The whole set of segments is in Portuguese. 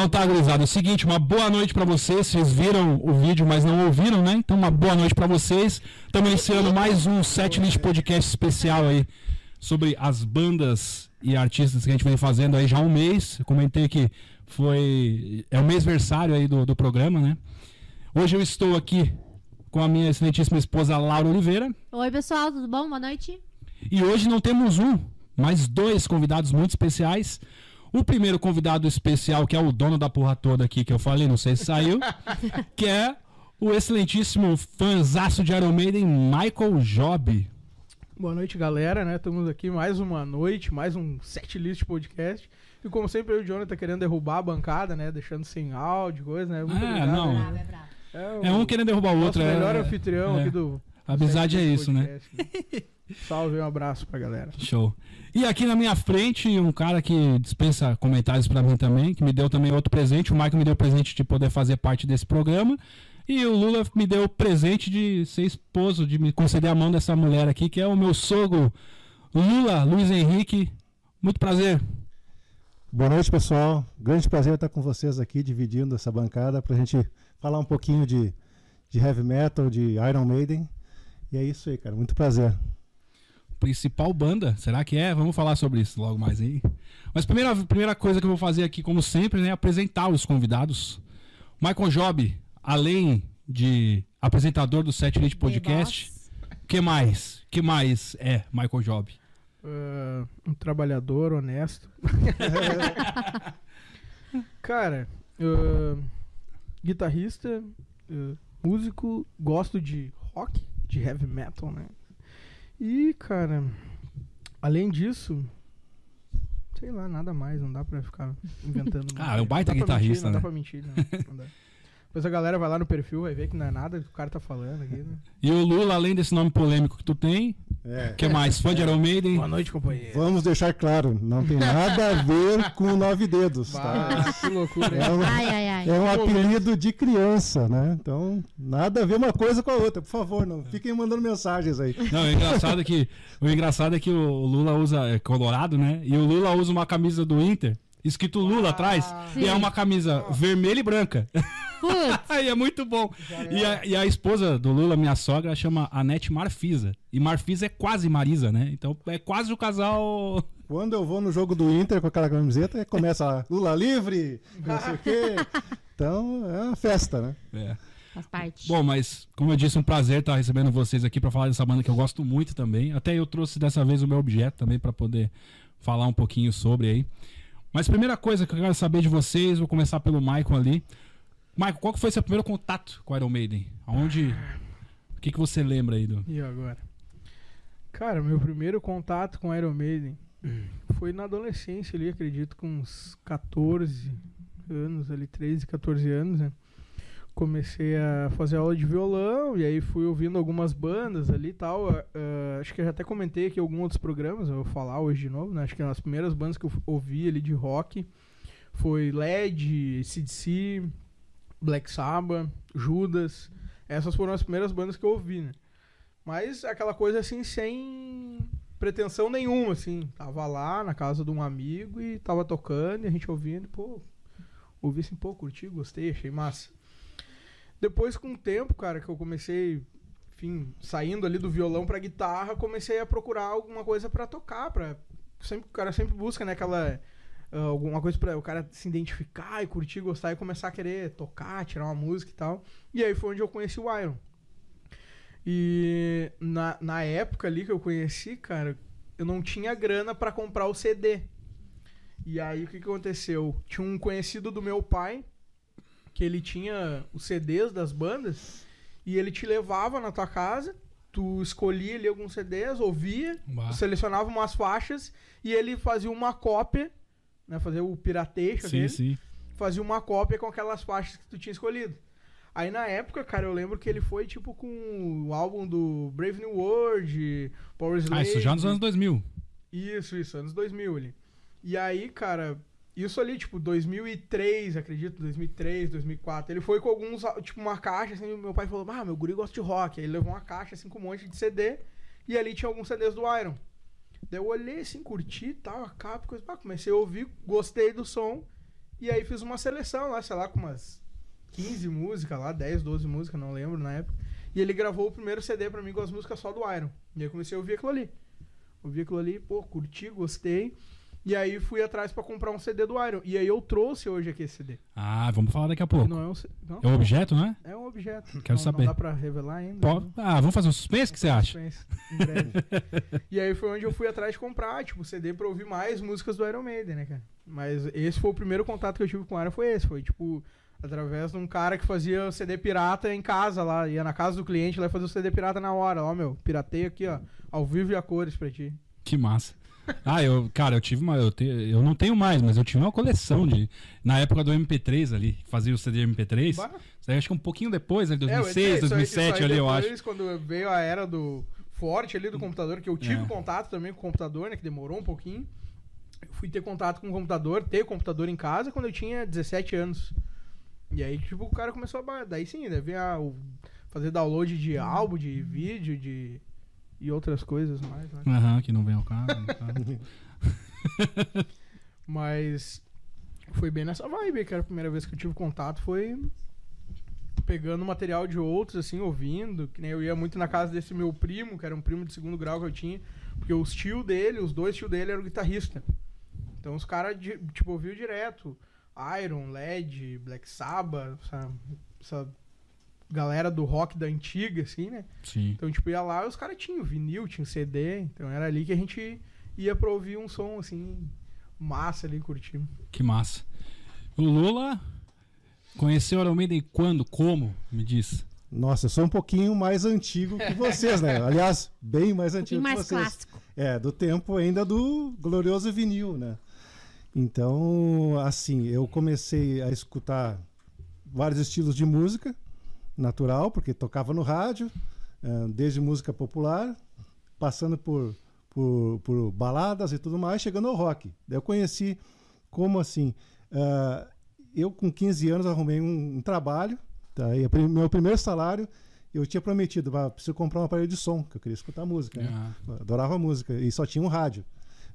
Então tá, gurizada. É o seguinte, uma boa noite pra vocês. Vocês viram o vídeo, mas não ouviram, né? Então uma boa noite pra vocês. Estamos iniciando mais um Setlist Podcast especial aí sobre as bandas e artistas que a gente vem fazendo aí já há um mês. Eu comentei que foi... É o mês versário aí do, do programa, né? Hoje eu estou aqui com a minha excelentíssima esposa Laura Oliveira. Oi, pessoal, tudo bom? Boa noite. E hoje não temos um, mas dois convidados muito especiais. O primeiro convidado especial, que é o dono da porra toda aqui, que eu falei, não sei se saiu, que é o excelentíssimo fanzaço de Iron Maiden, Michael Job. Boa noite, galera, né? Estamos aqui mais uma noite, mais um set list podcast. E como sempre, eu e o Jonathan querendo derrubar a bancada, né? Deixando sem áudio, coisa, né? Muito Ah, obrigado, não. né? Bravo, é bravo. É, É um querendo derrubar o nosso outro. melhor é... anfitrião é. aqui do. A amizade é isso, né? Podcast, né? Salve, um abraço pra galera. Show. E aqui na minha frente, um cara que dispensa comentários pra mim também, que me deu também outro presente. O Michael me deu o presente de poder fazer parte desse programa. E o Lula me deu o presente de ser esposo, de me conceder a mão dessa mulher aqui, que é o meu sogro, Lula Luiz Henrique. Muito prazer. Boa noite, pessoal. Grande prazer estar com vocês aqui, dividindo essa bancada para a gente falar um pouquinho de, de heavy metal, de Iron Maiden. E é isso aí, cara. Muito prazer. Principal banda, será que é? Vamos falar sobre isso logo mais aí. Mas primeira, primeira coisa que eu vou fazer aqui, como sempre, né, é apresentar os convidados. Michael Job, além de apresentador do Set Elite Podcast, o que mais? que mais é Michael Job? Ah, um trabalhador honesto. Cara, ah, guitarrista, ah, músico, gosto de rock, de heavy metal, né? E, cara, além disso, sei lá, nada mais, não dá pra ficar inventando. Ah, é um baita pra mentir, guitarrista, não né? dá pra mentir, não, não dá. Depois a galera vai lá no perfil, vai ver que não é nada que o cara tá falando aqui, né? E o Lula, além desse nome polêmico que tu tem, É, que mais? Fã de Iron Maiden? Boa noite, companheiro. vamos deixar claro, não tem nada a ver com nove dedos, tá? Que loucura? É um, Ai, ai, ai. é um apelido de criança, né? Então, nada a ver uma coisa com a outra. Por favor, não fiquem mandando mensagens aí. Não, o engraçado é que, o engraçado é que o Lula usa é colorado, né? E o Lula usa uma camisa do Inter, escrito Lula atrás, e é Sim. uma camisa vermelha e branca. Aí é muito bom. E a, e a esposa do Lula, minha sogra, chama Anete Marfisa. E Marfisa é quase Marisa, né? Então é quase o casal. Quando eu vou no jogo do Inter com aquela camiseta, começa Lula livre, não sei o quê. Então, é uma festa, né? É. faz parte. Bom, mas como eu disse, um prazer estar recebendo vocês aqui pra falar dessa banda que eu gosto muito também. Até eu trouxe dessa vez o meu objeto também pra poder falar um pouquinho sobre aí. Mas primeira coisa que eu quero saber de vocês, vou começar pelo Michael ali. Michael, qual que foi seu primeiro contato com Iron Maiden? Aonde. O que, que você lembra aí do. E agora? Cara, meu primeiro contato com Iron Maiden foi na adolescência ali, acredito, com uns 14 anos, ali, 13, 14 anos, né? Comecei a fazer aula de violão e aí fui ouvindo algumas bandas ali e tal. Ah, acho que eu já até comentei aqui em alguns outros programas, eu vou falar hoje de novo, né? Acho que as primeiras bandas que eu ouvi ali de rock foi LED, CDC, Black Sabbath, Judas. Essas foram as primeiras bandas que eu ouvi, né? Mas aquela coisa assim, sem pretensão nenhuma, assim. Tava lá na casa de um amigo e tava tocando e a gente ouvindo, e, pô, ouvi assim, pô, curti, gostei, achei massa. Depois, com o tempo, cara, que eu comecei, enfim, saindo ali do violão pra guitarra, comecei a procurar alguma coisa pra tocar, pra... Sempre, o cara sempre busca, né, aquela... ah, alguma coisa pra o cara se identificar e curtir, gostar e começar a querer tocar, tirar uma música e tal. E aí foi onde eu conheci o Iron. E na, na época ali que eu conheci, cara, eu não tinha grana pra comprar o CD. E aí o que, que aconteceu? Tinha um conhecido do meu pai que ele tinha os CDs das bandas e ele te levava na tua casa, tu escolhia ali alguns CDs, ouvia, Bah. selecionava umas faixas e ele fazia uma cópia, né, fazia o pirateio Sim, sim. fazia uma cópia com aquelas faixas que tu tinha escolhido. Aí na época, cara, eu lembro que ele foi tipo com o álbum do Brave New World, Power Slave. Ah, isso já nos anos 2000. Isso, isso, anos 2000 ali. E aí, cara, isso ali, tipo, 2003, acredito, 2003, 2004. Ele foi com alguns, tipo, uma caixa, assim, meu pai falou, ah, meu guri gosta de rock. Aí ele levou uma caixa, assim, com um monte de CD, e ali tinha alguns CDs do Iron. Daí eu olhei, assim, curti tal, a capa, coisa, pá, comecei a ouvir, gostei do som, E aí fiz uma seleção lá, sei lá, com umas 15 músicas lá, 10, 12 músicas, não lembro na época. E ele gravou o primeiro CD pra mim com as músicas só do Iron. E aí comecei a ouvir aquilo ali. Ouvi aquilo ali, pô, curti, gostei. E aí fui atrás pra comprar um CD do Iron. E aí eu trouxe hoje aqui esse CD. Ah, vamos falar daqui a pouco. Não é um, não, É um objeto, né? é um objeto. Quero não, saber. Não dá pra revelar ainda. Né? Ah, vamos fazer um suspense? O que você acha? Suspense, em breve. e aí foi onde eu fui atrás de comprar, tipo, CD pra ouvir mais músicas do Iron Maiden, né, cara? Mas esse foi o primeiro contato que eu tive com o Iron, foi esse. Foi, tipo, através de um cara que fazia CD pirata em casa lá. Ia na casa do cliente lá e fazia o CD pirata na hora. Ó, meu, piratei aqui, ó. Ao vivo e a cores pra ti. Que massa. Ah, eu, cara, eu tive uma. Eu, te, eu não tenho mais, mas eu tive uma coleção de. Na época do MP3 ali, que fazia o CD MP3. Bah. Isso aí acho que um pouquinho depois, né? É, eu 2006, entrei, isso aí- 2007 isso aí ali, eu acho. quando veio a era do forte ali do computador, que eu tive É. contato também com o computador, né? Que demorou um pouquinho. Eu fui ter contato com o computador, ter computador em casa quando eu tinha 17 anos. E aí, tipo, o cara começou a. Daí sim, deve a, o- fazer download de álbum, de vídeo, de. E outras coisas mais, né? Aham, que não vem ao caso. caso. Mas foi bem nessa vibe, que era a primeira vez que eu tive contato, foi pegando material de outros, assim, ouvindo. Que nem eu ia muito na casa desse meu primo, que era um primo de segundo grau que eu tinha, porque os tio dele, os dois tio dele eram guitarrista. Então os caras, tipo, ouviam direto. Iron, LED, Black Sabbath, essa, essa galera do rock da antiga, assim, né? Sim. Então, tipo, ia lá e os caras tinham vinil, tinham CD. Então era ali que a gente ia pra ouvir um som, assim, massa ali, curtindo. Que massa. O Lula conheceu o Iron Maiden quando? Como? Me diz. Nossa, eu sou um pouquinho mais antigo que vocês, né? Aliás, bem mais Um antigo pouquinho que mais vocês. clássico. É, do tempo ainda do glorioso vinil, né? Então, assim, eu comecei a escutar vários estilos de música, natural, porque tocava no rádio, eh, desde música popular, passando por, por, por baladas e tudo mais, chegando ao rock. Daí eu conheci como assim. ah, eu, com 15 anos, arrumei um, um trabalho, tá? e a prim- meu primeiro salário, eu tinha prometido, ah, preciso comprar um aparelho de som, que eu queria escutar música. né? Ah, adorava música e só tinha um rádio.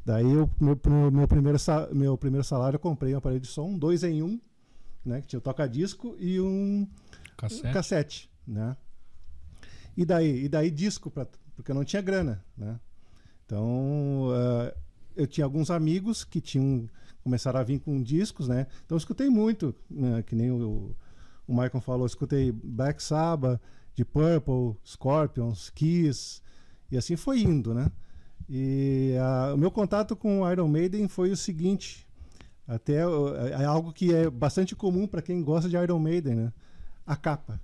Daí eu, meu, meu, primeiro, meu primeiro salário eu comprei um aparelho de som, dois em um, né? Que tinha o toca-disco e um cassete. cassete, né? E daí, e daí disco, porque eu não tinha grana, né? Então eh, eu tinha alguns amigos que tinham começaram a vir com discos, né? Então eu escutei muito, né? que nem o, o Michael falou, eu escutei Black Sabbath, de Purple, Scorpions, Kiss e assim foi indo, né? E o meu contato com Iron Maiden foi o seguinte, até uh, é algo que é bastante comum para quem gosta de Iron Maiden, né? A capa.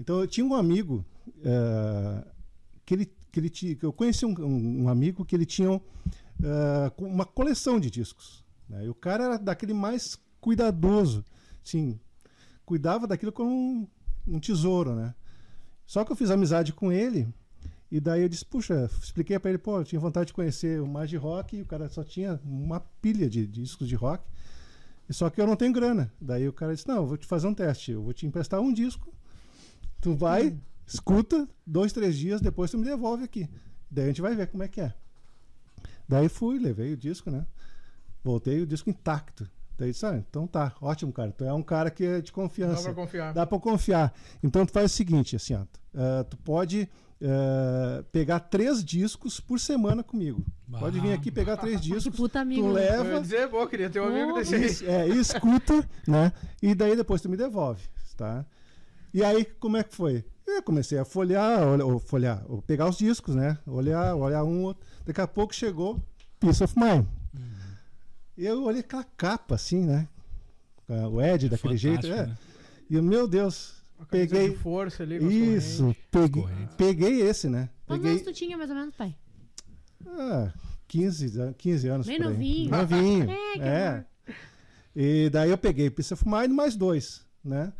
Então eu tinha um amigo eh, que ele que ele tinha, que eu conheci um, um- amigo que ele tinha com uma coleção de discos. né? E o cara era daquele mais cuidadoso, sim, cuidava daquilo como um, um tesouro, né? Só que eu fiz amizade com ele e daí eu disse, puxa, expliquei para ele, pô, eu tinha vontade de conhecer o mais de rock e o cara só tinha uma pilha de discos de rock. Só que eu não tenho grana. Daí o cara disse: Não, eu vou te fazer um teste. Eu vou te emprestar um disco. Tu vai, escuta, dois, três dias, depois tu me devolve aqui. Daí a gente vai ver como é que é. Daí fui, levei o disco, né? Voltei o disco intacto. Daí disse: Ah, então tá, ótimo, cara. Tu é um cara que é de Dá confiança. pra confiar. Dá pra confiar. Então tu faz o seguinte, assim, ó, ah, tu pode ah, pegar três discos por semana comigo. Pode vir aqui pegar três discos. puta amigo. Tu né? Eu ia leva, dizer, pô, queria ter um amigo desse aí. é, e escuta, né? E daí depois tu me devolve, tá? E aí, como é que foi? Eu comecei a folhear, olha- ou folhear, ou pegar os discos, né? Olhar, olhar um, outro. Daqui a pouco chegou Peace of Mind. E eu olhei aquela capa, assim, né? O Ed daquele jeito. É. né? E eu, meu Deus, peguei. de força ali Isso, peguei, peguei esse, né? Quantos Peguei anos tu tinha, mais ou menos, pai? ah, 15, an- 15 anos. Bem por aí. novinho. Novinho. É, que é. E daí eu peguei Peace of Mind mais dois, né?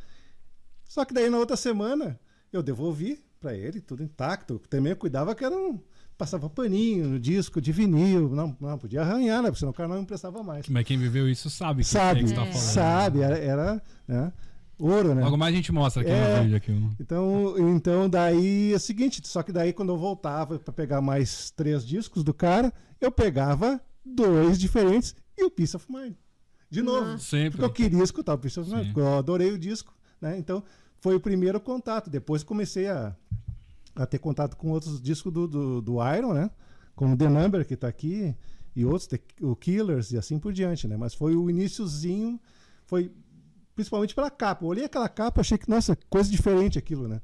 Só que daí na outra semana eu devolvi pra ele, tudo intacto. Também eu cuidava que era um. Passava paninho no disco de vinil. Não, não podia arranhar, né? Porque senão o cara não emprestava mais. Mas quem viveu isso sabe. que Sabe, é que você tá É. falando. sabe, era, era né? ouro, né? Logo mais a gente mostra aqui É. vídeo. Aqui, um- Então, então daí é o seguinte, só que daí quando eu voltava para pegar mais três discos do cara, eu pegava dois diferentes e o Peace of Mind. de novo. Sempre. Porque eu queria escutar o Peace of Mind, eu adorei o disco, né? Então, foi o primeiro contato. Depois comecei a, a ter contato com outros discos do, do, do Iron, né? Como The Number, que tá aqui, e outros, The- o Killers e assim por diante, né? Mas foi o iniciozinho, foi principalmente pela capa. Eu olhei aquela capa, achei que, nossa, coisa diferente aquilo, né?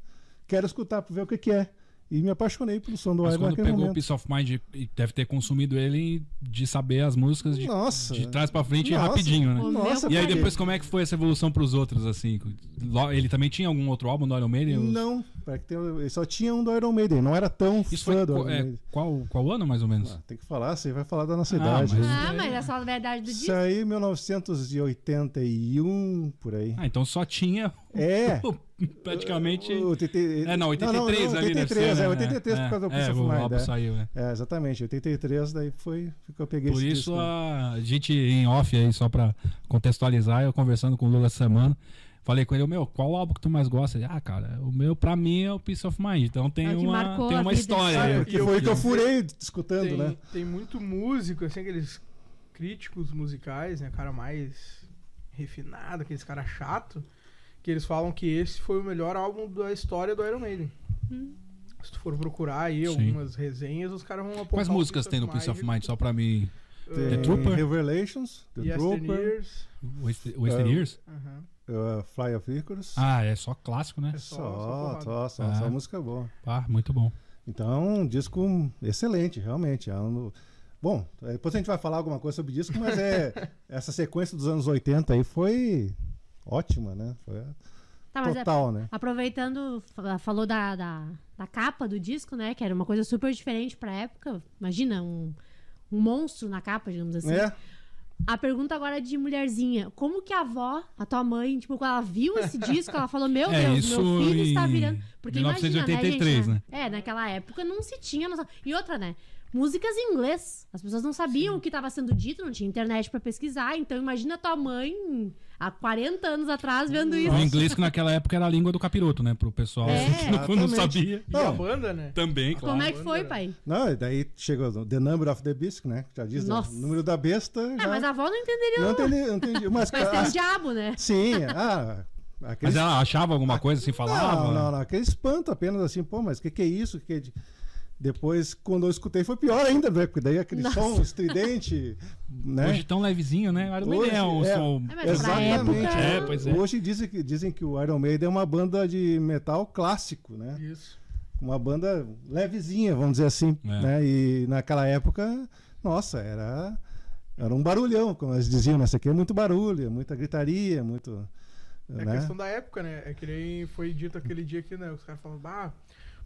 Quero escutar para ver o que que é. E me apaixonei pelo som do Mas Iron quando naquele pegou o momento. Peace of Mind, e deve ter consumido ele de saber as músicas de, Nossa. de trás pra frente Nossa. rapidinho, né? Nossa, E aí depois como é que foi essa evolução pros outros, assim? Ele também tinha algum outro álbum do Iron Maiden? Os- Não, para ter, ele só tinha um do Iron Maiden, não era tão Isso fã foi do Iron é, Maiden. qual, qual ano, mais ou menos? Ah, tem que falar, você vai falar da nossa Ah, idade. mas-? Ah, mas é só a verdade do Isso disco. aí, 1981, por aí. Ah, então só tinha É. praticamente... O, o, TT É, não, 83 não, não, ali deve 83, ser, é, né? 83 por causa do é, Peace of o Mind, álbum é. saiu, é. É, exatamente, 83 daí foi que eu peguei Por esse isso disco. a gente em off aí, só pra contextualizar, eu conversando com o Lula essa semana, falei com ele, meu, qual álbum que tu mais gosta? Ele, ah, cara, o meu pra mim é o Peace of Mind, então tem É uma, tem uma história. Porque foi o que eu eu- furei escutando, tem, né? tem muito músico, assim, aqueles críticos musicais, né? Cara mais refinado, aqueles cara chato, que eles falam que esse foi o melhor álbum da história do Iron Maiden. Hum. Se tu for procurar aí Sim. algumas resenhas, os caras vão apontar Quais músicas tem no Peace of Mind, só pra mim? Tem The Trooper? Revelations, The Trooper, Years. Wasted, Wasted É. Years? Aham. uh, Fly of Icarus. Ah, é só clássico, né? É só- só, só só, Ah. só música boa. Ah, muito bom. Então, um disco excelente, realmente. É um- Bom, depois a gente vai falar alguma coisa sobre disco, mas é essa sequência dos anos 80 aí foi ótima, né? Foi Tá, mas é- total, né? aproveitando, fa- falou da, da, da capa do disco, né? Que era uma coisa super diferente pra época. Imagina, um, um monstro na capa, digamos assim. É, A pergunta agora é de mulherzinha. Como que a avó, a tua mãe, tipo, quando ela viu esse disco, ela falou, meu É, Deus, isso meu filho está virando... Porque imagina, 1983, né, né? gente? É, naquela época não se tinha noção. E outra, né? Músicas em inglês. As pessoas não sabiam o que estava sendo dito, não tinha internet pra pesquisar. Então imagina tua mãe, há 40 anos atrás, vendo isso. O inglês que naquela época era a língua do capiroto, né? Pro pessoal É. que não, não sabia. E a banda, né? Também, claro. Como é que foi, pai? não, e daí chegou o The Number of the Beast, né? Já diz né? Nossa. o número da besta. É, já- mas a avó não entenderia. Não entendi, não entendi. Mas, Mas tem ah, um diabo, né? sim, ah, aqueles... Mas ela achava alguma coisa assim, falava? Não, não, não. Aquele espanto apenas assim, pô, mas o que, que é isso? Que que é de- Depois, quando eu escutei, foi pior ainda, né? Porque daí aquele Nossa. som estridente, né? Hoje tão levezinho, né? Iron Maiden é um Hoje, é. som... É, Exatamente. época- É, pois é. Hoje dizem que, dizem que o Iron Maiden é uma banda de metal clássico, né? Isso. Uma banda levezinha, vamos dizer assim. É. Né? E naquela época, nossa, era, era um barulhão, como eles diziam, né? Isso aqui é muito barulho, muita gritaria, muito. É né? questão da época, né? É que nem foi dito aquele dia que, né? Os caras falam, bah,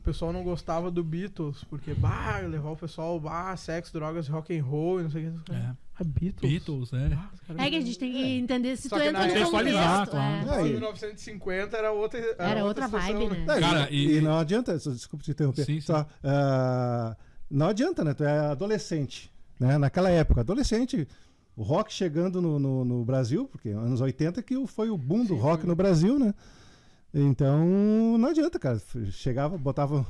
o pessoal não gostava do Beatles, porque, bah, levar o pessoal, bah, sexo, drogas, rock and roll e não sei o que. É. Ah, Beatles? Beatles, é. Ah, É que a gente tem que entender se Só tu entra no contexto. claro. é. Em 1950 era outra Era outra situação, vibe, né? Não, e- Cara, e, e- não adianta, desculpa te interromper. Sim, sim. Só, ah, não adianta, né? Tu é adolescente. Né? Naquela época, adolescente, o rock chegando no, no, no Brasil, porque anos 80 que foi o boom do Sim, rock foi. no Brasil, né? Então, não adianta, cara. Chegava, botava,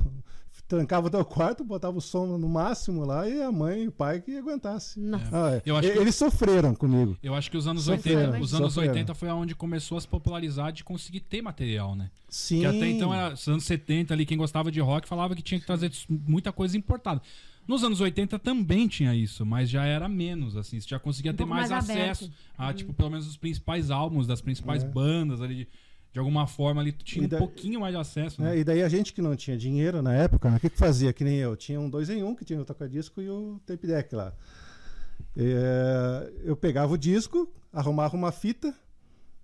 trancava o teu quarto, botava o som no máximo lá e a mãe e o pai que aguentasse. Ah, é. Eu acho que- Eles sofreram comigo. Eu acho que os anos Sofreram, 80, os anos sofreram. 80 foi onde começou a se popularizar de conseguir ter material, né? Sim. Que até então era os anos 70 ali, quem gostava de rock falava que tinha que trazer muita coisa importada. Nos anos 80 também tinha isso, mas já era menos, assim, você já conseguia Um ter mais, mais acesso a, tipo, pelo menos os principais álbuns das principais É. bandas ali. De, de alguma forma ali tu tinha E um pouquinho mais de acesso, né? É, e daí a gente que não tinha dinheiro na época, né, o que, que fazia? Que nem eu. Tinha um dois em um, que tinha o tocadisco e o tape deck lá. É, eu pegava o disco, arrumava uma fita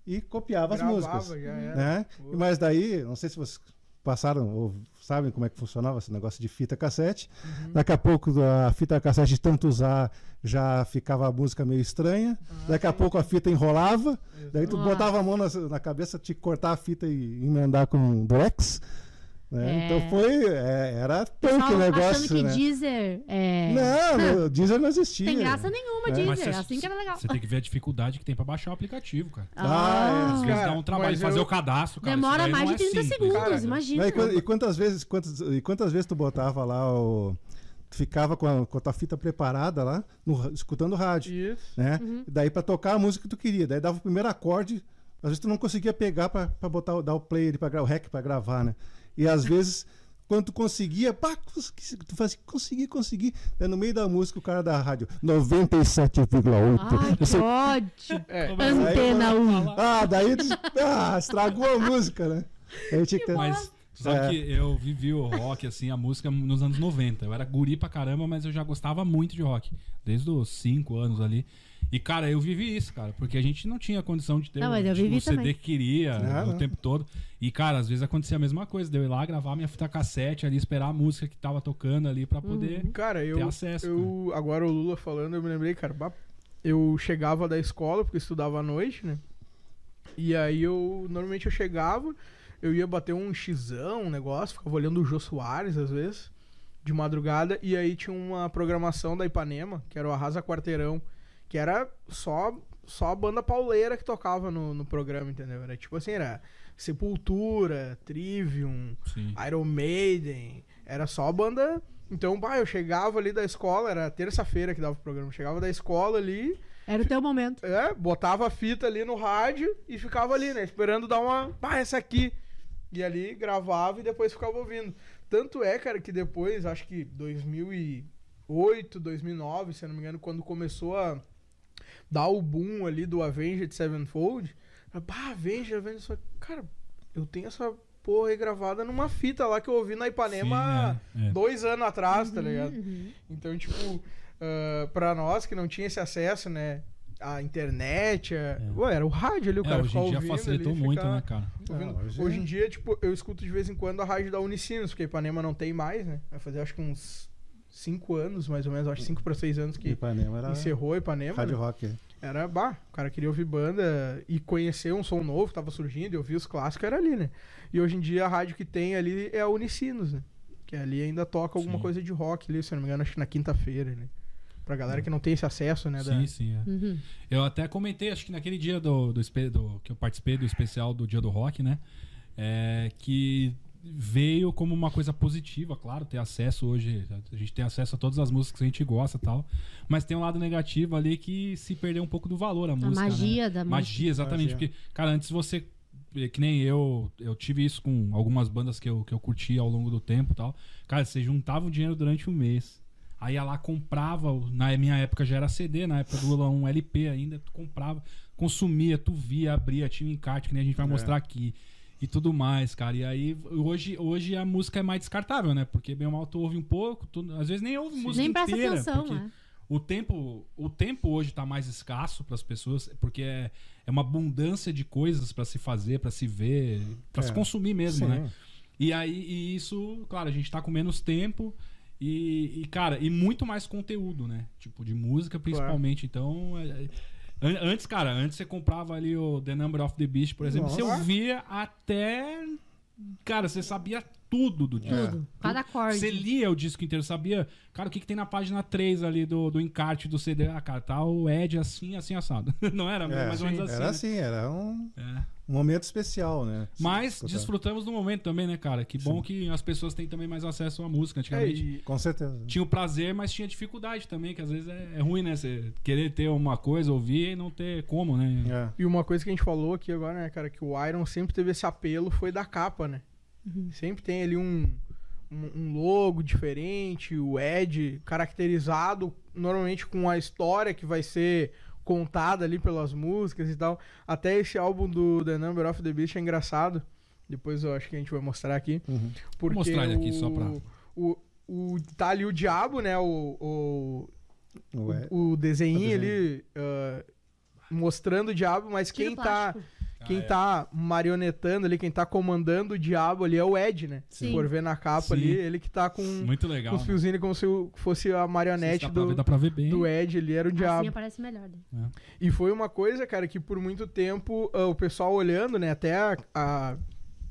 e copiava as Gravava, músicas. já era. Né? Mas daí, não sei se vocês passaram ou sabem como é que funcionava esse negócio de fita cassete. Uhum. Daqui a pouco a fita cassete de tanto usar já ficava a música meio estranha. Ah, Daqui a sim. pouco a fita enrolava. Daí tu botava a mão na, na cabeça, que cortar a fita e emendar com durex. Né? É. Então foi. é, era punk o negócio. achando que né? Deezer é... Não, o Deezer não existia. Tem graça nenhuma, É. Deezer. Mas cê- assim que era legal. Você tem que ver a dificuldade que tem pra baixar o aplicativo, cara. Ah, Às é. vezes Cara, dá um trabalho fazer eu- o cadastro, cara. Demora mais de é 30 simples. segundos, Cara, imagina. Né, E, e quantas vezes, quantas, e quantas vezes tu botava lá o. tu ficava com a, com a tua fita preparada lá, no escutando rádio, Isso. né? Daí pra tocar a música que tu queria, daí dava o primeiro acorde, às vezes tu não conseguia pegar pra pra botar o- dar o play ali para o rec pra gravar, né? E às vezes quando tu conseguia, pá, tu fazia, consegui, consegui. Daí no meio da música o cara da rádio 97,8. Ai, que Você- ódio. É, Antena 1. Ah, daí tu- ah, estragou a música, né? Aí tinha que Mas sabe É. que eu vivi o rock, assim, a música nos anos 90. Eu era guri pra caramba, mas eu já gostava muito de rock. Desde os 5 anos ali. E, cara, eu vivi isso, cara, porque a gente não tinha condição de ter Não, o, tipo, o CD também. que queria o não. tempo todo. E, cara, às vezes acontecia a mesma coisa, de eu ir lá gravar minha fita cassete ali, esperar a música que tava tocando ali pra poder. Cara, eu, Ter acesso, eu agora o Lula falando, eu me lembrei, cara, eu chegava da escola, porque eu estudava à noite, né? E aí eu, normalmente eu chegava, eu ia bater um xizão, um negócio, ficava olhando o Jô Soares às vezes, de madrugada, e aí tinha uma programação da Ipanema, que era o Arrasa Quarteirão, que era só só a banda pauleira que tocava no, no programa, entendeu? Era tipo assim, era Sepultura, Trivium, Sim. Iron Maiden, era só banda. Então, bah, eu chegava ali da escola, era terça-feira que dava o programa. Eu chegava da escola ali, Era o teu momento. é, botava a fita ali no rádio e ficava ali, né? Esperando dar uma. Bah, essa aqui. E ali gravava e depois ficava ouvindo. Tanto é, cara, que depois, acho que 2008, 2009, se eu não me engano, quando começou a dar o boom ali do Avenged Sevenfold, bah, Avenged, Avenged. Cara, eu tenho essa porra aí gravada numa fita lá que eu ouvi na Ipanema Sim, é, é. dois anos atrás, tá ligado? Uhum. Então, tipo, ah, pra nós que não tinha esse acesso, né? A internet, a... Ué, era o rádio ali, o É, cara hoje ficava em dia ouvindo facilitou ali, muito, né, cara? ouvindo. Ah, hoje hoje, é. em dia, tipo, eu escuto de vez em quando a rádio da Unicinos, porque a Ipanema não tem mais, né? Vai fazer acho que uns cinco anos, mais ou menos, acho cinco pra seis anos que Ipanema era encerrou a Ipanema. rádio né? rock. Era, bah, o cara queria ouvir banda e conhecer um som novo que tava surgindo e ouvir os clássicos, era ali, né? E hoje em dia a rádio que tem ali é a Unicinos, né? Que ali ainda toca alguma Sim. coisa de rock ali, se eu não me engano, acho que na quinta-feira, né? Pra galera que não tem esse acesso, né? da- Sim, sim. é. Uhum. Eu até comentei, acho que naquele dia do, do, do- que eu participei do especial do Dia do Rock, né? É, que veio como uma coisa positiva, claro, ter acesso hoje. A gente tem acesso a todas as músicas que a gente gosta e tal. Mas tem um lado negativo ali que se perdeu um pouco do valor a A música. magia né? da música. Magia, exatamente. Magia. Porque, cara, antes você. eh, Que nem eu, eu tive isso com algumas bandas que eu, que eu curti ao longo do tempo e tal. Cara, você juntava o dinheiro durante um mês. Aí ia lá, comprava. o- Na minha época já era CD, na época do um LP ainda. Tu comprava, consumia, tu via, abria, tinha um encarte, que nem a gente vai É. mostrar aqui. E tudo mais, cara. E aí, hoje, hoje a música é mais descartável, né? Porque bem ou mal tu ouve um pouco, tu, às vezes nem ouve música Nem presta inteira. atenção, porque né? o tempo, o tempo hoje tá mais escasso para as pessoas, porque é, é uma abundância de coisas para se fazer, para se ver, para É. se consumir mesmo, Sim. né? E aí e isso, claro, a gente tá com menos tempo e, e, cara, e muito mais conteúdo, né? Tipo de música principalmente. Então, é- é- antes, cara, antes você comprava ali o The Number of the Beast, por exemplo, você Nossa. ouvia até Cara, você sabia tudo do disco. Tudo. Cada acorde. Você lia o disco inteiro, sabia? Cara, o que, que tem na página 3 ali do, do encarte do CD? Ah, cara, tá o Ed assim, assim, assado. Não era? É, mais ou menos assim. Era né? assim, era um, É. um momento especial, né? Mas Escutar. desfrutamos do momento também, né, cara? Que bom Sim. que as pessoas têm também mais acesso à música. É, Antigamente e- Com certeza. tinha o prazer, mas tinha dificuldade também, que às vezes é, é ruim, né? Você querer ter uma coisa, ouvir e não ter como, né? É. E uma coisa que a gente falou aqui agora, né, cara, que o Iron sempre teve esse apelo foi da capa, né? Uhum. Sempre tem ali um, um, um logo diferente, o Ed caracterizado normalmente com a história que vai ser contada ali pelas músicas e tal. Até esse álbum do The Number of the Beast é engraçado. Depois eu acho que a gente vai mostrar aqui. Uhum. Porque mostrar ele aqui o, só pra- O, o, tá ali o diabo, né? O, o, o desenho O desenho. ali ah, mostrando o diabo, mas Tira quem tá, plástico. Quem Ah, é. tá marionetando ali, quem tá comandando o diabo ali é o Ed, né? Se Sim. for ver na capa Sim. ali, ele que tá com, Muito legal. com os né? fiozinhos como se fosse a marionete do, ver bem. do Ed ali, era o Assim diabo. aparece melhor. Né? E foi uma coisa, cara, que por muito tempo ah, o pessoal olhando, né, até a, a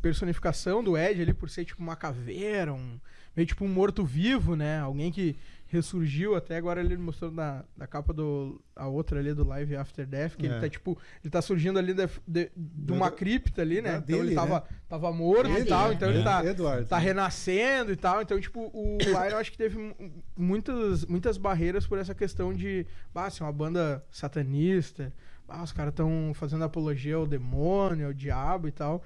personificação do Ed ali por ser tipo uma caveira, um meio tipo um morto-vivo, né? Alguém que ressurgiu, até agora ele mostrou na, na capa do. A outra ali do Live After Death, que É. ele tá tipo. Ele tá surgindo ali de, de, de uma cripta ali, né? da então ele tava, né? tava morto É e tal, dele. então É. ele tá. Eduardo. Tá renascendo e tal, então, tipo, o Lion acho que teve mu- muitas, muitas barreiras por essa questão de, ah, ser uma banda satanista, ah, os caras estão fazendo apologia ao demônio, ao diabo e tal,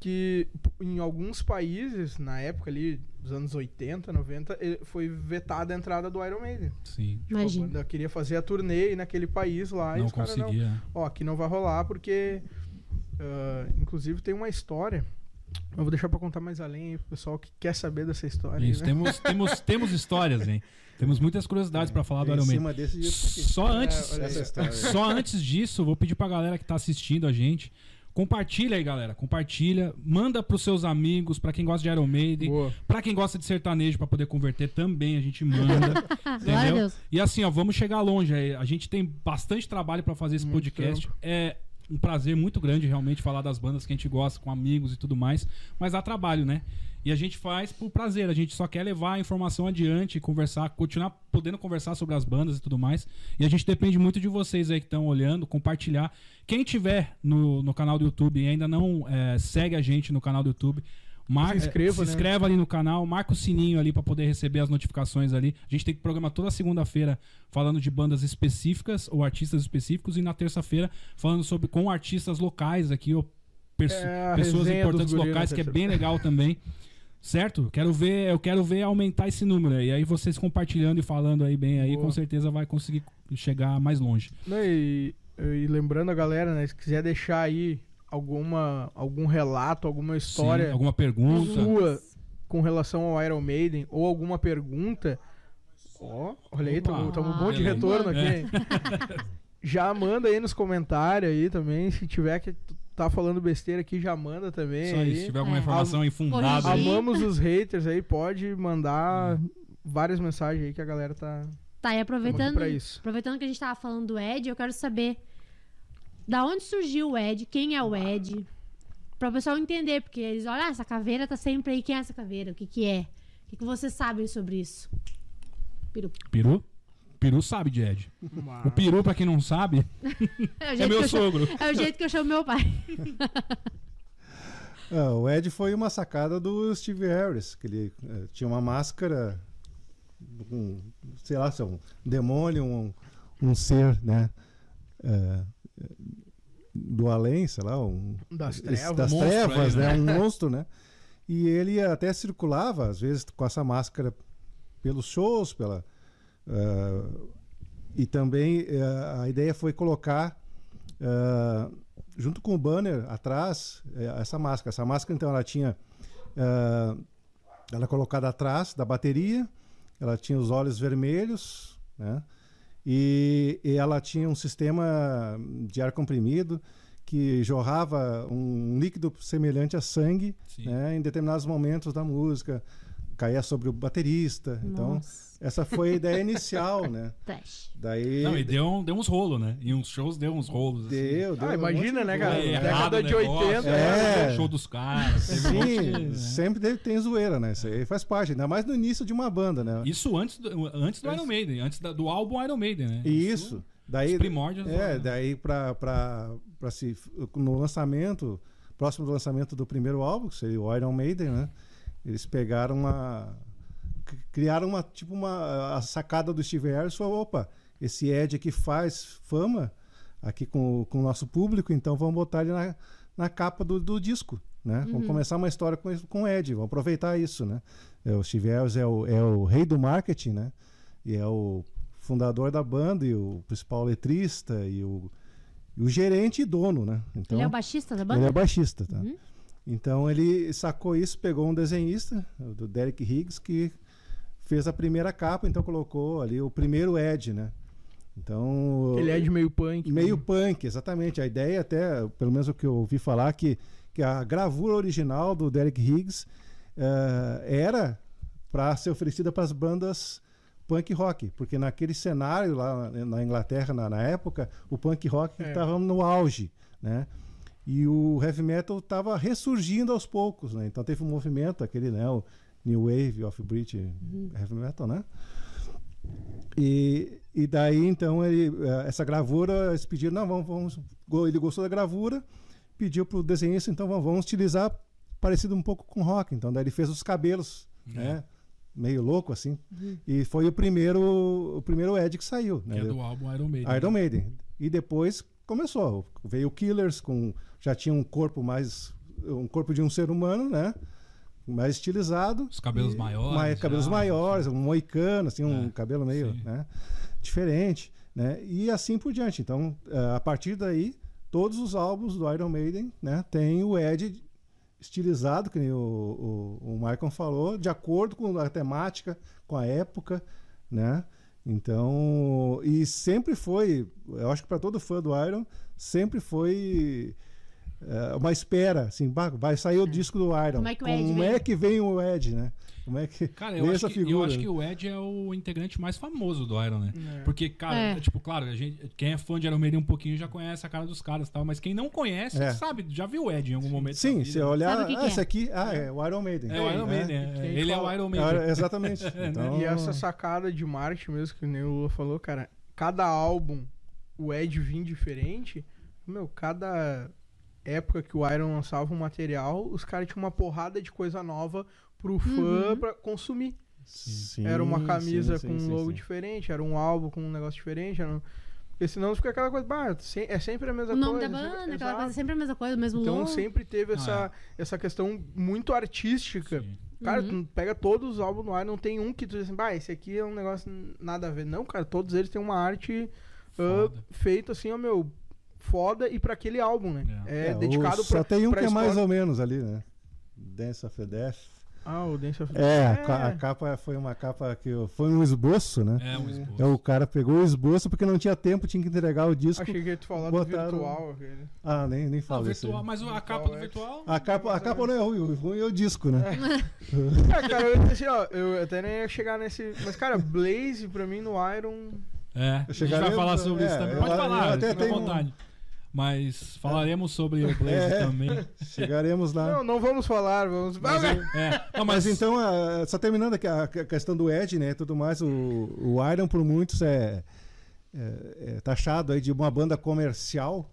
que em alguns países, na época ali, dos anos 80, 90, ele- foi vetada a entrada do Iron Maiden. Sim. Tipo, a Imagina. banda queria fazer a turnê naquele país lá e Não os caras não, conseguia. ó, aqui não vai rolar porque, ah, inclusive, tem uma história. Eu vou deixar pra contar mais além aí pro pessoal que quer saber dessa história. Isso, né? temos, temos, temos histórias, hein? Temos muitas curiosidades pra falar do Iron Maiden. Só antes, É, só antes disso, vou pedir pra galera que tá assistindo a gente, compartilha aí, galera, compartilha, manda pros seus amigos, pra quem gosta de Iron Maiden, Boa. pra quem gosta de sertanejo pra poder converter também, a gente manda, entendeu? Deus. E assim, ó, vamos chegar longe, aí. a gente tem bastante trabalho pra fazer esse Muito podcast. É um prazer muito grande realmente falar das bandas que a gente gosta com amigos e tudo mais, mas dá trabalho, né? E a gente faz por prazer, a gente só quer levar a informação adiante, conversar, continuar podendo conversar sobre as bandas e tudo mais. E a gente depende muito de vocês aí que estão olhando, compartilhar. Quem tiver no, no canal do YouTube e ainda não é, segue a gente no canal do YouTube, mar- Se inscreva, se né? inscreva ali no canal, marca o sininho ali pra poder receber as notificações ali. A gente tem programa toda segunda-feira falando de bandas específicas ou artistas específicos e na terça-feira falando sobre com artistas locais aqui, ou É, pessoas importantes locais, que é bem legal também. Certo? Quero ver, eu quero ver aumentar esse número. E aí vocês compartilhando e falando aí bem aí, Boa. com certeza vai conseguir chegar mais longe. E, e lembrando a galera, né? Se quiser deixar aí alguma, algum relato, alguma Sim, história alguma pergunta? sua com relação ao Iron Maiden ou alguma pergunta. Ó, olha aí, Opa. tamo, tamo bom de Ah, retorno aqui. é. hein? já manda aí nos comentários aí também. Se tiver que tá falando besteira aqui, já manda também. Só aí. isso, se tiver alguma É. informação infundada. Amamos os haters aí, pode mandar Hum. várias mensagens aí que a galera tá Tá, e aproveitando, pra isso. aproveitando que a gente tava falando do Ed, eu quero saber da onde surgiu o Ed, quem é o Ed, pra o pessoal entender, porque eles olham, ah, essa caveira tá sempre aí, quem é essa caveira? O que que é? O que, que vocês sabem sobre isso? Peru. Peru? Peru sabe de Ed. O peru, pra quem não sabe, É o é jeito, meu que, eu chamo, sogro. é o jeito que eu chamo meu pai. Ah, o Ed foi uma sacada do Steve Harris, que ele eh, tinha uma máscara, um, sei lá, se é um demônio, um, um ser, né? eh, do além, sei lá, um, Das esse- trevas. das Monstro trevas, aí, né? Um monstro, né? E ele até circulava, às vezes, com essa máscara pelos shows, pela. eh, e também eh, a ideia foi colocar eh, junto com o banner atrás essa máscara. Essa máscara então ela tinha ela é colocada atrás da bateria, ela tinha os olhos vermelhos, né? E, e ela tinha um sistema de ar comprimido que jorrava um líquido semelhante a sangue né, em determinados momentos da música, caía sobre o baterista. Então, Nossa, essa foi a ideia inicial, né? trash. Daí Não, e deu, um- deu uns rolos, né? Em uns shows deu uns rolos. assim. deu, deu Ah, um imagina, monte né, cara? rolo, É, né? década de negócio, 80, é. né? Show dos caras. teve um de- Sim, né? sempre tem, tem zoeira, né? Isso aí faz parte, ainda mais no início de uma banda, né? Isso antes do, antes do Iron Maiden, antes da- do álbum Iron Maiden, né? Isso. Daí, Os primórdios. É, daí pra, pra, pra se. No lançamento, próximo do lançamento do primeiro álbum, que seria o Iron Maiden, né? Eles pegaram uma. Criaram uma, tipo, uma. A sacada do Steve Harris foi: opa, esse Ed aqui faz fama aqui com, o- com o nosso público, então vamos botar ele na, na capa do, do disco, né? Vamos começar uma história com, com o Ed, vamos aproveitar isso, né? É, o Steve Harris é o, é o rei do marketing, né? E é o fundador da banda e o principal letrista e o, e o gerente e dono, né? Então, Ele é o baixista da ele banda? é baixista, tá? Uhum. Então ele sacou isso, pegou um desenhista, o do Derek Higgs, que fez a primeira capa, então colocou ali o primeiro Ed, né? Então Ele é de meio punk. meio punk, exatamente. A ideia até, pelo menos o que eu ouvi falar, que, que a gravura original do Derek Higgs eh, era para ser oferecida para as bandas punk rock, porque naquele cenário lá na- Inglaterra na, na época, o punk rock É. estava no auge, né? E o heavy metal estava ressurgindo aos poucos, né? Então teve um movimento, aquele, né, o New Wave of British Heavy Metal, né? E, e daí, então, ele, eh, essa gravura, eles pediram, não, vamos, vamos, go- ele gostou da gravura, pediu pro desenhista, então vamos, vamos utilizar parecido um pouco com rock. Então, daí ele fez os cabelos, né? Meio louco, assim. E foi o primeiro, o primeiro Ed que saiu. Que né? é do álbum Iron Maiden. Iron Maiden. E depois começou. Veio o Killers, com, já tinha um corpo mais. um corpo de um ser humano, né? Mais estilizado. Os cabelos E- maiores, mais- cabelos já, maiores, um moicano, assim, um É, cabelo meio né? diferente. Né? E assim por diante. Então, eh, a partir daí, todos os álbuns do Iron Maiden né, tem o Ed estilizado, que nem o, o, o Michael falou, de acordo com a temática, com a época, né? Então, e sempre foi, eu acho que para todo fã do Iron, sempre foi é, uma espera, assim, vai sair o disco do Iron. Como é que o Ed Como vem? é que vem o Ed, né? Como é que Cara, eu vem acho, essa que, eu figura? acho que o Ed é o integrante mais famoso do Iron, né? É. Porque, cara, É. tipo, claro, a gente, quem é fã de Iron Maiden um pouquinho já conhece a cara dos caras e tal, mas quem não conhece, É. sabe, já viu o Ed em algum momento. Sim, se vida. olhar, que ah, que é? esse aqui, ah, é o Iron Maiden. É o Iron Maiden, é. Ele é o Iron É, Maiden. exatamente. Então, E essa sacada de marketing mesmo que o Neil falou, cara, cada álbum o Ed vir diferente, meu, cada época que o Iron lançava um material, os caras tinham uma porrada de coisa nova pro fã Uhum. pra consumir. sim, era uma camisa sim, com um sim, logo sim. diferente, era um álbum com um negócio diferente, era um... porque senão fica aquela coisa, bah, é sempre a mesma O nome coisa. da sempre- banda, aquela Exato. coisa, sempre a mesma coisa, o mesmo Então logo. sempre teve Ah, essa, essa questão muito artística. Sim. Cara, Uhum. tu pega todos os álbuns no ar, não tem um que tu diz assim, bah, esse aqui é um negócio nada a ver. Não, cara, todos eles têm uma arte ah, Foda. feita assim, ó, meu, foda e pra aquele álbum, né? É, É, o- dedicado Só pra. tem um que é mais ou menos ali, né? Dance of the Death. Ah, o Dance of É, a ca- a capa foi uma capa que eu- foi um esboço, né? É um esboço. Então o cara pegou o esboço porque não tinha tempo, tinha que entregar o disco. Achei que ia te falar botaram- do virtual. Aquele. Ah, nem, nem o isso. virtual, mas a capa do é. virtual. A capa, a capa não é ruim, o ruim é o disco, né? É, cara, eu, assim, ó, eu até nem ia chegar nesse. Mas, cara, Blaze pra mim no Iron. É, a gente vai falar sobre é, isso também. eu- Pode eu falar, até fica à tenho um- vontade. Mas falaremos sobre o Blaze É. também. Chegaremos lá. Não, não vamos falar, vamos. Mas, Ah, é, não, Mas mas então, ah, só terminando aqui a, a questão do Ed, né? Tudo mais, o, o Iron por muitos é, é- é taxado aí de uma banda comercial,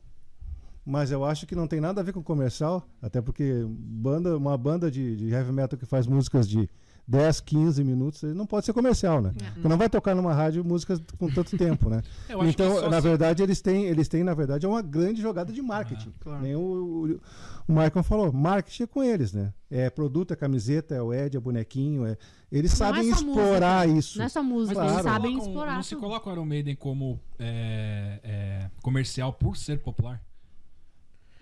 mas eu acho que não tem nada a ver com comercial, até porque banda, uma banda de, de heavy metal que faz músicas de 10, 15 minutos, não pode ser comercial, né? É. Porque não vai tocar numa rádio músicas com tanto tempo, né? eu acho que então, na verdade, eles têm, eles têm, na verdade, é uma grande jogada de marketing. claro. Nem o, o, o Michael falou, marketing é com eles, né? É produto, é camiseta, é o Ed, é bonequinho, é... Eles Não sabem é explorar música, isso. Não é só música, Claro. eles sabem colocam- explorar. Não se coloca o Iron Maiden como é, é, comercial por ser popular?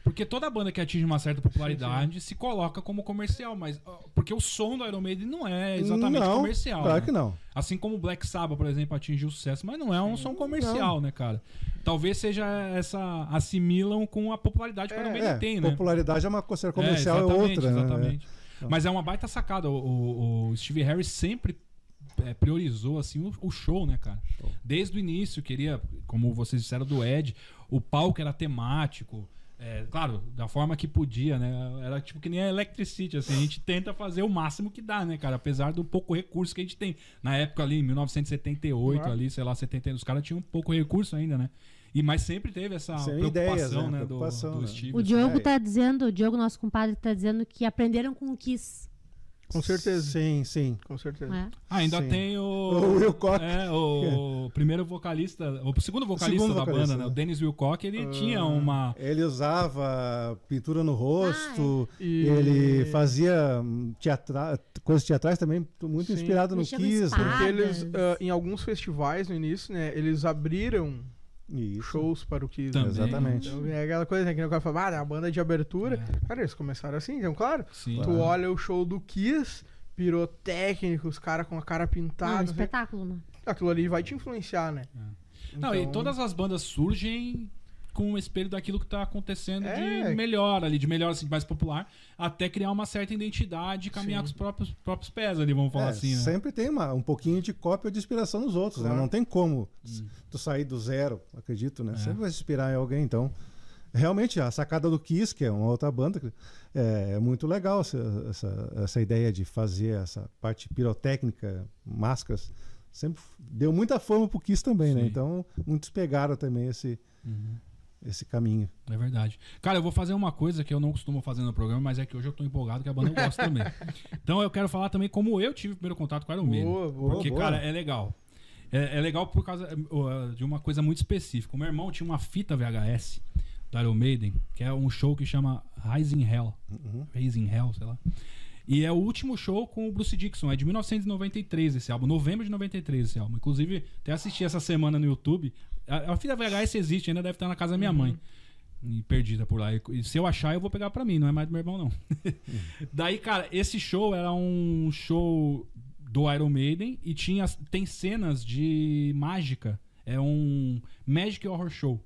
Porque toda banda que atinge uma certa popularidade se coloca como comercial, mas porque o som do Iron Maiden não é exatamente não, comercial. Claro né? que não. Assim como o Black Sabbath, por exemplo, atingiu sucesso, mas não é um som comercial, né, cara? Talvez seja essa assimilam com a popularidade que o Iron Maiden É, tem, né? popularidade é uma coisa comercial, é, exatamente, outra. né? Exatamente. Mas é uma baita sacada. O, o- o Steve Harris sempre é, priorizou assim o, o show, né, cara? Desde o início queria, como vocês disseram do Ed, o palco era temático. É, claro, da forma que podia, né? Era tipo que nem a Electricity, assim, a gente tenta fazer o máximo que dá, né, cara? Apesar do pouco recurso que a gente tem. Na época ali, em 1978, Claro. ali, sei lá, 70, os caras tinham pouco recurso ainda, né? E, mas sempre teve essa Sem preocupação, ideias, né? né? do- Preocupação, do, né? Steve. O assim. Diogo É. tá dizendo, o Diogo, nosso compadre, tá dizendo que aprenderam com o Kiss. Com certeza. Sim, sim. Com certeza. né? Ah, ainda Sim. tem o. O Wilcock. É, o primeiro vocalista. O segundo vocalista segundo da vocalista, banda, né? O né? Dennis Wilcock, ele Ah. tinha uma. Ele usava pintura no rosto, E- ele fazia teatra... coisas teatrais também, muito Sim. inspirado no Kiss. Né? Porque eles, ah, em alguns festivais no início, né, eles abriram Isso. shows para o Kiss. Também. Exatamente. Então, é aquela coisa né, que o cara fala, ah, é a banda de abertura. É. Cara, eles começaram assim, então, claro. Sim. Tu olha o show do Kiss, pirotécnico, os caras com a cara Não, pintada. assim, espetáculo, né? aquilo ali vai te influenciar, né? Não, e Então, todas as bandas surgem com o espelho daquilo que tá acontecendo É. de melhor ali, de melhor, assim, mais popular, até criar uma certa identidade e caminhar Sim. com os próprios, próprios pés ali, vamos falar É, assim, né? Sempre tem uma- um pouquinho de cópia de inspiração nos outros, né? Claro. Não tem como Hum. tu sair do zero, acredito, né? É. Sempre vai se inspirar em alguém, então... Realmente, a sacada do Kiss, que é uma outra banda, é, é muito legal essa, essa, essa ideia de fazer essa parte pirotécnica, máscaras, sempre deu muita fama pro Kiss também, né? Sim. Então, muitos pegaram também esse, esse caminho. É verdade. Cara, eu vou fazer uma coisa que eu não costumo fazer no programa, mas é que hoje eu tô empolgado que a banda eu gosto também. Então eu quero falar também como eu tive o primeiro contato com o Iron Maiden. Boa, boa, Porque, boa. cara, é legal. É, é legal por causa de uma coisa muito específica. O meu irmão tinha uma fita VHS do Iron Maiden, que é um show que chama Rising Hell. Uhum. Rising Hell, sei lá. E é o último show com o Bruce Dixon, é de 1993 esse álbum, novembro de 93 esse álbum. Inclusive, até assisti essa semana no YouTube. A, a fita VHS existe, ainda deve estar na casa da minha mãe. E perdida por lá. E, se eu achar, eu vou pegar pra mim, não é mais do meu irmão, não. Daí, cara, esse show era um show do Iron Maiden e tinha, tem cenas de mágica. É um Magic Horror Show.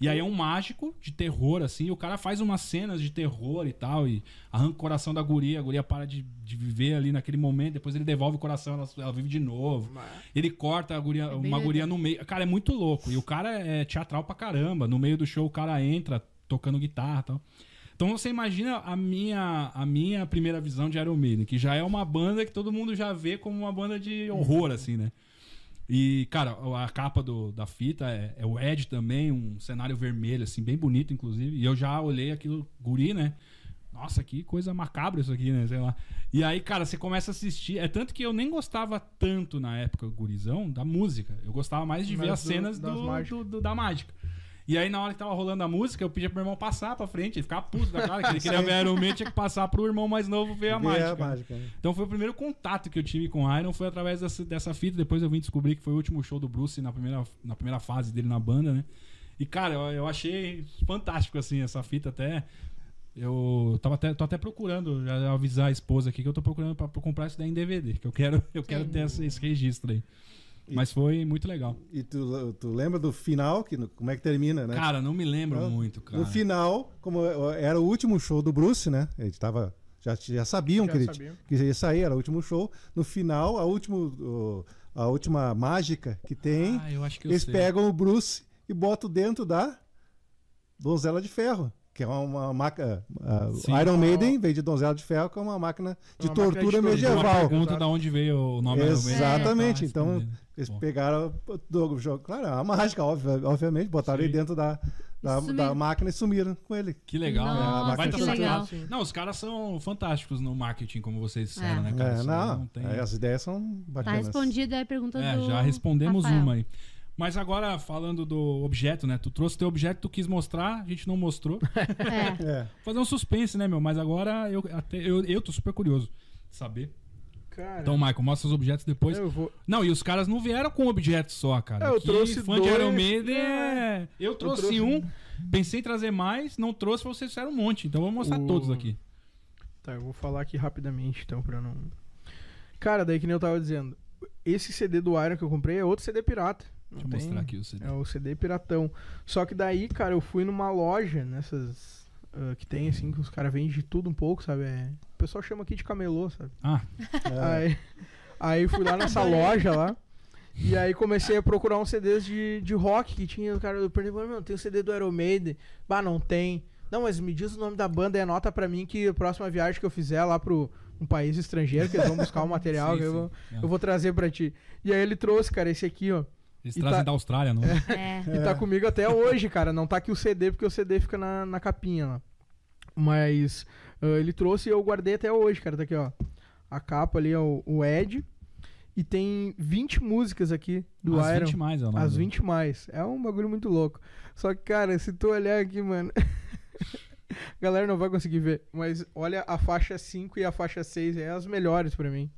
E aí é um mágico de terror, assim, e o cara faz umas cenas de terror e tal, e arranca o coração da guria, a guria para de, de viver ali naquele momento, depois ele devolve o coração, ela, ela vive de novo. Ele corta a guria, É uma guria no meio. Cara, é muito louco. E o cara é teatral pra caramba. No meio do show o cara entra tocando guitarra e tal. Então você imagina a minha, a minha primeira visão de Iron Maiden, que já é uma banda que todo mundo já vê como uma banda de horror, assim, né? E, cara, a capa do, da fita é, é o Ed também, um cenário vermelho, assim, bem bonito, inclusive. E eu já olhei aquilo, guri, né? Nossa, que coisa macabra isso aqui, né? Sei lá. E aí, cara, você começa a assistir. É tanto que eu nem gostava tanto na época, gurizão, da música. Eu gostava mais de ver Mas as do- cenas do- do- da mágica. E aí, na hora que tava rolando a música, eu pedia pro meu irmão passar pra frente, ele ficava puto da cara, que ele queria ver Iron Man, tinha que passar pro irmão mais novo ver a Ver mágica. a mágica, né? Então foi o primeiro contato que eu tive com o Iron, foi através dessa, dessa fita. Depois eu vim descobrir que foi o último show do Bruce na primeira, na primeira fase dele na banda, né? E, cara, eu, eu achei fantástico, assim, essa fita até. Eu tava até, tô até procurando, já avisar a esposa aqui que eu tô procurando pra, pra comprar isso daí em DVD, que eu quero, eu quero ter esse, esse registro aí. Mas foi muito legal. E tu, tu lembra do final, que, como é que termina, né? Cara, não me lembro Não, muito, cara. No final, como era o último show do Bruce, né? Eles tava, já, já sabiam Já que ele sabiam. que ia sair, era o último show. No final, a, último, a última mágica que tem, Ah, eu acho que eu eles sei. pegam o Bruce e botam dentro da Donzela de Ferro. Que é uma, máquina. Iron Maiden veio de Donzela de Ferro, que é uma máquina de Uma máquina de tortura tortura. Uma medieval. pergunta Exato. de onde veio o nome. Exatamente. Tá Então, eles Bom. pegaram do jogo. Claro, é uma mágica, obviamente, botaram Sim. ele dentro da, da, da máquina e sumiram com ele. Que legal, Nossa, né? Vai que ter legal. Não, os caras são fantásticos no marketing, como vocês disseram, É. né, cara? É, Isso não, tem- é, as ideias são Tá bacanas. respondida a pergunta É, do. já respondemos Rafael. uma aí. Mas agora, falando do objeto, né? Tu trouxe teu objeto, tu quis mostrar, a gente não mostrou. É. É. Fazer um suspense, né, meu? Mas agora eu, até, eu, eu tô super curioso de saber. Cara, Então, Michael, mostra os objetos depois. eu vou. Não, e os caras não vieram com um objeto só, cara. É, eu Que trouxe fã de dois. Iron Maiden é... Eu trouxe, trouxe um, pensei em trazer mais, não trouxe, vocês fizeram um monte. Então vamos mostrar O- todos aqui. Tá, eu vou falar aqui rapidamente, então, pra não. Cara, daí que nem eu tava dizendo. Esse CD do Iron que eu comprei é outro CD pirata. Não Deixa eu mostrar aqui o CD. É o CD piratão. Só que daí, cara, eu fui numa loja, nessas. ah, que tem, assim, que os caras vendem de tudo um pouco, sabe? É- o pessoal chama aqui de camelô, sabe? Ah, É. Aí, aí fui lá nessa loja lá. E aí comecei a procurar uns CDs de, de rock que tinha. O cara, eu perguntei, meu, tem o CD do Iron Maiden? Bah, não tem. Não, mas me diz o nome da banda e anota pra mim que a próxima viagem que eu fizer lá pro um país estrangeiro, que eles vão buscar o material, Sim, que eu, sim. vou, É. eu vou trazer pra ti. E aí ele trouxe, cara, esse aqui, ó. Eles E trazem tá- da Austrália, não? É. E tá comigo até hoje, cara. Não tá aqui o CD, porque o CD fica na, na capinha lá. Mas ah, ele trouxe e eu guardei até hoje, cara. Tá aqui, ó. A capa ali é o, o Ed. E tem 20 músicas aqui do As Iron. 20 mais, é o nome As do- 20 mais. É um bagulho muito louco. Só que, cara, se tu olhar aqui, mano. a galera não vai conseguir ver. Mas olha a faixa 5 e a faixa 6 é as melhores pra mim.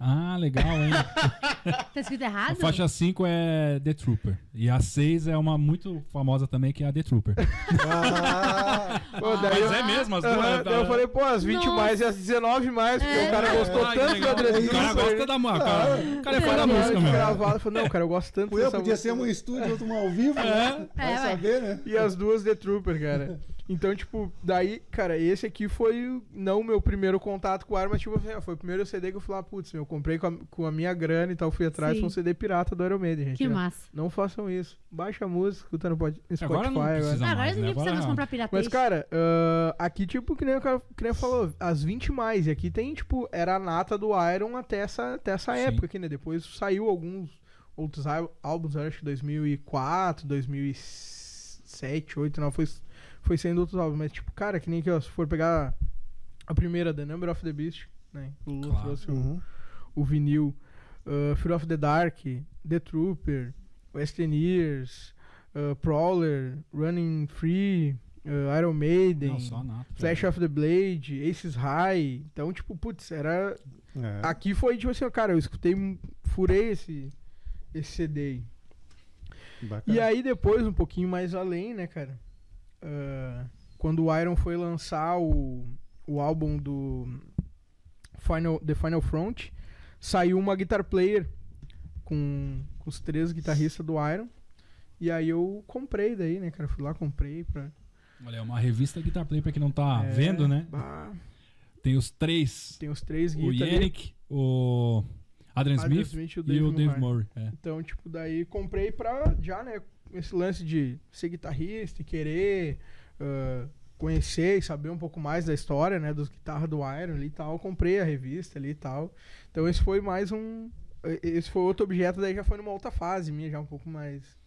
Ah, legal, hein? Tá escrito A errado? faixa 5 é The Trooper. E a 6 é uma muito famosa também, que é a The Trooper. Ah, Pô, daí Mas eu- é mesmo, as duas. daí eu falei, pô, as 20 Nossa. mais e as 19 mais, porque É. o cara gostou Ah, tanto da André O cara gosta da música. Cara, o cara é fã da Cara, música, meu. gravado, eu falei, não, cara, eu gosto tanto eu dessa podia música. ser um estúdio, outro um ao vivo, né? É, Vai ué. saber, né? E as duas The Trooper, cara. Então, tipo, daí, cara, esse aqui foi não o meu primeiro contato com o Iron, mas tipo, assim, foi o primeiro CD que eu falei, ah, putz, eu comprei com a, com a minha grana e tal, fui atrás, Sim. foi um CD pirata do Iron Maiden, gente. Que né? massa. Não façam isso. Baixa a música, escuta no Spotify Agora não agora. precisa Ah, agora mais, ninguém né? precisa mais Agora- comprar pirata. Mas, cara, ah, aqui, tipo, que nem, o cara, que nem falou, as 20 mais. E aqui tem, tipo, era a nata do Iron até essa, até essa Sim. época aqui, né? Depois saiu alguns outros ál- álbuns, eu acho que 2004, 2007, 2008, não, foi, foi saindo outros álbuns. Mas, tipo, cara, que nem que, ó, se for pegar a primeira, The Number of the Beast, né? O Lula Claro. trouxe o, Uhum. o vinil. Uh, Fear of the Dark, The Trooper, Western Years, uh, Prowler, Running Free, uh, Iron Maiden, Não. Flash of the Blade, Aces High. Então, tipo, putz, era. É. Aqui foi tipo assim, cara, eu escutei, furei esse, esse CD aí. Bacana. E aí depois, um pouquinho mais além, né, cara? Ah, quando o Iron foi lançar o, o álbum do Final, The Final Front, saiu uma guitar player com, com os três guitarristas do Iron. E aí eu comprei daí, né, cara? Fui lá, comprei pra. Olha, é uma revista Guitar Play pra quem não tá É, vendo, né? bah, Tem os três. tem os três O. Yannick, o Adrian Adrian Smith, Smith e o e Dave o Dave Murray. Murray. é. Então, tipo, daí comprei pra já, né? Esse lance de ser guitarrista e querer ah, conhecer e saber um pouco mais da história, né? Dos guitarras do Iron ali e tal. Comprei a revista ali e tal. Então, esse foi mais um. Esse foi outro objeto, daí já foi numa outra fase minha, já um pouco mais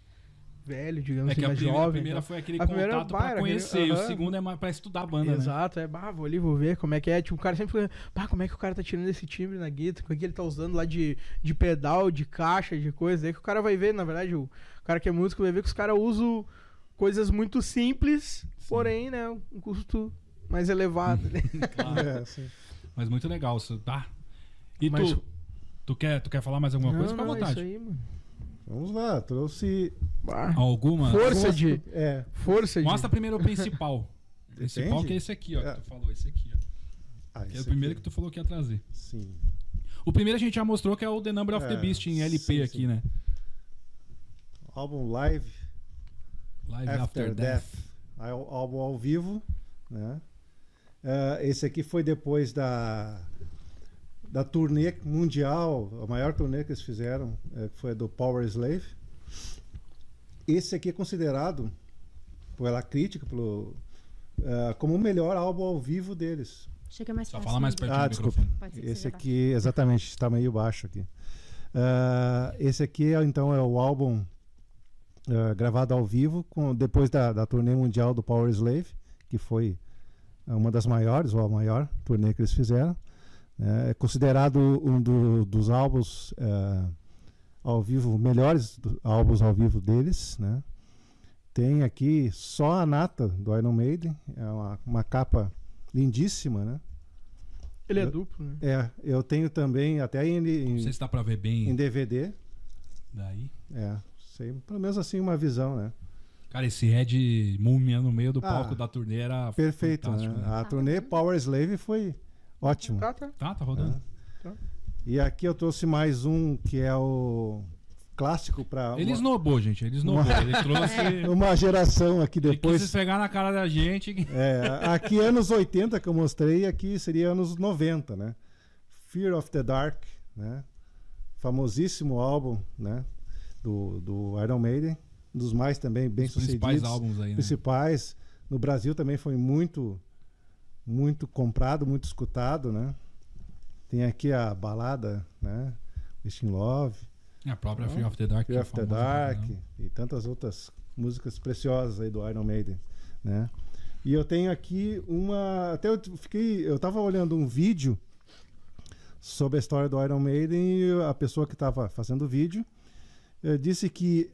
velho, digamos É assim, que a mais primeira, a jovem. primeira então. foi aquele A primeira contato bah, pra era aquele- conhecer, e o segundo é mais pra estudar a banda, né? Exato, é, bah, vou ali, vou ver como é que é. Tipo, o cara sempre fica, bah, como é que o cara tá tirando esse timbre na guitarra, o que ele tá usando lá de, de pedal, de caixa, de coisa. Daí que o cara vai ver, na verdade, o cara que é músico vai ver que os caras usam coisas muito simples, porém, né, um custo mais elevado, né? Claro. É, sim. Mas muito legal isso, tá? E Mas- tu, tu, quer, tu quer falar mais alguma coisa? Fica à não, é vontade. isso aí, mano. Vamos lá, trouxe. Alguma? Força de... É, Força de... Mostra primeiro o principal. O principal que é esse aqui, ó, É. que tu falou, esse aqui, ó. ah, Que é o primeiro aqui. que tu falou que ia trazer. Sim. O primeiro a gente já mostrou que é o The Number of the É, Beast em LP sim, aqui, sim. né? Álbum live Live After, After, Death. Death. Álbum ao vivo, né? Ah, esse aqui foi depois da da turnê mundial, a maior turnê que eles fizeram, que foi a do Power Slave. Esse aqui é considerado pela crítica, pelo ah, como o melhor álbum ao vivo deles. Chega mais Só fácil. fala mais né? pertinho Ah, do desculpa. Esse aqui, exatamente, está meio baixo aqui. Ah, esse aqui, é, então, é o álbum ah, gravado ao vivo, com, depois da, da turnê mundial do Power Slave, que foi uma das maiores, ou a maior turnê que eles fizeram. Né? É considerado um do- dos álbuns ah, ao vivo, melhores do- álbuns ao vivo deles. Né? Tem aqui só a nata do Iron Maiden, é uma, uma capa lindíssima, né? Ele é duplo, né? É, eu tenho também até em, Não em, sei se dá pra ver bem em DVD. daí. É, sei, pelo menos assim uma visão, né? Cara, esse Red Múmia no meio do Ah, palco da turnê era Perfeito, né? né? A turnê? Power Slave foi ótimo. Tá, tá. Tá, tá rodando. E aqui eu trouxe mais um que é o clássico para Ele uma, esnobou, gente. Ele esnobou. Ele trouxe. uma geração aqui Ele quis depois. pegar na cara da gente. É, aqui anos 80 que eu mostrei, aqui seria anos 90, né? Fear of the Dark, né? Famosíssimo álbum, né? Do, do Iron Maiden, um dos mais também bem Os principais sucedidos. álbuns aí, né? principais. No Brasil também foi muito muito comprado, muito escutado, né? Tem aqui a balada, né? Wishing Love, A própria Fear of the Dark. Fear é of the pra Dark e tantas outras músicas preciosas aí do Iron Maiden, né? E eu tenho aqui uma, até eu fiquei, eu tava olhando um vídeo sobre a história do Iron Maiden e a pessoa que estava fazendo o vídeo eh, disse que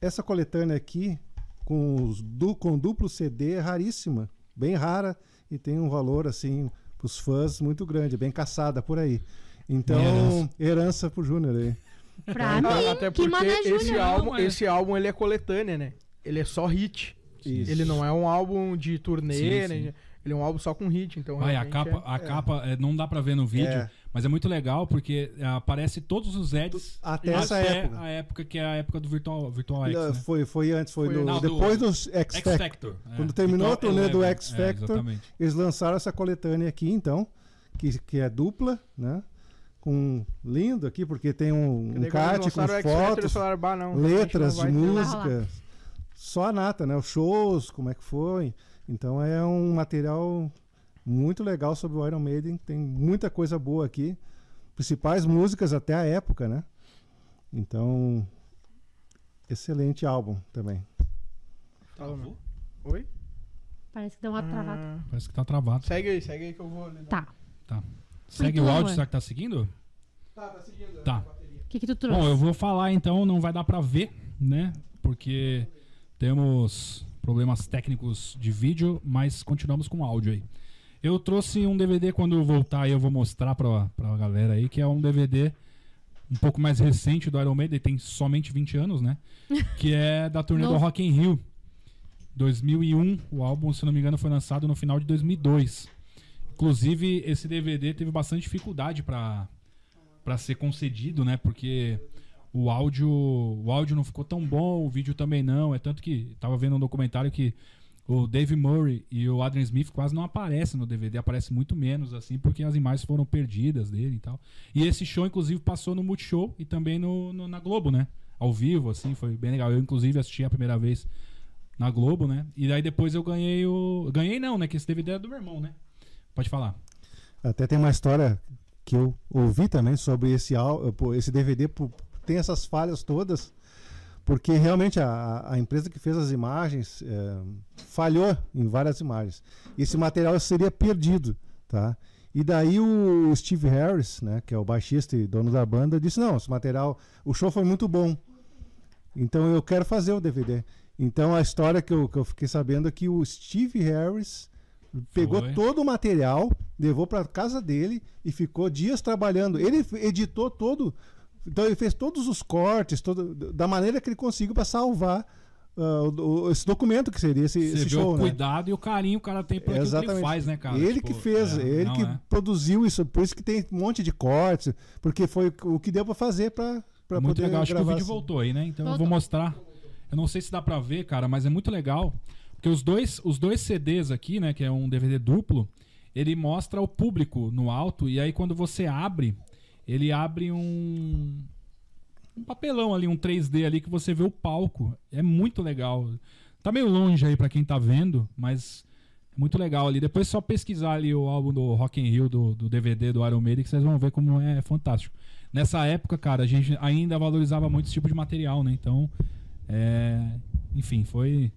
essa coletânea aqui com, os du, com duplo CD é raríssima, bem rara e tem um valor assim para os fãs muito grande, bem caçada por aí. Então, herança. herança pro Júnior aí. Pra mim, Até que porque esse álbum, esse álbum ele é coletânea, né? Ele é só hit. Isso. Ele não é um álbum de turnê, Sim, né? sim. Ele é um álbum só com hit, então Vai, a capa, a capa é, não dá pra ver no vídeo, É. Mas é muito legal porque é, aparece todos os Eds Até essa época. a época que é a época do Virtual, Virtual X, né? Foi, foi antes, foi, Foi no- Não, do- depois dos X X Factor. Factor. é. Quando terminou a Virtual turnê do Eleven, X é, Factor, exatamente. Eles lançaram essa coletânea aqui, então, que, que é dupla, né? Com lindo aqui, porque tem um, um card com Factor, fotos, falaram, não, letras não de música. Só a nata, né? Os shows, como é que foi. Então é um material muito legal sobre o Iron Maiden. Tem muita coisa boa aqui. Principais músicas até a época, né? Então, excelente álbum também. Meu. Oi? Parece que deu uma travada. Ah, Parece que tá travado. segue aí, segue aí que eu vou... ali. Tá. Segue o áudio, amor. será que tá seguindo? Tá, tá seguindo. Tá. O que, que tu trouxe? Bom, eu vou falar então, não vai dar pra ver, né? Porque temos problemas técnicos de vídeo, mas continuamos com áudio aí. Eu trouxe um DVD quando eu voltar aí eu vou mostrar pra, pra galera aí, que é um DVD um pouco mais recente do Iron Maiden, tem somente 20 anos, né? Que é da turnê do. Rock in Rio. 2001, o álbum, se não me engano, foi lançado no final de 2002. Inclusive, esse DVD teve bastante dificuldade pra para ser concedido, né? Porque o áudio, o áudio não ficou tão bom, o vídeo também não. É tanto que tava vendo um documentário que o Dave Murray e o Adrian Smith quase não aparecem no DVD, aparece muito menos assim, porque as imagens foram perdidas dele e tal. E esse show inclusive passou no Multishow e também no, no- na Globo, né? Ao vivo assim, foi bem legal. Eu inclusive assisti a primeira vez na Globo, né? E daí depois eu ganhei o ganhei não, né? Que esse DVD é do meu irmão, né? Pode falar. Até tem uma história que eu ouvi também sobre esse, esse DVD, tem essas falhas todas, porque realmente a, a empresa que fez as imagens é, falhou em várias imagens. Esse material seria perdido, tá? E daí o Steve Harris, né, que é o baixista e dono da banda, disse: "Não, esse material, o show foi muito bom. Então eu quero fazer o DVD". Então a história que eu, que eu fiquei sabendo é que o Steve Harris pegou Foi. todo o material, levou para casa dele e ficou dias trabalhando. Ele editou todo, então ele fez todos os cortes, todo, da maneira que ele conseguiu para salvar o- esse documento que seria esse, Você esse show, o né? cuidado e o carinho que o cara tem por aquilo que ele faz, né, cara? ele Tipo, que fez, é, ele não, que é. produziu isso, por isso que tem um monte de cortes, porque foi o que deu para fazer para para Muito poder legal, acho que o vídeo assim. voltou aí, né? Então eu Voltou. vou mostrar. Eu não sei se dá pra ver, cara, mas é muito legal. Porque os dois, os dois CDs aqui, né, que é um DVD duplo, ele mostra o público no alto, e aí quando você abre, ele abre um. Um papelão ali, um 3D ali, que você vê o palco. É muito legal. Tá meio longe aí pra quem tá vendo, mas é muito legal ali. Depois é só pesquisar ali o álbum do Rock in Rio, do, do DVD do Iron Maiden, que vocês vão ver como é fantástico. Nessa época, cara, a gente ainda valorizava muito esse tipo de material, né? Então, é, enfim, foi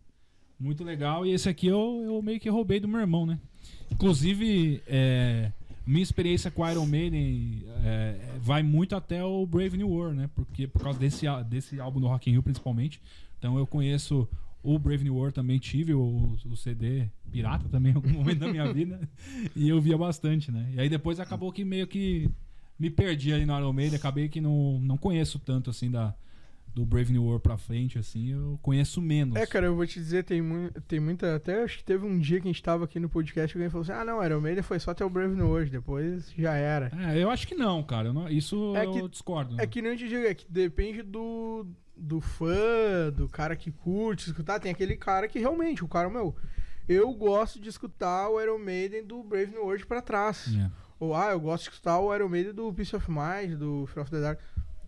muito legal. E esse aqui eu, eu meio que roubei do meu irmão, né? Inclusive, é, minha experiência com Iron Maiden é, vai muito até o Brave New World, né? Porque por causa desse, desse álbum do Rock in Rio, principalmente. Então eu conheço o Brave New World também, tive o, o CD pirata também em algum momento da minha vida. E eu via bastante, né? E aí depois acabou que meio que me perdi aí no Iron Maiden, acabei que não, não conheço tanto assim da do Brave New World pra frente, assim, eu conheço menos. É, cara, eu vou te dizer, tem, mui- tem muita. Até acho que teve um dia que a gente tava aqui no podcast e alguém falou assim: ah, não, Iron Maiden foi só até o Brave New World, depois já era. É, eu acho que não, cara. eu não- isso É eu que- discordo. É que nem eu te digo, é que depende do, do fã, do cara que curte escutar. Tem aquele cara que realmente, o cara, meu, eu gosto de escutar o Iron Maiden do Brave New World pra trás. É. Ou, ah, eu gosto de escutar o Iron Maiden do Peace of Mind, do Fear of the Dark.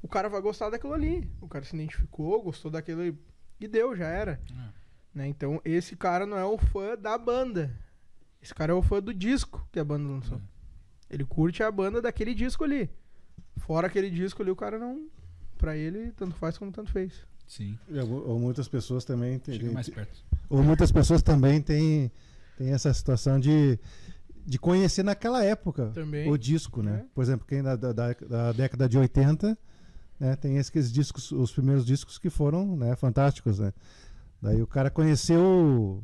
O cara vai gostar daquilo ali. O cara se identificou, gostou daquilo ali. E deu, já era. É. Né? Então, esse cara não é o fã da banda. Esse cara é o fã do disco que a banda lançou. Ele curte a banda daquele disco ali. Fora aquele disco ali, o cara não. Pra ele, tanto faz como tanto fez. Sim. E Ou, ou muitas pessoas também têm, Chega mais perto. ou muitas pessoas também têm, têm essa situação de, de conhecer naquela época Também. o disco, né? É. Por exemplo, quem da, da, da- da década de 80, né, tem esses discos, os primeiros discos que foram né, fantásticos, né? Daí o cara conheceu,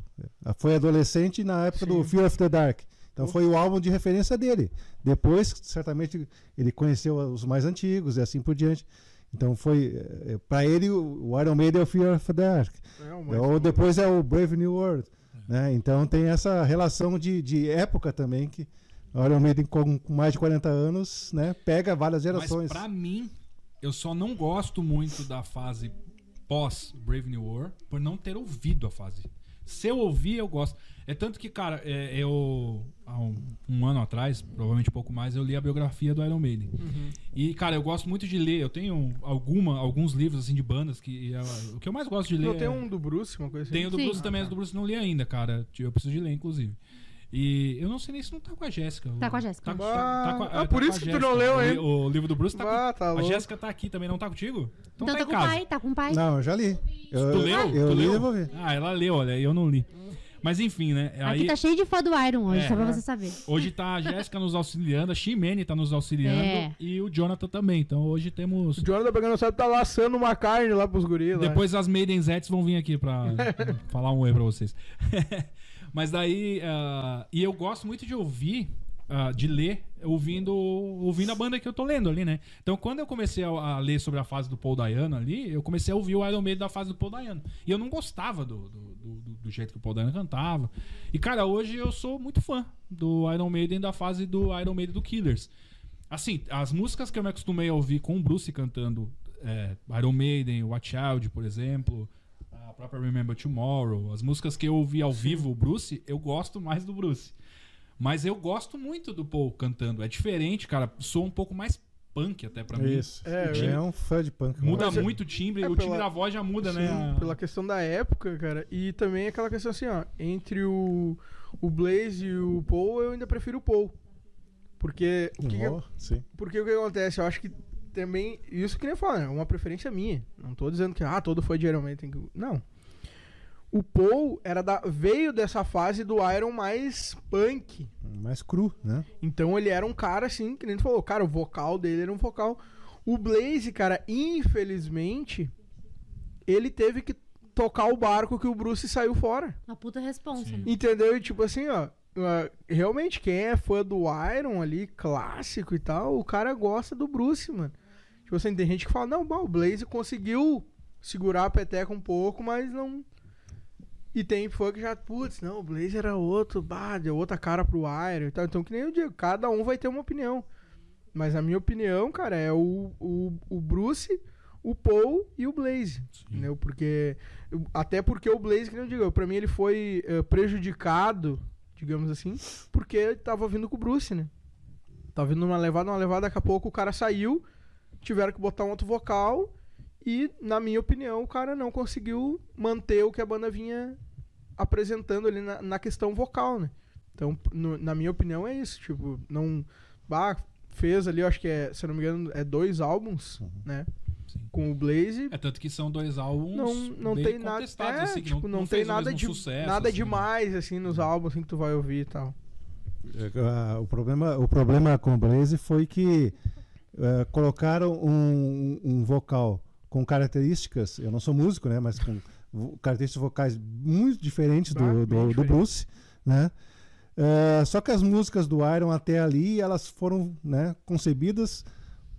foi adolescente na época do Sim. Fear of the Dark. Então foi o álbum de referência dele. Depois, certamente, ele conheceu os mais antigos e assim por diante. Então foi, para ele, o Iron Maiden é o Fear of the Dark. É, mais- Ou depois é o Brave New World. Né? Então tem essa relação de, de época também que O Iron Maiden com, com mais de 40 anos, né? Pega várias Mas gerações. pra mim, eu só não gosto muito da fase pós Brave New World por não ter ouvido a fase. Se eu ouvir, eu gosto. É tanto que, cara, é, eu. Há um, um ano atrás, provavelmente um pouco mais, eu li a biografia do Iron Maiden. E, cara, eu gosto muito de ler. Eu tenho alguma, alguns livros assim de bandas que. é, o que eu mais gosto de ler. Não tem é- um do Bruce, uma coisa assim? tem o do Sim. Bruce também, o do Bruce não li ainda, cara. Eu preciso de ler, inclusive. E eu não sei nem se não tá com a Jéssica. Tá com a Jéssica. Tá, com- Ah, tá com a- ah, tá por com isso a que tu não leu ainda. O livro do Bruce tá Ah, com... tá A. Jéssica tá aqui também, não tá contigo? Então tá tá com o pai, tá com o pai. Não, eu já li. Eu, Tu leu? Eu Tu li leu? devolvi. Ah, ela leu, olha, eu não li. Mas enfim, né? Aqui Aí, tá cheio de fã do Iron hoje, É. só pra você saber. hoje tá a Jéssica nos auxiliando, a Shimene tá nos auxiliando É. e o Jonathan também. Então hoje temos... O Jonathan pegando o sabe, tá laçando uma carne lá pros guris. lá. Depois as Maidenzettes vão vir aqui pra falar um oi pra vocês. Mas daí. ah, e eu gosto muito de ouvir, ah, de ler, ouvindo, ouvindo a banda que eu tô lendo ali, né? Então quando eu comecei a, a ler sobre a fase do Paul Dayano ali, eu comecei a ouvir o Iron Maiden da fase do Paul Dayano. E eu não gostava do, do, do- do jeito que o Paul Dayano cantava. E cara, hoje eu sou muito fã do Iron Maiden da fase do Iron Maiden do Killers. Assim, as músicas que eu me acostumei a ouvir com o Bruce cantando é, Iron Maiden, Watch Out, por exemplo, própria Remember Tomorrow, as músicas que eu ouvi ao vivo, o Bruce, eu gosto mais do Bruce. Mas eu gosto muito do Paul cantando. É diferente, cara. Sou um pouco mais punk até pra mim. Isso. É, É, é um fã de punk. Muda Mas é- muito o timbre, é o pela- timbre da voz já muda, Sim, né? Pela questão da época, cara. E também aquela questão assim, ó. Entre o, o Blaze e o Paul, eu ainda prefiro o Paul. Porque o que, que- Oh, sim. porque o que acontece? Eu acho que também. Isso que nem falar, é uma preferência minha. Não tô dizendo que, ah, todo fã de Iron Man tem que. Não. O Paul era da, veio dessa fase do Iron mais punk. Mais cru, né? Então ele era um cara assim, que nem tu falou, cara, o vocal dele era um vocal. O Blaze, cara, infelizmente, ele teve que tocar o barco que o Bruce saiu fora. Uma puta responsa. né? Entendeu? E tipo assim, ó. uh, Realmente, quem é fã do Iron ali, clássico e tal, o cara gosta do Bruce, mano. Tipo assim, tem gente que fala, não, bah, o Blaze conseguiu segurar a peteca um pouco, mas não. E tem fã que já, putz, não, o Blaze era outro, bah, deu outra cara pro Iron e tal. Então, que nem eu digo, cada um vai ter uma opinião. Mas a minha opinião, cara, é o, o, o Bruce, o Paul e o Blaze. Entendeu? Porque. Até porque o Blaze, que nem eu digo, pra mim ele foi eh, prejudicado, digamos assim, porque ele tava vindo com o Bruce, né? Tava vindo numa levada, uma levada, daqui a pouco o cara saiu, tiveram que botar um outro vocal. E, na minha opinião, o cara não conseguiu manter o que a banda vinha apresentando ali na, na questão vocal, né? Então, no- na minha opinião, é isso. Tipo, não. Bah, fez ali, eu acho que é, se eu não me engano, é dois álbuns, né? Sim. Com o Blaze. É tanto que são dois álbuns Não, não tem nada. É, assim, que tipo, não, tem fez o nada, de, sucesso, nada assim. demais, assim, nos álbuns assim, que tu vai ouvir e tal. É, ah, o, problema, o problema com o Blaze foi que eh, colocaram um, um vocal com características, eu não sou músico, né, mas com características vocais muito diferentes do, do, do. Bruce, né? Eh, só que as músicas do Iron até ali, elas foram né, concebidas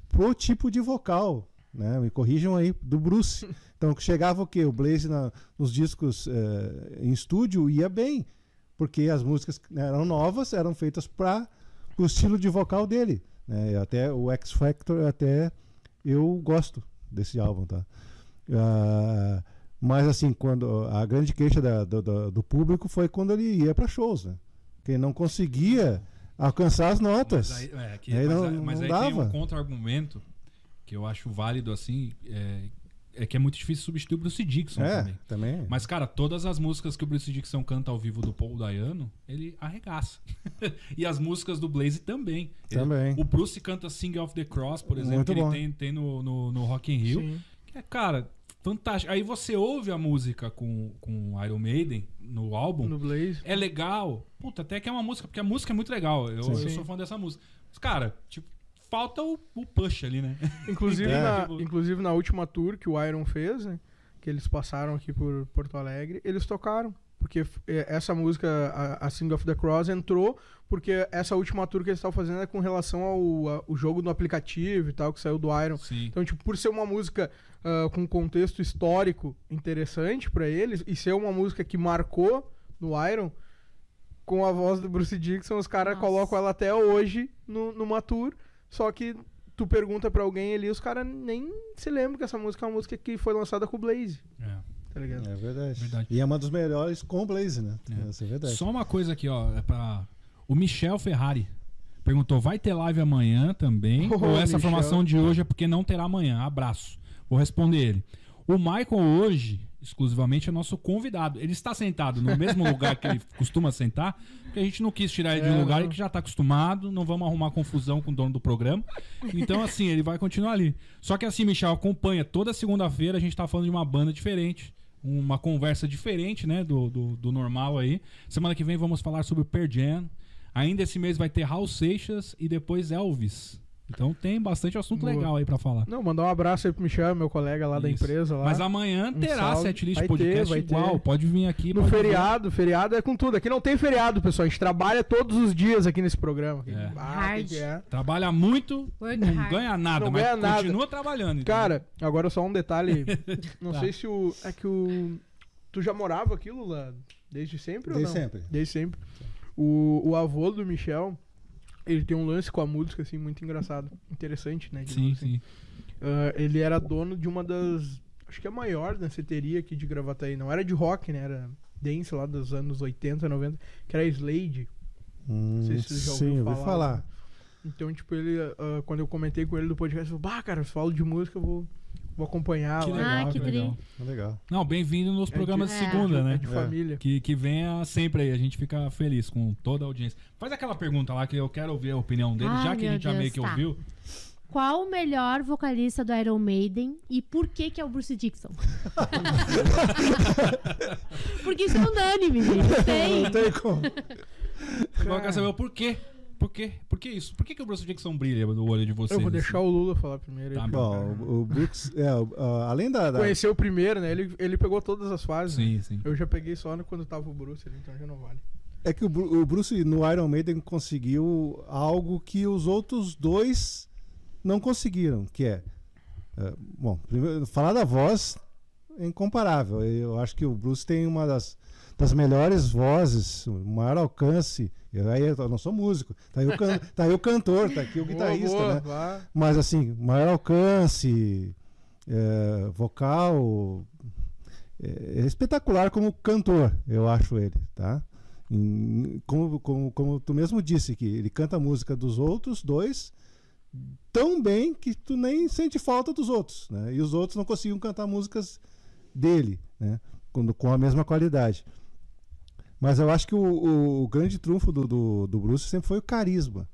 pro tipo de vocal, né? Me corrijam aí, do Bruce. Então chegava o quê? O Blaze na- nos discos eh, em estúdio ia bem, porque as músicas eram novas, eram feitas para o estilo de vocal dele. Né? Até o X Factor, até eu gosto desse álbum, tá? Ah, mas assim, quando a grande queixa da- do, do- público foi quando ele ia para shows, né? Que ele não conseguia alcançar as notas. Mas aí, é, que- Aí mas não- mas não aí tem dava. um contra-argumento que eu acho válido, assim, é, é que é muito difícil substituir o Bruce Dixon é, também. também. Mas, cara, todas as músicas que o Bruce Dixon canta ao vivo do Paul Dayano, ele arregaça. e as músicas do Blaze também. Ele- Também. o Bruce canta Sing of the Cross, por exemplo, Muito que bom. ele tem, tem no, no, no Rock in Rio. Sim. Que é, cara, fantástico. Aí você ouve a música com, com Iron Maiden no álbum. No Blaze. É legal. Puta, até que é uma música, porque a música é muito legal. Eu, Sim. eu Sim. sou fã dessa música. Mas, cara, tipo, falta o, o push ali, né? Inclusive, É. na, Tipo- inclusive na última tour que o Iron fez, né? Que eles passaram aqui por Porto Alegre, eles tocaram. Porque eh, essa música, a, a Sing of the Cross, entrou porque essa última tour que eles estavam fazendo é com relação ao a- o jogo do aplicativo e tal, que saiu do Iron. Sim. Então, tipo, por ser uma música ah, com contexto histórico interessante pra eles e ser uma música que marcou no Iron, com a voz do Bruce Dixon, os caras colocam ela até hoje no, numa tour, só que tu pergunta pra alguém ali, os caras nem se lembram que essa música é uma música que foi lançada com o Blaze, É. tá ligado? É verdade. Verdade. E é uma dos melhores com o Blaze, né? É. Essa é verdade. Só uma coisa aqui, ó. É pra... O Michel Ferrari perguntou: vai ter live amanhã também? Ô, ou essa Michel. formação de hoje é porque não terá amanhã? Abraço. Vou responder ele. O Michael hoje, exclusivamente, é nosso convidado. Ele está sentado no mesmo lugar que ele costuma sentar, porque a gente não quis tirar ele de É, um lugar não. que já está acostumado, não vamos arrumar confusão com o dono do programa. Então, assim, ele vai continuar ali. Só que assim, Michel, acompanha. Toda segunda-feira a gente tá falando de uma banda diferente. Uma conversa diferente, né? Do, do, do normal aí. Semana que vem vamos falar sobre o Pearl Jam. Ainda esse mês vai ter Raul Seixas e depois Elvis. Então tem bastante assunto Boa. legal aí pra falar. Não, mandar um abraço aí pro Michel, meu colega lá da Isso. empresa lá. Mas amanhã Um terá salve. setlist ter, podcast ter. igual. Pode vir aqui. No vir. feriado, feriado é com tudo. Aqui não tem feriado, pessoal. A gente trabalha todos os dias aqui nesse programa. É. Ah, Hard. que que é? Trabalha muito, não ganha nada, Não mas ganha nada. continua trabalhando. entendeu? Cara, agora só um detalhe. Não Tá. sei se o. É que o. Tu já morava aqui, Lula? Desde sempre ou Desde não? sempre. Desde sempre. O, o avô do Michel, ele tem um lance com a música, assim, muito engraçado. Interessante, né? digamos Sim, assim. sim. Ah, ele era dono de uma das. Acho que é a maior danceteria aqui de Gravataí. Não era de rock, né? Era dance lá dos anos 80, 90, que era a Slade. Hum, sei se você já sim, ouviu ouvi falar. falar. Então, tipo, ele. ah, quando eu comentei com ele do podcast, ele falou: Bah, cara, se falo de música, eu vou, vou acompanhar Que legal, Ah, que legal. Legal. Não, bem-vindo nos É programas de- de É. segunda, É né? de É. família. Que, que venha sempre aí, a gente fica feliz com toda a audiência. Faz aquela pergunta lá que eu quero ouvir a opinião dele, Ai, já que a gente já Deus, meio que tá. ouviu. Qual o melhor vocalista do Iron Maiden e por que que é o Bruce Dixon? Porque isso é unânime, gente. Tem. Não tem como. Agora eu quero saber o porquê. Por quê? Por que isso? Por que, que o Bruce Dixon brilha no olho de vocês? Eu vou deixar assim? o Lula falar primeiro. Tá bom. o, o Brooks, é, a- além da, da- Conheceu o primeiro, né? Ele, ele pegou todas as fases. né? Sim, sim. Eu já peguei só no- quando tava o Bruce ali, então já não vale. é que o, o Bruce no Iron Maiden conseguiu algo que os outros dois não conseguiram, que é, é, bom, primeiro, falar da voz é incomparável. Eu acho que o Bruce tem uma das, das melhores vozes, o maior alcance. Eu, aí eu não sou músico, tá aí o, can- tá aí o cantor, tá aqui o guitarrista, Boa, boa, né? Mas assim, maior alcance, é, vocal, é, é espetacular como cantor, eu acho ele, tá? Em- como, como, como tu mesmo disse, que ele canta a música dos outros dois tão bem que tu nem sente falta dos outros, né? E os outros não conseguiam cantar músicas dele, né? Com a mesma qualidade. Mas eu acho que o, o- grande trunfo do, do, do Bruce sempre foi o carisma.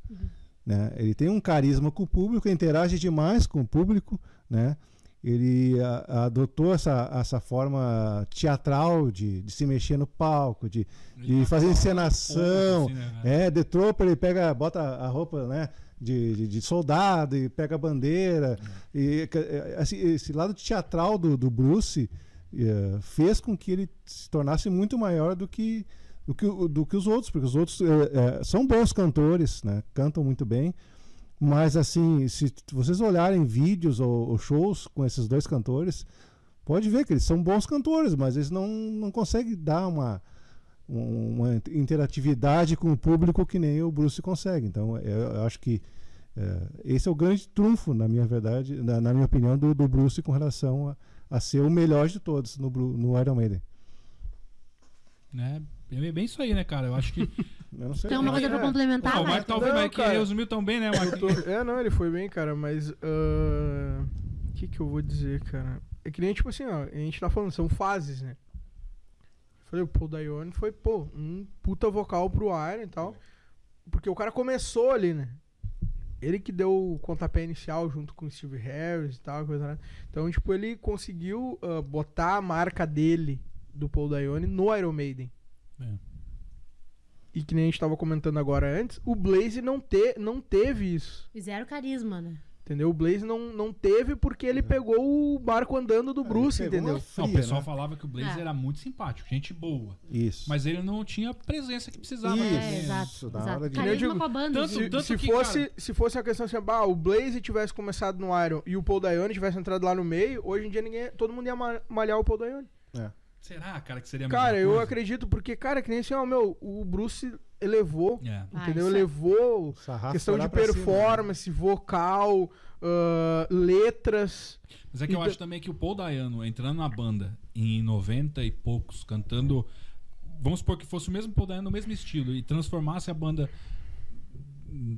Né? Ele tem um carisma com o público, interage demais com o público, né? Ele a- adotou essa, essa forma teatral de, de se mexer no palco, de, de fazer encenação. Assim, né? É, The Trooper, ele pega, bota a roupa, né? De, de, de soldado e pega a bandeira. E, eh, assim, esse lado teatral do, do Bruce eh, fez com que ele se tornasse muito maior do que, do que, do que os outros, porque os outros eh, eh, são bons cantores, né? Cantam muito bem. Mas assim, se vocês olharem vídeos ou, ou shows com esses dois cantores, pode ver que eles são bons cantores, mas eles não, não conseguem dar uma, um- uma interatividade com o público que nem o Bruce consegue. Então, eu, eu acho que eh, esse é o grande trunfo, na minha verdade, na, na minha opinião, do, do Bruce com relação a, a ser o melhor de todos no, no Iron Maiden. Né? É bem isso aí, né, cara? Eu acho que. Eu não sei. Tem uma coisa pra É. complementar, Não, o vai? Marco tá ouvindo, Não, mas que resumiu tão bem, né? Eu tô- É, não, ele foi bem, cara, mas. ah, O que que eu vou dizer, cara? É que nem, tipo assim, ó, a gente tá falando, são fases, né? Eu falei, o Paul Dayone foi, pô, um puta vocal pro Iron e tal. Porque o cara começou ali, né? Ele que deu o pontapé inicial junto com o Steve Harris e tal, coisa né? Então, tipo, ele conseguiu ah, botar a marca dele, do Paul Dayone, no Iron Maiden. É. E que nem a gente tava comentando agora antes, o Blaze não, te, não teve isso. Fizeram carisma, né? Entendeu? O Blaze não, não teve porque ele pegou o barco andando do Bruce, ele pegou entendeu? uma Não, o fria, pessoal né? falava que o Blaze É. era muito simpático, gente boa. Isso. Mas ele não tinha a presença que precisava. Isso. né? É, exato. Isso, na exato. hora de- Eu Carisma digo, com a banda. tanto- gente. tanto se, que, fosse, cara- se fosse a questão assim, bah, o Blaze tivesse começado no Iron e o Paul Dayane tivesse entrado lá no meio, hoje em dia ninguém, todo mundo ia ma- malhar o Paul Dayane. É. Será, cara, que seria a Cara, eu coisa? acredito, porque, cara, que nem assim, ó, meu, o Bruce elevou, É. Ah, entendeu? é- Elevou Sarrafo questão foi lá de pra cima, né? performance, vocal, ah, letras. Mas é que eu Então- acho também que o Paul Dayano entrando na banda em 90 e poucos, cantando. Vamos supor que fosse o mesmo Paul Dayano no mesmo estilo e transformasse a banda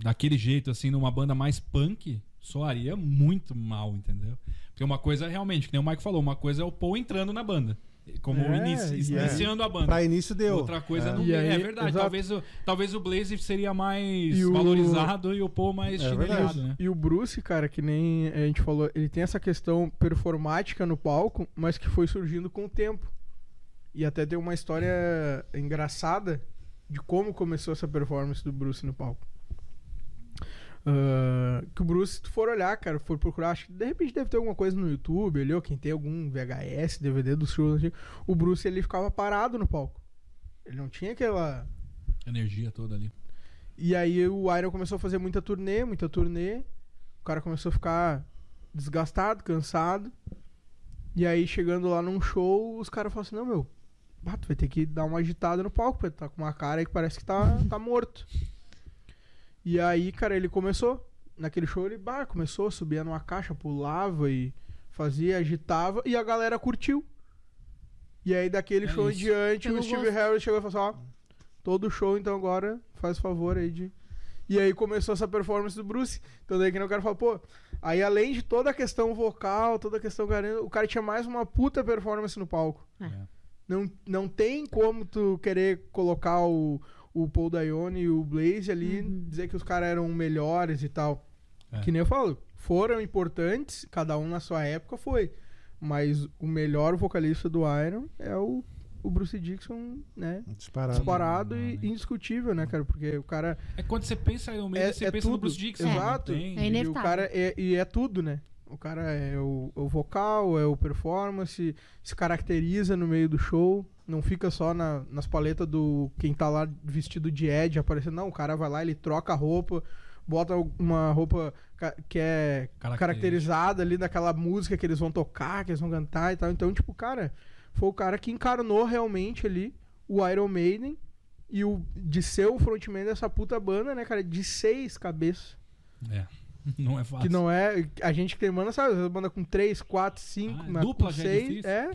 daquele jeito, assim, numa banda mais punk, soaria muito mal, entendeu? Porque uma coisa é realmente, que nem o Mike falou, uma coisa é o Paul entrando na banda. Como É, inici- e é. iniciando a banda. Pra início deu. Outra coisa É. não E é, aí, verdade. exato. Talvez o, talvez o Blaze seria mais E o- valorizado e o Paul mais É chinelado, verdade. né? E o Bruce, cara, que nem a gente falou, ele tem essa questão performática no palco, mas que foi surgindo com o tempo. E até tem uma história engraçada de como começou essa performance do Bruce no palco. Ah, que o Bruce, se tu for olhar, cara, for procurar, acho que de repente deve ter alguma coisa no YouTube ali, ou quem tem algum VHS, DVD shows antigos, o Bruce ele ficava parado no palco. Ele não tinha aquela. Energia toda ali. E aí o Iron começou a fazer muita turnê, muita turnê. O cara começou a ficar desgastado, cansado. E aí chegando lá num show, os caras falaram assim, não, meu, tu vai ter que dar uma agitada no palco, porque tá com uma cara aí que parece que tá, tá morto. E aí, cara, ele começou. Naquele show ele bah, começou, subia numa caixa, pulava e fazia, agitava, e a galera curtiu. E aí daquele É show em isso. diante, Pegou o Steve gosto. Harris chegou e falou assim, ó, todo show, então agora faz favor aí de. E aí começou essa performance do Bruce. Então daí que o cara fala, pô, aí além de toda a questão vocal, toda a questão garante, o cara tinha mais uma puta performance no palco. É. Não, não tem como tu querer colocar o, o Paul Dayone e o Blaze ali, Uhum. dizer que os caras eram melhores e tal. É. Que nem eu falo, foram importantes, cada um na sua época foi. Mas o melhor vocalista do Iron é o, o Bruce Dixon, né? Disparado. Disparado Não, e né? indiscutível, né, cara? Porque o cara É quando você pensa em Iron Maiden, É- você é pensa no tudo. Bruce Dixon. Exato. não tem- É E o cara é, e é tudo, né? O cara é o, o vocal, é o performance, se caracteriza no meio do show, não fica só na- nas paletas do quem tá lá vestido de Ed aparecendo. Não, o cara vai lá, ele troca a roupa, bota uma roupa que é caracterizada ali daquela música que eles vão tocar, que eles vão cantar e tal. Então, tipo, cara, foi o cara que encarnou realmente ali o Iron Maiden e o de ser o frontman dessa puta banda, né, cara? De seis cabeças. É. Não é fácil. Que não é. A gente que tem banda, sabe? Banda com 3, 4, 5, Ah, dupla com é 6. difícil. É.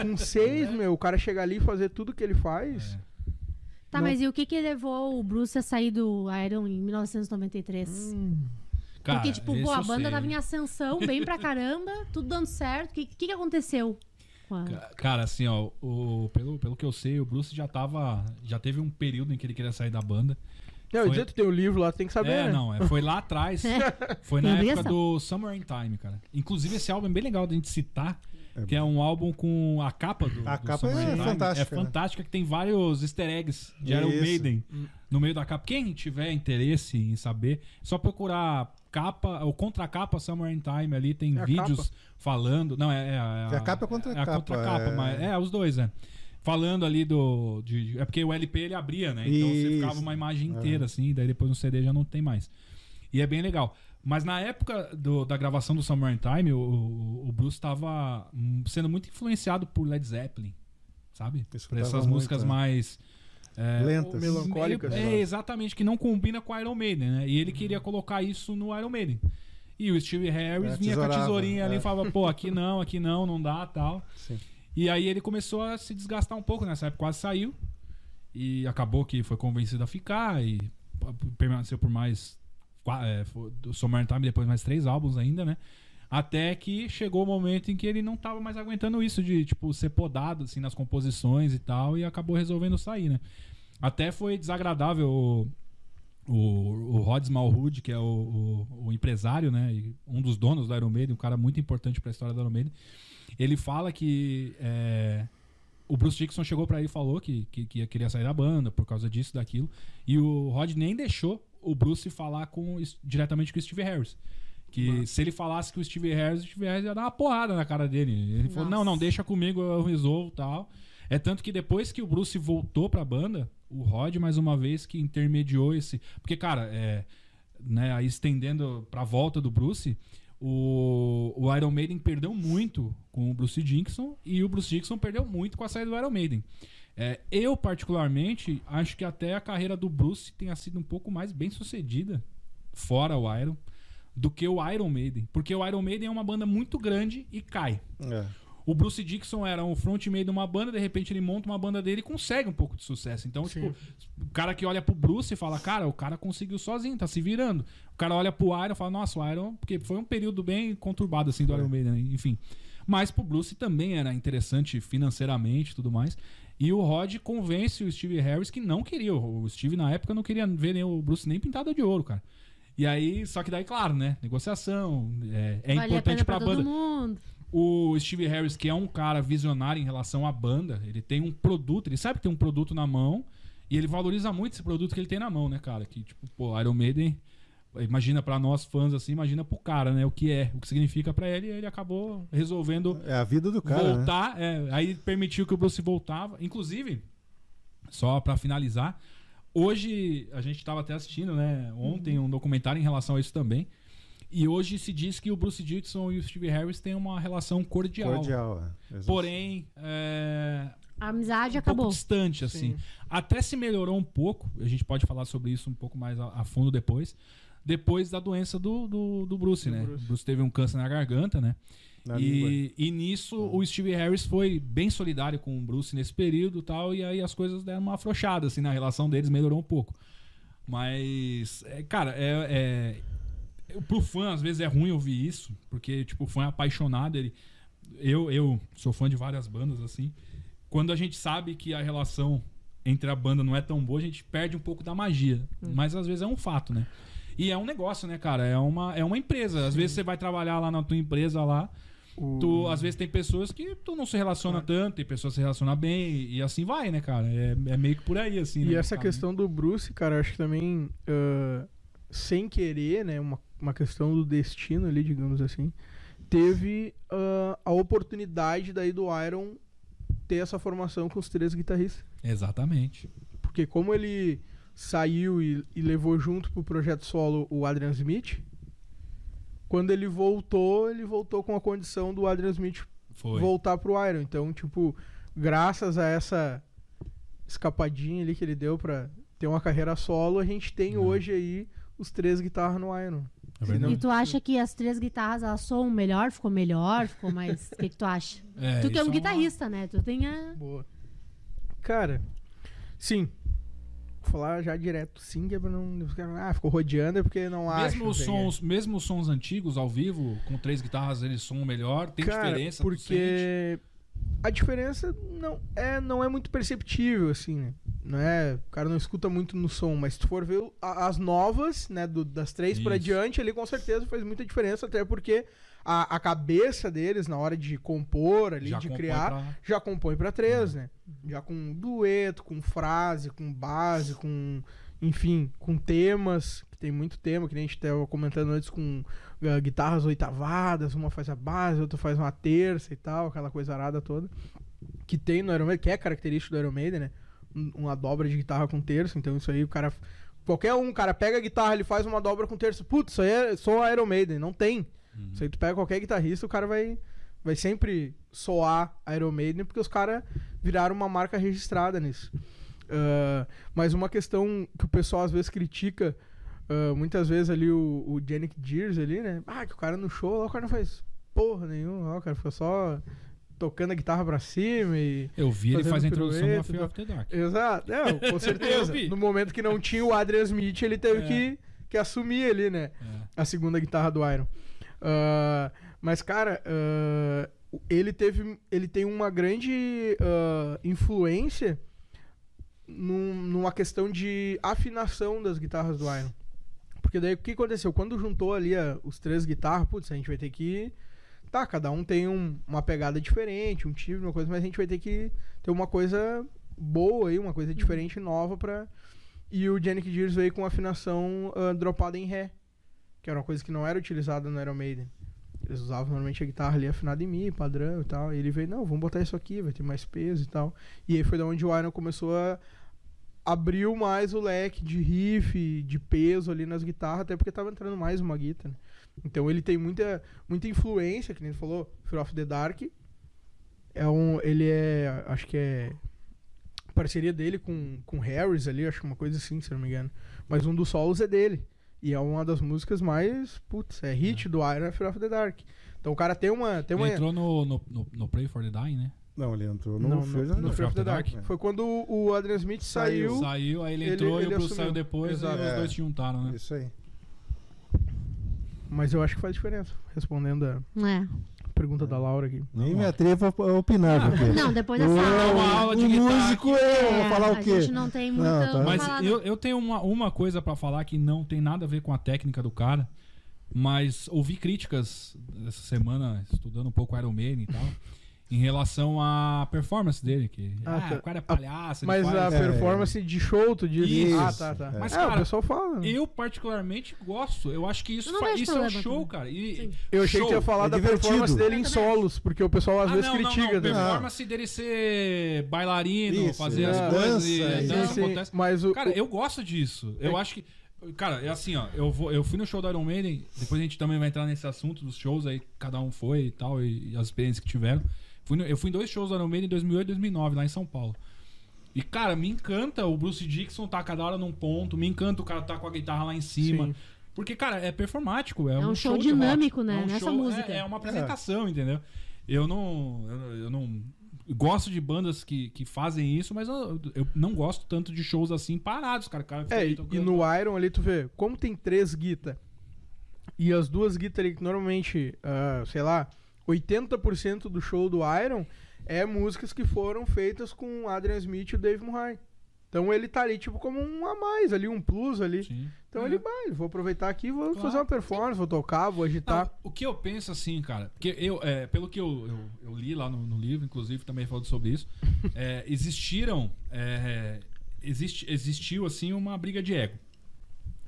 Com 6, meu, o cara chegar ali e fazer tudo que ele faz. É. Tá, Não- mas e o que que levou o Bruce a sair do Iron em 1993? Hum. Cara, Porque, tipo, pô, a banda sei. tava em ascensão, bem pra caramba, tudo dando certo. O que, que que aconteceu? com a- Ca- Cara, assim, ó, o, pelo, pelo que eu sei, o Bruce já tava. Já teve um período em que ele queria sair da banda. Não, Foi- dizer, tu tem o livro lá, tu tem que saber, é, né? não, é, foi lá atrás. Foi na época do Summer in Time, cara. Inclusive, esse álbum é bem legal da gente citar. É que é um álbum com a capa do. A do capa Summer é Time. fantástica, É né? fantástica, que tem vários easter eggs de Iron. Maiden Hum. no meio da capa. Quem tiver interesse em saber, é só procurar capa, ou contracapa Summer in Time ali, tem É vídeos falando. Não, é, é a, É a capa a contracapa, É a contracapa, é. mas é, os dois, né? Falando ali do. de- é porque o LP ele abria, né? Então você Isso. ficava uma imagem É. inteira, assim, daí depois no CD já não tem mais. E é bem legal. Mas na época do- da gravação do Summer in Time, o, o- o Bruce estava sendo muito influenciado por Led Zeppelin, sabe? Por essas muito, músicas né? mais. é, Lentas. Melancólicas, É, né? exatamente, que não combina com Iron Maiden, né? E ele queria colocar isso no Iron Maiden. E o Steve Harris É, vinha com a tesourinha ali é. e falava, pô, aqui não, aqui não, não dá, tal. Sim. E aí ele começou a se desgastar um pouco nessa época, quase saiu. E acabou que foi convencido a ficar e permaneceu por mais. É, do Summer Time, depois mais três álbuns ainda, né? Até que chegou o momento em que ele não tava mais aguentando isso de, tipo, ser podado, assim, nas composições e tal, e acabou resolvendo sair, né? Até foi desagradável o, o, o que é o, o, o empresário, né? um dos donos do Iron Maiden, um cara muito importante pra história do Iron Maiden. Ele fala que é, o Bruce Dixon chegou pra ele e falou que, que, que queria sair da banda por causa disso, daquilo. E o Rod nem deixou o Bruce falar com, diretamente com o Steve Harris. Que se ele falasse com o Steve Harris, o Steve Harris ia dar uma porrada na cara dele. Ele falou: Nossa. não, não, deixa comigo, eu resolvo tal. É tanto que depois que o Bruce voltou pra banda, o Rod, mais uma vez, que intermediou esse. Porque, cara, é, né, aí estendendo pra volta do Bruce, o, o Iron Maiden perdeu muito com o Bruce Dixon e o Bruce Dixon perdeu muito com a saída do Iron Maiden. É, eu, particularmente, acho que até a carreira do Bruce tenha sido um pouco mais bem sucedida, fora o Iron, do que o Iron Maiden. Porque o Iron Maiden é uma banda muito grande e cai. É. O Bruce Dixon era um frontman de uma banda, de repente ele monta uma banda dele e consegue um pouco de sucesso. Então, Sim. tipo, o cara que olha pro Bruce e fala, cara, o cara conseguiu sozinho, tá se virando. O cara olha pro Iron e fala, nossa, o Iron, porque foi um período bem conturbado, assim, do Foi. Iron Maiden, né? enfim. Mas pro Bruce também era interessante financeiramente e tudo mais. E o Rod convence o Steve Harris que não queria. O Steve, na época, não queria ver nem o Bruce nem pintado de ouro, cara. E aí, só que daí, claro, né? Negociação, é, é vale a importante pena pra pra todo banda. mundo. O Steve Harris, que é um cara visionário em relação à banda, ele tem um produto, ele sabe que tem um produto na mão e ele valoriza muito esse produto que ele tem na mão, né, cara? Que, tipo, pô, Iron Maiden, imagina pra nós fãs assim, imagina pro cara, né, o que é, o que significa pra ele, e ele acabou resolvendo É a vida do cara. né? voltar, é, aí permitiu que o Bruce voltava. Inclusive, só pra finalizar, hoje a gente tava até assistindo, né, ontem um documentário em relação a isso também. E hoje se diz que o Bruce Dixon e o Steve Harris têm uma relação cordial. Cordial. é. Porém, é, A amizade um acabou. pouco distante, assim. Sim. Até se melhorou um pouco, a gente pode falar sobre isso um pouco mais a, a fundo depois. Depois da doença do, do, do Bruce, Do né? Bruce. O Bruce teve um câncer na garganta, né? Na. E, e nisso o Steve Harris foi bem solidário com o Bruce nesse período e tal, e aí as coisas deram uma afrouxada, assim, na relação deles melhorou um pouco. Mas, é, cara, é, é, pro fã às vezes é ruim ouvir isso, porque tipo, o fã é apaixonado, ele eu, eu sou fã de várias bandas assim. Quando a gente sabe que a relação entre a banda não é tão boa, a gente perde um pouco da magia. Mas às vezes é um fato, né? E é um negócio, né, cara? É uma, é uma empresa. Às vezes você vai trabalhar lá na tua empresa lá, O- tu, às vezes tem pessoas que tu não se relaciona tanto, tem pessoas que se relacionam bem, e assim vai, né, cara? É, é meio que por aí, assim. E né, essa cara, questão do Bruce, cara, acho que também, ah, sem querer, né, uma, uma questão do destino ali, digamos assim, teve ah, a oportunidade daí do Iron ter essa formação com os três guitarristas. Exatamente. Porque como ele saiu e, e levou junto pro projeto solo o Adrian Smith, quando ele voltou, ele voltou com a condição do Adrian Smith Foi. voltar pro Iron. Então, tipo, graças a essa escapadinha ali que ele deu pra ter uma carreira solo, a gente tem Uhum. hoje aí os três guitarras no Iron. É E tu acha que as três guitarras elas soam melhor? Ficou melhor? Ficou mais. O que, que tu acha? É, tu que é um uma- guitarrista, né? Tu tem a. Boa. Cara, sim. Falar já direto sim, que pra não. Ah, ficou rodeando é porque não acho. Mesmo os, sons, mesmo os sons antigos, ao vivo, com três guitarras, eles soam melhor? Tem Cara, diferença? Porque a diferença não é, não é muito perceptível, assim, né? Não é, o cara não escuta muito no som, mas se tu for ver as novas, né, do- das três pra Isso. diante, ali com certeza faz muita diferença, até porque a, a cabeça deles, na hora de compor ali, Já de criar, pra- já compõe pra três, né? Já com dueto, com frase, com base, com. Enfim, com temas, que tem muito tema, que nem a gente tava comentando antes, com ah, guitarras oitavadas, uma faz a base, outra faz uma terça e tal, aquela coisa arada toda. Que tem no Iron Maiden, que é característico do Iron Maiden, né? Um- Uma dobra de guitarra com terço, então isso aí o cara. Qualquer um, cara, pega a guitarra, ele faz uma dobra com terço. Putz, isso aí é só Iron Maiden, não tem. Uhum. Aí tu pega qualquer guitarrista, o cara vai, vai sempre soar Iron Maiden, porque os caras viraram uma marca registrada nisso. Ah, mas uma questão que o pessoal às vezes critica, ah, muitas vezes ali o, o Janik Gears ali, né? Ah, que o cara no show, lá o cara não faz porra nenhuma, lá o cara fica só tocando a guitarra pra cima e... Eu vi, ele faz a introdução do the Dark. Exato, não, com certeza. no momento que não tinha o Adrian Smith, ele teve É. que, que assumir ali, né? É. a segunda guitarra do Iron. Ah, mas, cara, ah, ele teve. Ele tem uma grande ah, influência num- numa questão de afinação das guitarras do Iron. Porque daí o que aconteceu? Quando juntou ali os três guitarras, putz, a gente vai ter que. Tá, cada um tem um- uma pegada diferente, um timbre, uma coisa, mas a gente vai ter que ter uma coisa boa aí, uma coisa diferente, nova pra. E o Janik Gears veio com afinação ah, dropada em Ré que era uma coisa que não era utilizada no Iron Maiden. Eles usavam normalmente a guitarra ali afinada em Mi, padrão e tal. E ele veio, não, vamos botar isso aqui, vai ter mais peso e tal. E aí foi da onde o Iron começou a abriu mais o leque de riff, de peso ali nas guitarras, até porque tava entrando mais uma guitarra. Né? Então ele tem muita, muita influência, que nem tu falou, Fear of the Dark. É um, ele é, acho que é parceria dele com, com Harris ali, acho que uma coisa assim, se não me engano. Mas um dos solos é dele. E é uma das músicas mais. Putz, é hit do Iron Fear of the Dark. Então o cara tem uma. Tem uma Ele entrou no, no, no, no Pray for the Dying, né? Não, ele entrou no, não, Fear no, of no the Fear of the Dark, Dark. né? Foi quando o Adrian Smith saiu. Saiu, aí ele entrou ele e o Bruce assumiu. saiu depois Exato. e os É. dois se juntaram, né? Isso aí. Mas eu acho que faz diferença. Respondendo a É. pergunta da Laura aqui. Nem me atrevo a a opinar, Ah, porque. Não, depois dessa aula. uma aula de o guitarra músico é, eu vou É, falar a o quê? gente não tem muito. Não, tá. Mas eu, eu tenho uma, uma coisa pra falar que não tem nada a ver com a técnica do cara, mas ouvi críticas essa semana, estudando um pouco Iron Maiden e tal, em relação à performance dele, que Ah, ah, tá. o cara é palhaço, ele Mas a faz- É. performance de show, tu diz. Isso. Ah, tá, tá. Mas, é, cara, o pessoal fala. né? Eu particularmente gosto. Eu acho que isso, não fa- isso é um show, também. cara. E, Sim. Eu achei que show. ia falar é da divertido. performance dele em também solos, porque o pessoal às Ah, vezes não, não, critica. não. né? Performance dele ser bailarino, Isso, fazer as é. coisas Dança, e a é. Dança acontece. Mas o, Cara, eu gosto disso. Eu acho que. Cara, é assim, ó. Eu, vou, eu fui no show do Iron Maiden, depois a gente também vai entrar nesse assunto dos shows aí, cada um foi e tal, e, e as experiências que tiveram. Fui no- eu fui em dois shows do Iron Maiden em 2008 e 2009, lá em São Paulo. E, cara, me encanta o Bruce Dixon tá cada hora num ponto, me encanta o cara tá com a guitarra lá em cima. Sim. Porque, cara, é performático. É, É um um show rock. dinâmico, né, É um nessa show- música. É, é uma apresentação, entendeu? Eu não. Eu, eu não. Gosto de bandas que, que fazem isso, mas eu, eu não gosto tanto de shows assim parados, cara. Cara É, e, tocando. e no Iron ali tu vê, como tem três guitas e as duas guitas ali que normalmente, ah, sei lá, 80% do show do Iron é músicas que foram feitas com o Adrian Smith e o Dave Murray. Então ele tá ali tipo como um a mais ali, um plus ali. Sim. Então É. ele vai, vou aproveitar aqui, vou Claro. fazer uma performance, vou tocar, vou agitar. Não, o que eu penso assim, cara, porque eu, é, pelo que eu, eu, eu li lá no, no livro, inclusive também falando sobre isso, é, existiram. é, existe, existiu assim uma briga de ego.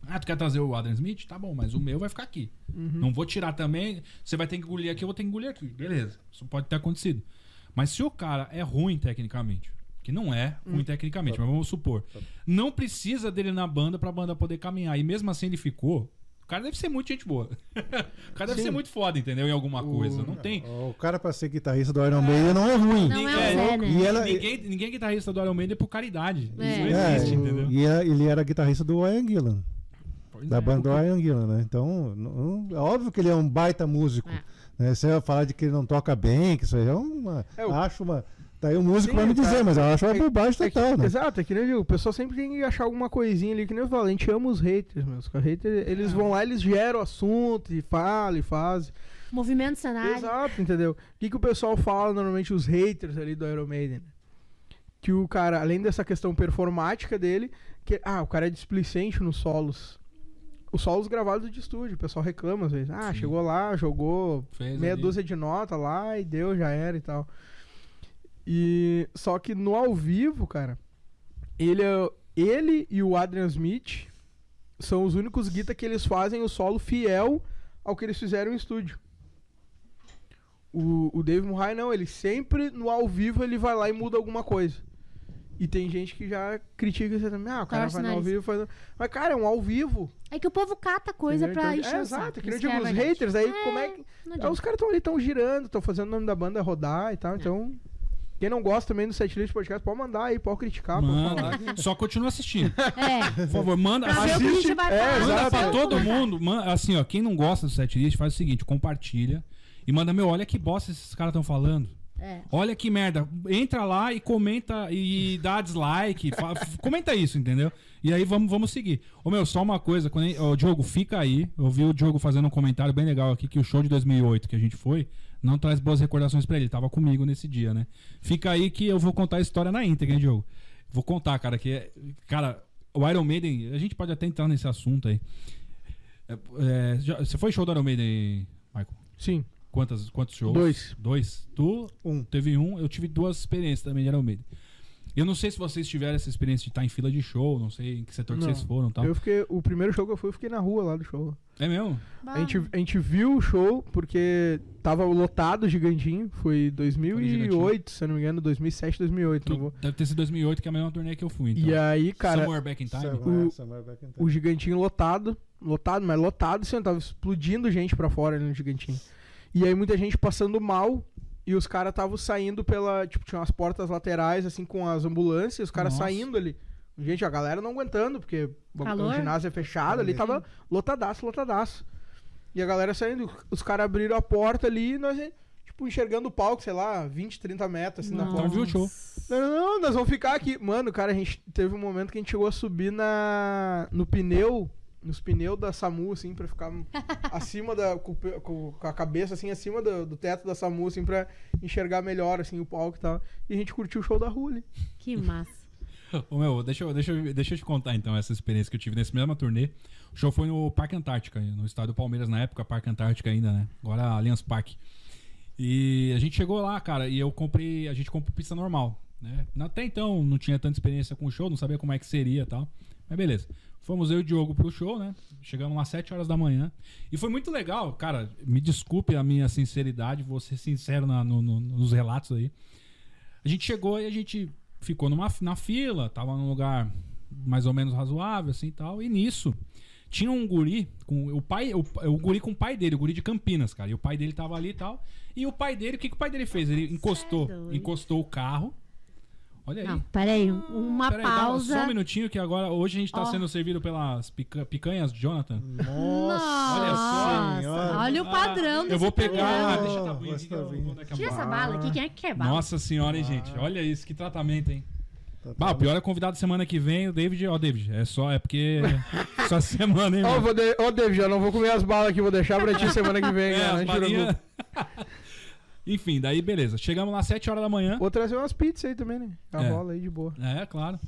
Ah, tu quer trazer o Adam Smith? Tá bom, mas o meu vai ficar aqui. Uhum. Não vou tirar também. Você vai ter que engolir aqui, eu vou ter que engolir aqui. Beleza. Isso pode ter acontecido. Mas se o cara é ruim tecnicamente, que não é Hum. ruim tecnicamente, mas vamos supor, não precisa dele na banda pra banda poder caminhar. E mesmo assim ele ficou. O cara deve ser muito gente boa. o cara deve Sim. ser muito foda, entendeu? Em alguma O- coisa. Não tem. O cara pra ser guitarrista do Iron Maiden não é ruim. Não é o É, Zé, né? E ela, Ninguém, ninguém é guitarrista do Iron Maiden é por caridade. É. Isso não é, existe, o- entendeu? E a- ele era guitarrista do Ian Gillan, Pois da é. banda do Ian Gillan, né? Então, não- é óbvio que ele é um baita músico. É. Né? Você vai falar de que ele não toca bem, que isso aí é uma. É, o- Acho uma. Tá aí o músico Sim, vai me dizer, mas eu acho uma é- bobagem É que- total, né? Exato, é que nem digo, o pessoal sempre tem que achar alguma coisinha ali, que nem eu falo, a gente ama os haters, meus. Os haters, eles vão lá, eles geram assunto e falam e fazem. Movimento cenário. Exato, entendeu? O que, que o pessoal fala normalmente, os haters ali do Iron Maiden? Que o cara, além dessa questão performática dele, que ah, o cara é displicente nos solos. Os solos gravados de estúdio, o pessoal reclama às vezes. Ah, Sim. chegou lá, jogou Fez meia ali. dúzia de nota lá e deu, já era e tal. E só que no ao vivo, cara, ele, é- ele e o Adrian Smith são os únicos guita que eles fazem o solo fiel ao que eles fizeram em estúdio. O, o Dave Murray não, ele sempre no ao vivo ele vai lá e muda alguma coisa. E tem gente que já critica isso também. Ah, o cara Torce vai no ao nariz. vivo faz... Mas, cara, é um ao vivo. É que o povo cata coisa entendeu? pra Então, encher é, o saco. exato, que nem eu isso digo, é os verdade. haters, aí É, como é que. não Aí os caras estão ali, estão girando, estão fazendo o nome da banda rodar e tal. Então, quem não gosta também do setlist podcast, pode mandar aí, pode criticar, pode Manda. falar. Só continua assistindo. É. Por favor, manda. Pra ver o que a Assiste- gente vai é, falar. Manda exato. pra todo mundo. man- assim, ó, quem não gosta do setlist, faz o seguinte: compartilha e manda, meu, olha que bosta esses caras estão falando. É. Olha que merda. Entra lá e comenta e dá dislike. fa- comenta isso, entendeu? E aí vamos, vamos seguir. Ô meu, só uma coisa. Quando, ó, Diogo, fica aí. Eu vi o Diogo fazendo um comentário bem legal aqui que o show de 2008 que a gente foi não traz boas recordações pra ele. Ele tava comigo nesse dia, né? Fica aí que eu vou contar a história na íntegra, hein, Diogo? Vou contar, cara, que é. Cara, o Iron Maiden, a gente pode até entrar nesse assunto aí. É, é, já- você foi show do Iron Maiden, Michael? Sim, Quantas, quantos shows? Dois. Dois. Tu Um. teve um, eu tive duas experiências também de Iron Maiden. Eu não sei se vocês tiveram essa experiência de estar em fila de show, não sei em que setor que Não. vocês foram e tal. eu fiquei. O primeiro show que eu fui, eu fiquei na rua lá do show. É mesmo? A gente, a gente viu o show porque tava lotado o gigantinho. Foi 2008, se eu não me engano, 2007, 2008. Não Tu- vou. Deve ter sido 2008, que é a mesma turnê que eu fui. Então. E aí, cara, Somewhere Back in Time. Somewhere- o- somewhere back in time. o gigantinho lotado, lotado, mas lotado, assim, tava explodindo gente pra fora ali no gigantinho. E aí muita gente passando mal E os caras estavam saindo pela. Tipo, tinha umas portas laterais, assim, com as ambulâncias, os caras saindo ali. Gente, a galera não aguentando, porque o- Calor. o ginásio é fechado, ali tava lotadaço, lotadaço. E a galera saindo, os caras abriram a porta ali e nós, tipo, enxergando o palco, sei lá, 20, 30 metros, assim, na Nossa. porta. Então viu o show. Não, não, não, nós vamos ficar aqui. Mano, cara, a gente teve um momento que a gente chegou a subir na no pneu, nos pneus da SAMU, assim, pra ficar acima da. Com, com- com a cabeça, assim, acima do, do teto da SAMU, assim, pra enxergar melhor, assim, o palco e tal. E a gente curtiu o show da rua ali. Que massa. Ô, meu, deixa eu, deixa, eu, deixa eu te contar então essa experiência que eu tive nesse mesmo turnê. O show foi no Parque Antártica, no estádio do Palmeiras na época, Parque Antártica ainda, né? Agora Allianz Parque. E a gente chegou lá, cara, e eu comprei, a gente comprou pista normal, né? Até então não tinha tanta experiência com o show, não sabia como é que seria e tal. Mas beleza. Fomos eu e o Diogo pro show, né? Chegamos às 7 horas da manhã. E foi muito legal, cara. Me desculpe a minha sinceridade, vou ser sincero na- no- no- nos relatos aí. A gente chegou e a gente ficou numa, na fila, tava num lugar mais ou menos razoável, assim e tal. E nisso, tinha um guri com o pai, o, o guri com o pai dele, o guri de Campinas, cara. E o pai dele tava ali e tal. E o pai dele, o que, que o pai dele fez? Ele encostou, encostou o carro. Olha aí. Não, peraí. Uma Peraí, dá pausa. só um minutinho que agora hoje a gente tá Ó. sendo servido pelas pica- picanhas Jonathan. Nossa, Olha só, senhora. olha o padrão Ah, eu vou pegar. Oh, deixa a tabuinha aqui eu daqui a Tira essa bala aqui. Quem é que quer bala? Nossa senhora, hein, gente? Olha isso, que tratamento, hein? Tá. Bah, o pior é convidado semana que vem, o David. Ó, David, é só, é porque. só semana, hein, Ô, mano? vou de... Ô, David, já não vou comer as balas aqui, vou deixar pra ti semana que vem, É, cara. as Enfim, daí beleza. Chegamos lá às 7 horas da manhã. Vou trazer umas pizzas aí também, né? A É. rola aí de boa. É, claro.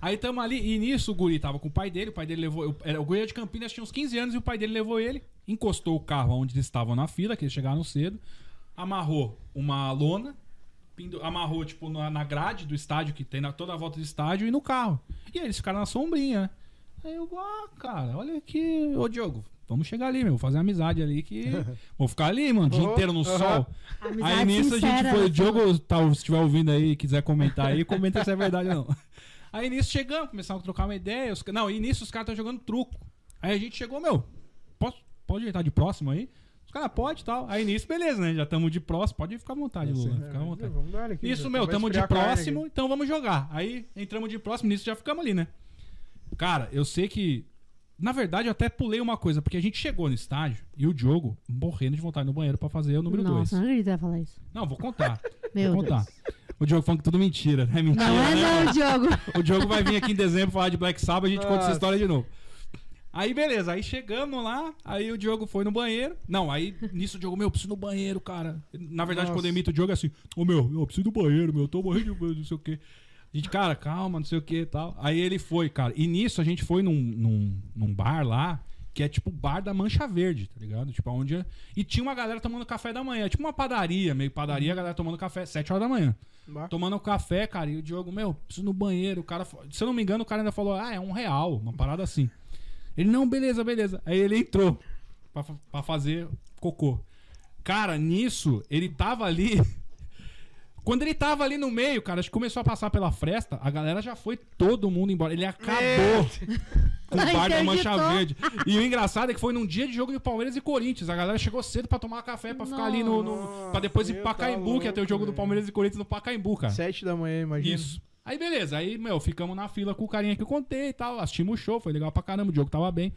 Aí tamo ali, e nisso o guri tava com o pai dele, o pai dele levou. era- O guri era de Campinas tinha uns 15 anos e o pai dele levou ele, encostou o carro onde eles estavam na fila, que eles chegaram cedo, amarrou uma lona, amarrou, tipo, na, na grade do estádio, que tem na, toda a volta do estádio, e no carro. E aí eles ficaram na sombrinha, né? Aí eu, ah, cara, olha aqui, ô Diogo, vamos chegar ali, meu, vou fazer amizade ali que. vou ficar ali, mano, o dia inteiro no uhum. sol. Amizade Aí nisso a gente sincera, foi. né? O Diogo, tá, se estiver ouvindo aí e quiser comentar aí, comenta se é verdade ou não. Aí nisso chegamos, começamos a trocar uma ideia. Os, não, e nisso os caras estão jogando truco. Aí a gente chegou, meu, posso, pode estar de próximo aí? Os caras, pode e tal. Aí nisso, beleza, né? Já estamos de próximo, pode ficar à vontade, É, Lula. sim. Fica à vontade. Vamos dar aqui. Isso, já meu, tamo de próximo, então vamos jogar. Aí entramos de próximo, nisso já ficamos ali, né? Cara, eu sei que. Na verdade, eu até pulei uma coisa, porque a gente chegou no estádio e o Diogo morrendo de vontade no banheiro pra fazer o número 2. Nossa, não acredito que falar isso. Não, vou contar. Meu vou Deus. contar. O Diogo falando que tudo mentira, né? Mentira. Não é né? não, Diogo. O Diogo vai vir aqui em dezembro falar de Black Sabbath, a gente conta essa Nossa. história de novo. Aí beleza, aí chegamos lá, aí o Diogo foi no banheiro. Não, aí nisso o Diogo, meu, eu preciso no banheiro, cara. Na verdade, Nossa. quando eu imito o Diogo é assim, ô meu, eu preciso do banheiro, meu, eu tô morrendo de não sei o quê. A gente, cara, calma, não sei o que e tal. Aí ele foi, cara. E nisso a gente foi num, num, num bar lá, que é tipo o bar da Mancha Verde, tá ligado? Tipo, onde. é- E tinha uma galera tomando café da manhã. Tipo uma padaria, meio padaria, a galera tomando café, 7 horas da manhã. Bah. Tomando café, cara, e o Diogo, meu, preciso no banheiro. O cara, se eu não me engano, o cara ainda falou, ah, é um real, uma parada assim. Ele, não, beleza, beleza. Aí ele entrou pra, pra fazer cocô. Cara, nisso, ele tava ali. Quando ele tava ali no meio, cara, acho que começou a passar pela fresta, a galera já foi todo mundo embora. Ele acabou com o bar da Mancha. Verde. E o engraçado é que foi num dia de jogo de Palmeiras e Corinthians. A galera chegou cedo pra tomar café, pra ficar ali no. no pra depois ir Meu, pra tá Pacaembu, que ia ter o louco, jogo do velho. Palmeiras e Corinthians no Pacaembu, cara. Sete da manhã, imagina. Isso. Aí beleza, aí, meu, ficamos na fila com o carinha que eu contei e tal. Assistimos o show, foi legal pra caramba, o Diogo tava bem.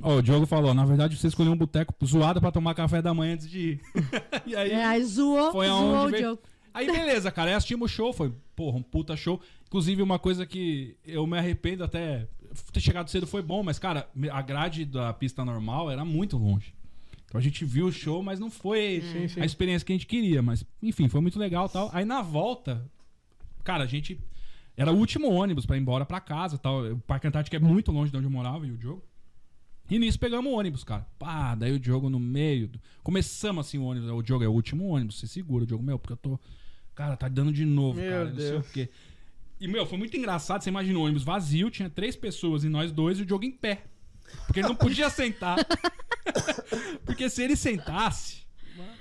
Ó, o Diogo falou, na verdade você escolheu um boteco zoado pra tomar café da manhã antes de ir. e aí, É, aí zoou, Foi zoou o veio- Diogo. aí beleza, cara, aí assistimos o show, foi, porra, um puta show. Inclusive uma coisa que eu me arrependo até, ter chegado cedo foi bom, mas cara, a grade da pista normal era muito longe. Então a gente viu o show, mas não foi Sim, sim. a experiência que a gente queria. Mas, enfim, foi muito legal e tal. Aí na volta, cara, a gente. Era o último ônibus pra ir embora pra casa e tal. O Parque Antártico é muito longe de onde eu morava e o Diogo. E nisso pegamos o ônibus, cara. Pá, daí o Diogo no meio. do- Começamos assim o ônibus. O Diogo é o último ônibus, você segura. O Diogo, meu, porque eu tô. Cara, tá dando de novo, Meu cara. Não sei o Deus. quê. E, meu, foi muito engraçado. Você imagina o ônibus vazio, tinha três pessoas e nós dois e o Diogo em pé. Porque ele não podia sentar. Porque se ele sentasse,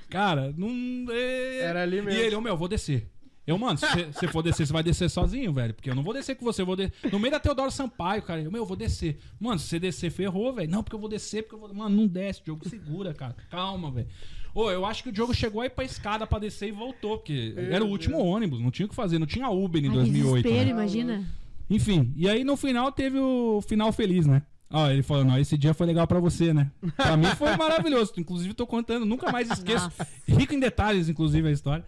cara, não. é- Era ali E mesmo. ele, ô meu, vou descer. Eu, mano, se você- for descer, você vai descer sozinho, velho. Porque eu não vou descer com você. Eu vou de... No meio da Teodoro Sampaio, cara. Eu, meu, eu vou descer. Mano, se você descer, ferrou, velho. Não, porque eu vou descer, porque eu vou. Mano, não desce, Diogo. Segura, cara. Calma, velho. Ô, eu acho que o Diogo chegou aí pra escada pra descer e voltou. Porque era o último ônibus. Não tinha o que fazer. Não tinha Uber em Ai, que 2008. desespero, né? imagina. Enfim, e aí no final teve o final feliz, né? Ó, ele falando, ó, esse dia foi legal pra você, né? Pra mim foi maravilhoso. Inclusive, tô contando, nunca mais esqueço. Nossa. Rico em detalhes, inclusive, a história.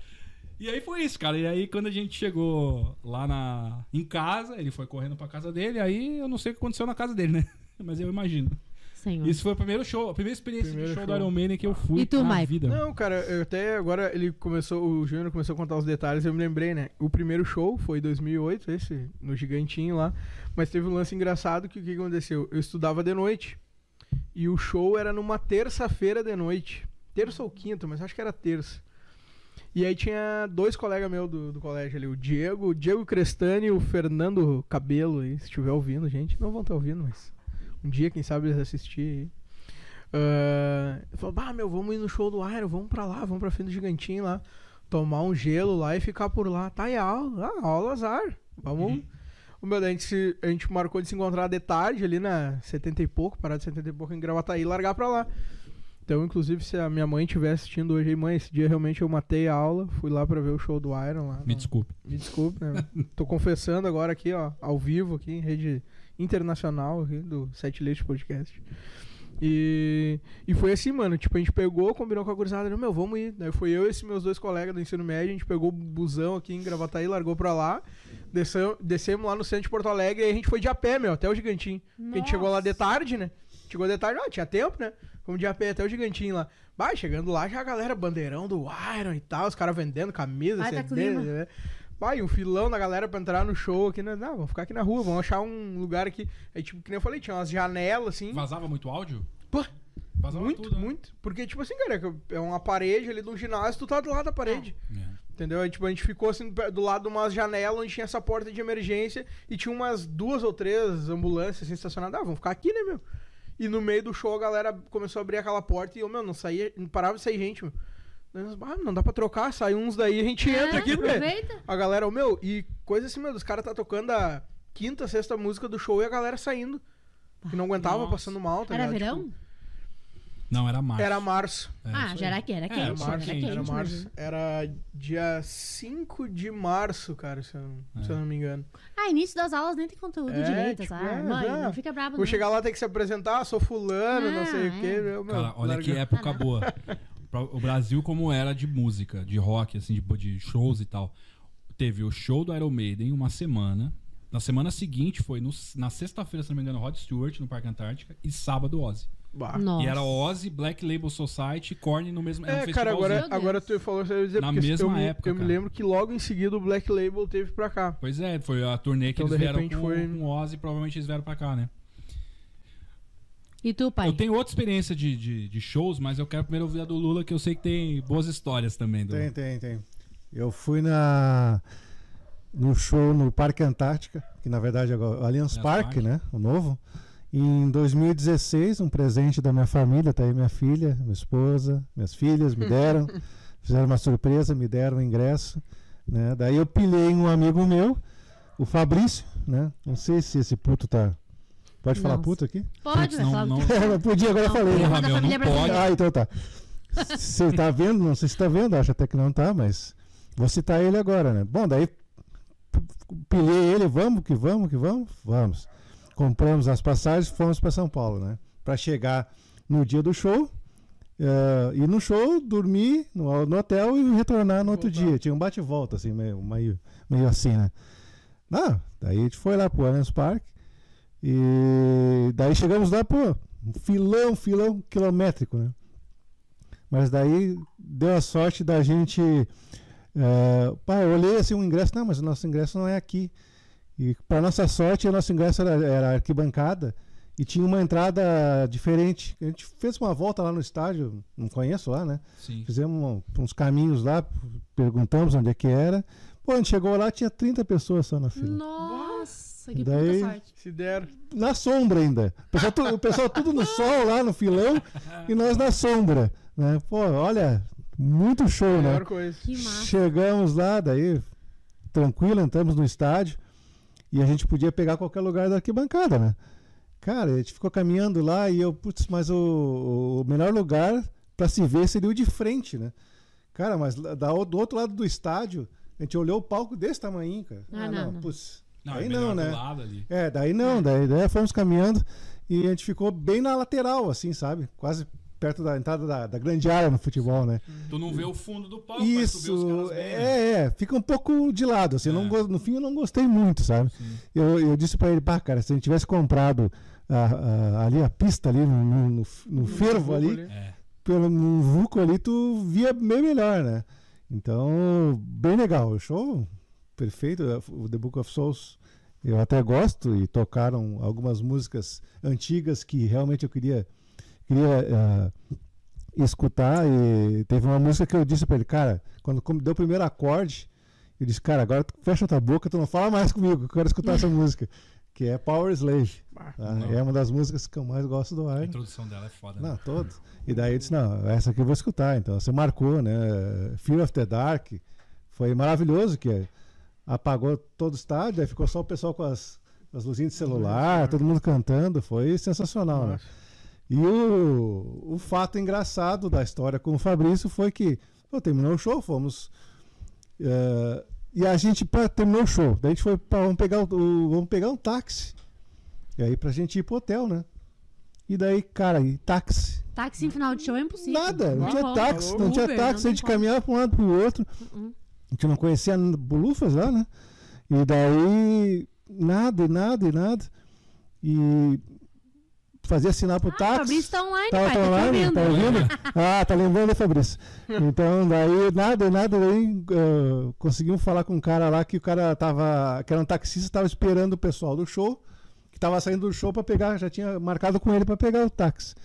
E aí foi isso, cara. E aí, quando a gente chegou lá na, em casa, ele foi correndo pra casa dele, aí eu não sei o que aconteceu na casa dele, né? Mas eu imagino. Senhor. Isso foi o primeiro show, a primeira experiência Primeiro de show, show. do Iron Maiden que eu fui E tu, na Mike? vida. Não, cara, eu até agora ele começou, o Júnior começou a contar os detalhes, eu me lembrei, né? O primeiro show foi em 2008, esse, no Gigantinho lá, mas teve um lance engraçado que o que aconteceu? Eu estudava de noite e o show era numa terça-feira de noite, terça ou quinta, mas acho que era terça. E aí tinha dois colegas meus do, do colégio ali, o Diego, o Diego Crestani e o Fernando Cabelo, aí, se estiver ouvindo, gente, não vão estar ouvindo, mas um dia, quem sabe, eles assistirem aí. Ele falou, bah, meu, vamos ir no show do Iron, vamos pra lá, vamos pra frente do gigantinho lá, tomar um gelo lá e ficar por lá. Tá, e a aula? Ah, aula azar. Vamos. O meu, a gente, se- a gente marcou de se encontrar de tarde ali na 70 e pouco, parada de 70 e pouco em Gravataí e largar pra lá. Então, inclusive, se a minha mãe estiver assistindo hoje aí, mãe, esse dia realmente eu matei a aula, fui lá pra ver o show do Iron lá. Me no- desculpe. me desculpe, né? Tô confessando agora aqui, ó, ao vivo aqui em rede internacional aqui do Sete Leite Podcast. E, e foi assim, mano, tipo, a gente pegou, combinou com a gurizada, meu, vamos ir. Daí foi eu e esses meus dois colegas do ensino médio, a gente pegou o busão aqui em Gravataí, largou pra lá, desceu, descemos lá no centro de Porto Alegre e a gente foi de a pé, meu, até o Gigantinho. Porque A gente chegou lá de tarde, né? Chegou de tarde, ah, tinha tempo, né? Fomos de a pé até o Gigantinho lá. Vai, chegando lá, já a galera, bandeirão do Iron e tal, os caras vendendo camisa, Vai, CD, né? Vai, um filão da galera pra entrar no show aqui, né? Não, vamos ficar aqui na rua, vamos achar um lugar aqui. Aí, tipo, que nem eu falei, tinha umas janelas, assim. Vazava muito áudio? Pô, Vazava muito, tudo, né? muito. Porque, tipo assim, cara, é uma parede ali de um ginásio, tu tá do lado da parede. É. Entendeu? Aí, tipo, a gente ficou assim do lado de umas janelas onde tinha essa porta de emergência e tinha umas duas ou três ambulâncias assim, estacionadas. Ah, vamos ficar aqui, né, meu? E no meio do show a galera começou a abrir aquela porta e eu, meu, não saía, não parava de sair gente, meu. Ah, não dá pra trocar, sai uns daí, a gente É, entra aqui, velho. aproveita. A galera, ô, meu, e coisa assim, meu, os caras tá tocando a quinta, sexta música do show e a galera saindo. Que não aguentava, Nossa. passando mal, tá Era ligado? verão? Tipo, Não, era março. era março. É, ah, isso já era, que era É, quente. Era março, era que- quente, era março. Era dia 5 de março, cara, se eu, não- se eu não me engano. Ah, início das aulas nem tem conteúdo É, direito, tipo, sabe? é, Mãe, é. não fica brava Vou não. chegar lá, ter que se apresentar, sou fulano, não sei o Ah, quê. é. Meu, meu, Cara, olha larga- que época boa. Pra- O Brasil como era de música, de rock, assim, de, de shows e tal. Teve o show do Iron Maiden uma semana. Na semana seguinte foi no- na sexta-feira, se não me engano, Rod Stewart no Parque Antártica e sábado Ozzy. Bah. E era Ozzy, Black Label Society e Korn no mesmo era um É, cara, agora, agora tu falou ia dizer, Na mesma eu, me, época, eu me cara. lembro que logo em seguida o Black Label teve pra cá. Pois é, foi a turnê que Então, eles vieram com, foi- com Ozzy, provavelmente eles vieram pra cá, né? E tu, pai? Eu tenho outra experiência de, de, de shows, mas eu quero primeiro ouvir a do Lula, que eu sei que tem boas histórias também. Do... Tem, tem, tem. Eu fui na no show no Parque Antártica, que na verdade é o Allianz Parque. né? O novo. Em 2016, um presente da minha família, tá aí minha filha, minha esposa, minhas filhas me deram, fizeram uma surpresa, me deram o ingresso, né? Daí eu pilhei um amigo meu, o Fabrício, né? Não sei se esse puto tá Pode falar Nossa. puto aqui? Pode, vai não- não- que É, podia, agora eu Não, falei. né? porra, meu, não pode. Ah, então tá. Você tá vendo? Não sei se tá vendo, acho até que não tá, mas vou citar ele agora, né? Bom, daí pilhei ele, vamos que vamos que vamos, vamos. Compramos as passagens e fomos para São Paulo, né? Para chegar no dia do show, eh, ir no show, dormir no, no hotel e retornar no outro Voltar. dia. Tinha um bate e volta, assim, meio, meio, meio assim, né? Não, daí a gente foi lá pro Allianz Parque e daí chegamos lá, pô, um filão, filão quilométrico, né? Mas daí deu a sorte da gente. eh, pá, eu olhei assim o ingresso, não, mas o nosso ingresso não é aqui. E para nossa sorte, o nosso ingresso era, era arquibancada e tinha uma entrada diferente. A gente fez uma volta lá no estádio, não conheço lá, né? Sim. Fizemos uns caminhos lá, perguntamos onde é que era. Pô, a gente chegou lá, tinha 30 pessoas só na fila. Nossa, que Daí- puta sorte. Se der. Na sombra ainda. O pessoal, tu- o pessoal tudo no sol lá no filão e nós na sombra. Né? Pô, olha, muito show, né? Coisa. Que massa. Chegamos lá, daí tranquilo, entramos no estádio e a gente podia pegar qualquer lugar da arquibancada, né? Cara, a gente ficou caminhando lá e eu, putz, mas o, o melhor lugar para se ver seria o de frente, né? Cara, mas da, do outro lado do estádio, a gente olhou o palco desse tamanho, cara. Ah, não, não. putz. Não, aí é não, do né? lado ali. É, daí não, daí, daí fomos caminhando e a gente ficou bem na lateral, assim, sabe? Quase perto da entrada da, da grande área no futebol, né? Tu não vê o fundo do palco, mas tu vê os Isso, caras bem, né? é, é, fica um pouco de lado, assim, não É. go- no fim eu não gostei muito, sabe? Eu, eu disse pra ele, pá, cara, se a gente tivesse comprado a- a- ali a pista ali no, no, no- no fervo ali, É. pelo no vulco ali, tu via bem melhor, né? Então, bem legal, o show perfeito, o The Book of Souls eu até gosto e tocaram algumas músicas antigas que realmente eu queria queria ah, escutar e teve uma música que eu disse pra ele, cara, quando deu o primeiro acorde, eu disse, cara, agora tu fecha tua boca, tu não fala mais comigo, eu quero escutar essa música, que é Power Slave. tá? Não. É uma das músicas que eu mais gosto do A Iron. introdução dela é foda. né? Não, todos. E daí eu disse, não, essa aqui eu vou escutar. Então você marcou, né? Fear of the Dark. Foi maravilhoso que apagou todo o estádio, aí ficou só o pessoal com as, as luzinhas de celular, todo mundo cantando. Foi sensacional, né? E o, o fato engraçado da história com o Fabrício foi que pô, terminou o show, fomos. eh, e a gente pra, terminou o show. Daí a gente foi pra, vamos, pegar o, vamos pegar um táxi. E aí pra gente ir pro hotel, né? E daí, cara, e táxi. Táxi em final de show é impossível. Nada, não Tem tinha táxi, não tinha Uber, táxi, a tem gente caminhava pra um lado pro outro. Uh-uh. A gente não conhecia bolufas lá, né? E daí, nada, e nada, e nada. E fazia sinal pro Ah, o táxi. Fabrício tá online, Tá, pai. tá Tá, online? ouvindo. Tá ouvindo? Ah, tá lembrando, Fabrício? Então, daí, nada, nada, daí ah, conseguimos falar com um cara lá que o cara tava, que era um taxista, tava esperando o pessoal do show, que tava saindo do show pra pegar, já tinha marcado com ele pra pegar o táxi.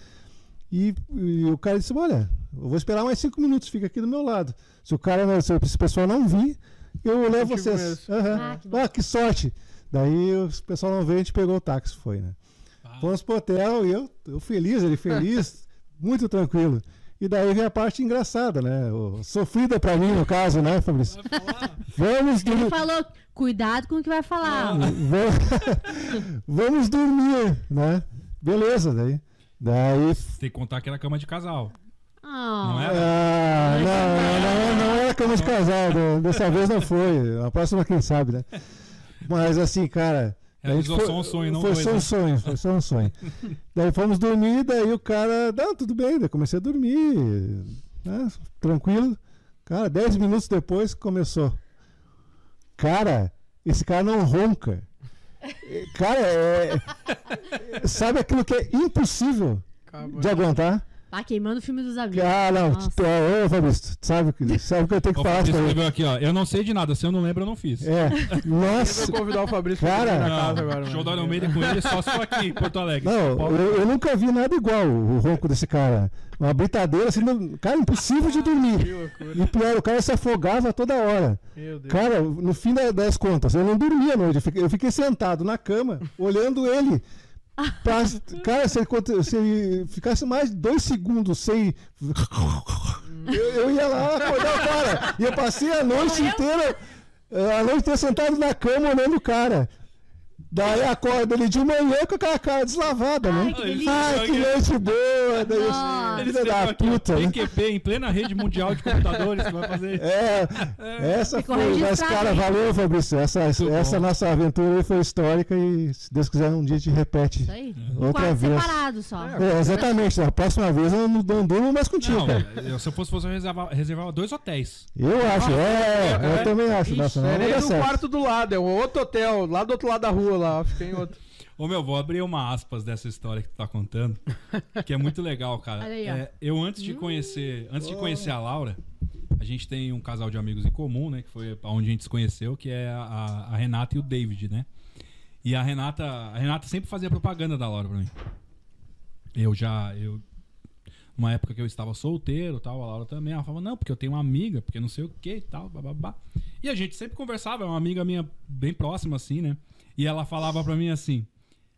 E, e o cara disse, olha, eu vou esperar mais cinco minutos, fica aqui do meu lado. Se o cara, não- se esse pessoal não vir, eu levo vocês. Aham. Ah, que. Ah, que sorte! Daí o pessoal não veio, a gente pegou o táxi, foi, né? Fomos pro hotel e eu, eu feliz, ele feliz, muito tranquilo. E daí vem a parte engraçada, né? O- sofrida pra mim, no caso, né, Fabrício? Vamos Ele dormir. falou, cuidado com o que vai falar. Vamos, vamos dormir, né? Beleza, daí. Daí. Tem que contar que era cama de casal. Ah, Não é? Ah, não, não, não era cama de casal, dessa vez não foi. A próxima, quem sabe, né? Mas assim, cara. Realizou foi- só um sonho, não Foi dois, só um né? sonho, foi só um sonho. daí fomos dormir, daí o cara, não, tudo bem, daí comecei a dormir, né, tranquilo. Cara, 10 minutos depois começou. Cara, esse cara não ronca. É, Cara, é, sabe aquilo que é impossível Acaba. de aguentar? Tá queimando o filme dos amigos. Ah, não, Nossa. tu- ô, Fabrício, tu sabe, que- sabe que eu tenho que O falar Fabrício pra escreveu aqui, ó. Eu não sei de nada. Se eu não lembro, eu não fiz. É, Eu nossa, vou convidar o Fabrício pra Cara. vir na casa agora. show da Maiden com ele só se for aqui em Porto Alegre. Não, eu, eu nunca vi nada igual o ronco desse cara. Uma britadeira, assim, não- cara, impossível de Que dormir. E pior, o cara se afogava toda hora. Meu Deus. Cara, no fim da- das contas, eu não dormia à noite. Eu fiquei, eu fiquei sentado na cama, olhando ele. Pra, cara, se, ele se ele ficasse mais dois segundos sem. Eu, eu ia lá acordar o cara. E eu passei a noite inteira. A noite inteira sentado na cama olhando o cara. Daí acorda ele de manhã com aquela cara deslavada, né? Ai, que delícia. Ai, que noite boa! Daí. Ele filha da aqui, puta, né? PQP em plena rede mundial de computadores que vai fazer. É, essa Ficou foi. Mas, cara, aí. valeu, Fabrício. Essa, Muito essa bom. nossa aventura aí foi histórica e, se Deus quiser, um dia a gente repete. Isso aí. Outra Quarto vez. separado só. É, exatamente. A próxima vez eu não, não durmo mais contigo, Não, cara. eu, se eu fosse você, eu reservava, reservava dois hotéis. Eu acho, é, é. eu também acho. Ixi, Nossa, não não é no quarto do lado, é um outro hotel, lá do outro lado da rua, lá, fica em outro. Ô meu, vou abrir uma aspas dessa história que tu tá contando, que é muito legal, cara. Olha aí, ó. É, eu antes de conhecer, antes de conhecer a Laura, a gente tem um casal de amigos em comum, né, que foi onde a gente se conheceu, que é a, a Renata e o David, né? E a Renata, a Renata sempre fazia propaganda da Laura pra mim. Eu já, eu numa época que eu estava solteiro, tal, a Laura também, ela falava: "Não, porque eu tenho uma amiga, porque não sei o que e tal, bababá". E a gente sempre conversava, é uma amiga minha bem próxima assim, né? E ela falava pra mim assim: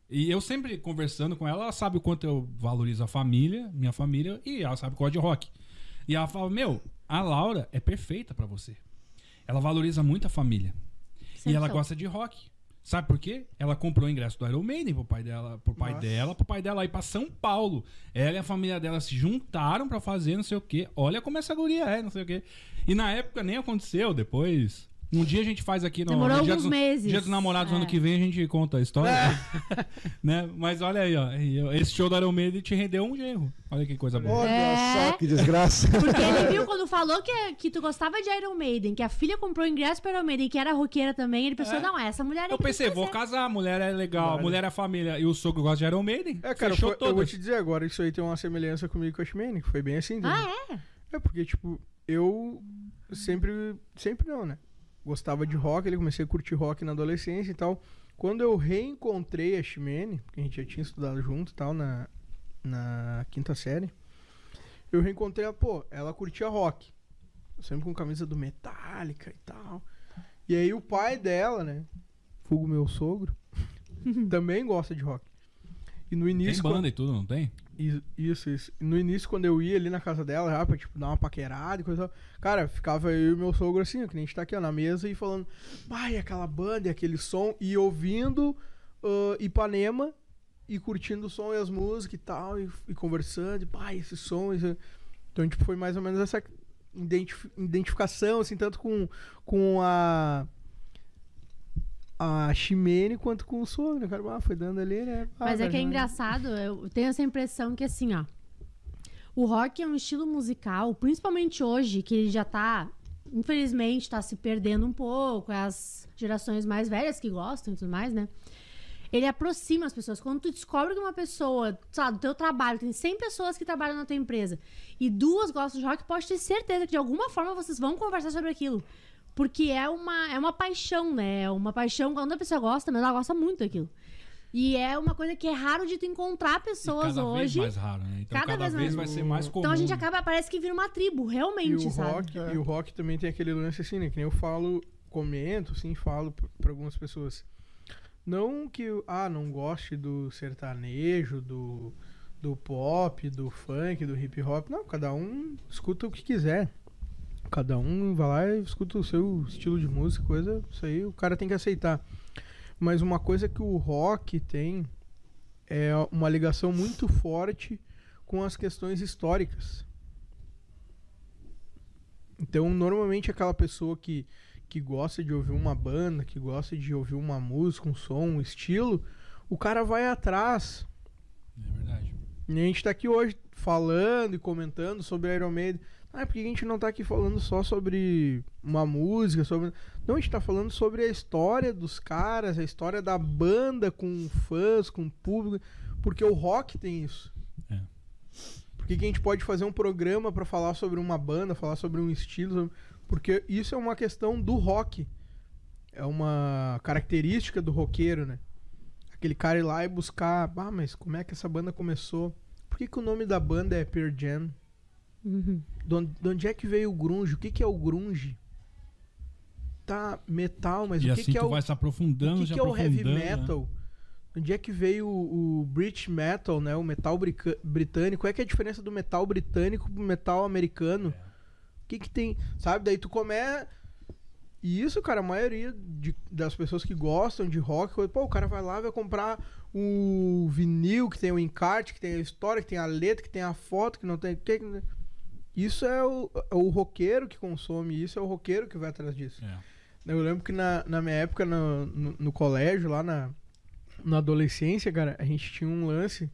e eu sempre conversando com ela, ela sabe o quanto eu valorizo a família, minha família, e ela sabe que eu gosto de rock. E ela fala: Meu, a Laura é perfeita pra você. Ela valoriza muito a família. E Sempre ela são. gosta de rock. Sabe por quê? Ela comprou o ingresso do Iron Maiden pro pai dela, pro pai Nossa. dela, pro pai dela ir pra São Paulo. Ela e a família dela se juntaram pra fazer não sei o quê. Olha como essa guria é, não sei o quê. E na época nem aconteceu, depois. Um dia a gente faz aqui no, Demorou no dia alguns dos, meses. Dia dos Namorados É. ano que vem a gente conta a história. né? Mas olha aí, ó. Esse show do Iron Maiden te rendeu um genro. Olha que coisa boa. Olha É. só que desgraça. Porque ele viu quando falou que, que tu gostava de Iron Maiden, que a filha comprou ingresso pra Iron Maiden, que era roqueira também, ele pensou, É. não, essa mulher é Eu pensei, vou casar, a mulher é legal, a Vale. mulher é família e o sogro gosta de Iron Maiden. É, cara, Fechou foi- eu vou te dizer agora, isso aí tem uma semelhança comigo com a Shimane, que foi bem assim. Ah, é? É porque, tipo, eu sempre. Sempre não, né? Gostava de rock, ele comecei a curtir rock na adolescência e tal. Quando eu reencontrei a Shimene, porque a gente já tinha estudado junto e tal na, na quinta série, eu reencontrei ela, pô, ela curtia rock. Sempre com camisa do Metallica e tal. E aí o pai dela, né? Fugo meu sogro, também gosta de rock. E no Tem início. quando- banda e tudo, não tem? Is- Isso, isso. No início, quando eu ia ali na casa dela, já pra, tipo, dar uma paquerada e coisa cara, ficava eu e meu sogro assim, que nem a gente tá aqui, ó, na mesa e falando, ai, aquela banda e aquele som, e ouvindo ah, Ipanema e curtindo o som e as músicas e tal, e, e conversando, pai, esse som, esse... Então, tipo, foi mais ou menos essa identif- identificação, assim, tanto com, com a a Ximene quanto com o sogro, cara, ah, foi dando ali, né? Ah, Mas é cara, que é engraçado, eu tenho essa impressão que assim, ó. O rock é um estilo musical, principalmente hoje, que ele já tá, infelizmente, tá se perdendo um pouco, é as gerações mais velhas que gostam e tudo mais, né? Ele aproxima as pessoas. Quando tu descobre que uma pessoa, sabe, do teu trabalho, tem 100 pessoas que trabalham na tua empresa e duas gostam de rock, pode ter certeza que de alguma forma vocês vão conversar sobre aquilo. Porque é uma, é uma paixão, né? É uma paixão, quando a pessoa gosta, mas ela gosta muito daquilo. E é uma coisa que é raro de tu encontrar E pessoas cada hoje. vez mais raro, né? Então Cada cada, vez vez, mais- vai ser mais comum. Então a gente acaba, parece que vira uma tribo, E realmente, o, sabe? rock, É. e o rock também tem aquele lance assim, né? Que nem eu falo, comento, assim, falo p- pra algumas pessoas. Não que, eu- ah, não goste do sertanejo, do, do pop, do funk, do hip hop. Não, cada um escuta o que quiser. Cada um vai lá e escuta o seu estilo de música, coisa, isso aí o cara tem que aceitar. Mas uma coisa que o rock tem é uma ligação muito forte com as questões históricas. Então, normalmente aquela pessoa que, que gosta de ouvir uma banda, que gosta de ouvir uma música, um som, um estilo, o cara vai atrás. É verdade. E a gente tá aqui hoje falando e comentando sobre Iron Maiden. Ah, por que a gente não tá aqui falando só sobre uma música, sobre... Não, a gente tá falando sobre a história dos caras, a história da banda com fãs, com público, porque o rock tem isso. É. Por que, a gente pode fazer um programa pra falar sobre uma banda, falar sobre um estilo? Porque isso é uma questão do rock. É uma característica do roqueiro, né? Aquele cara ir lá e buscar, ah, mas como é que essa banda começou? Por que, que o nome da banda é Pearl Jam? Uhum. De onde, de onde é que veio o grunge? O que, que é o grunge? Tá, metal, mas e o que, assim que é tu o, vai se aprofundando, o que, que é o heavy né? metal? Onde é que veio o, o British metal, né? O metal britânico. Qual é, que é a diferença do metal britânico pro metal americano? O que que tem, sabe? Daí tu come... E isso, cara, a maioria de- das pessoas que gostam de rock, pô, o cara vai lá e vai comprar o vinil que tem o encarte, que tem a história, que tem a letra, que tem a foto, que não tem... que- que- Isso é o, é o roqueiro que consome isso, é o roqueiro que vai atrás disso. É. Eu lembro que na, na minha época, no, no, no colégio, lá na, na adolescência, cara, a gente tinha um lance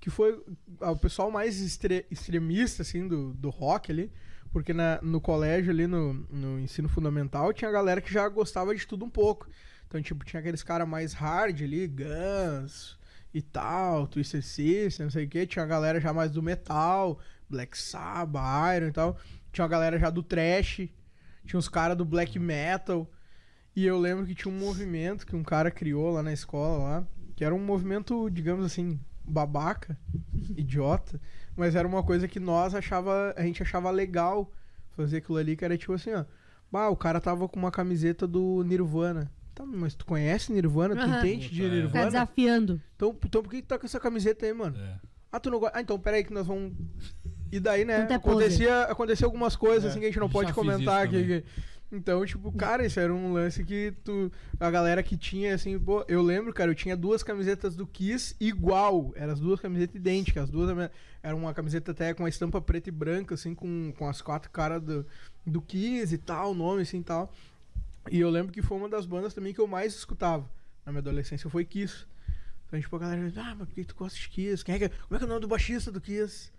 que foi o pessoal mais extre- extremista, assim, do, do rock ali. Porque na, no colégio ali, no, no ensino fundamental, tinha galera que já gostava de tudo um pouco. Então, tipo, tinha aqueles caras mais hard ali, Guns e tal, Twisted Sister, não sei o que. Tinha a galera já mais do metal, Black Sabbath, Iron e tal. Tinha a galera já do trash. Tinha os caras do black metal. E eu lembro que tinha um movimento que um cara criou lá na escola lá, que era um movimento, digamos assim, babaca, idiota, mas era uma coisa que nós achava, a gente achava legal fazer aquilo ali, que era tipo assim, ó, bah, o cara tava com uma camiseta do Nirvana. Tá, mas tu conhece Nirvana? Tu Aham. entende de Puta, é. Tá Nirvana? desafiando. Então, então por que tu tá com essa camiseta aí, mano? É. Ah, tu não gosta. Ah, então peraí que nós vamos. E daí, né? Tanta pose. Acontecia, acontecia algumas coisas É, assim que a gente não pode comentar que- Então, tipo, cara, isso era um lance que tu. A galera que tinha, assim, pô, eu lembro, cara, eu tinha duas camisetas do Kiss igual. Eram as duas camisetas idênticas. As duas era uma camiseta até com a estampa preta e branca, assim, com, com as quatro caras do, do Kiss e tal, o nome, assim e tal. E eu lembro que foi uma das bandas também que eu mais escutava na minha adolescência, foi Kiss. Então, tipo, a galera, ah, mas por que tu gosta de Kiss? Quem é que, como é que é o nome do baixista do Kiss?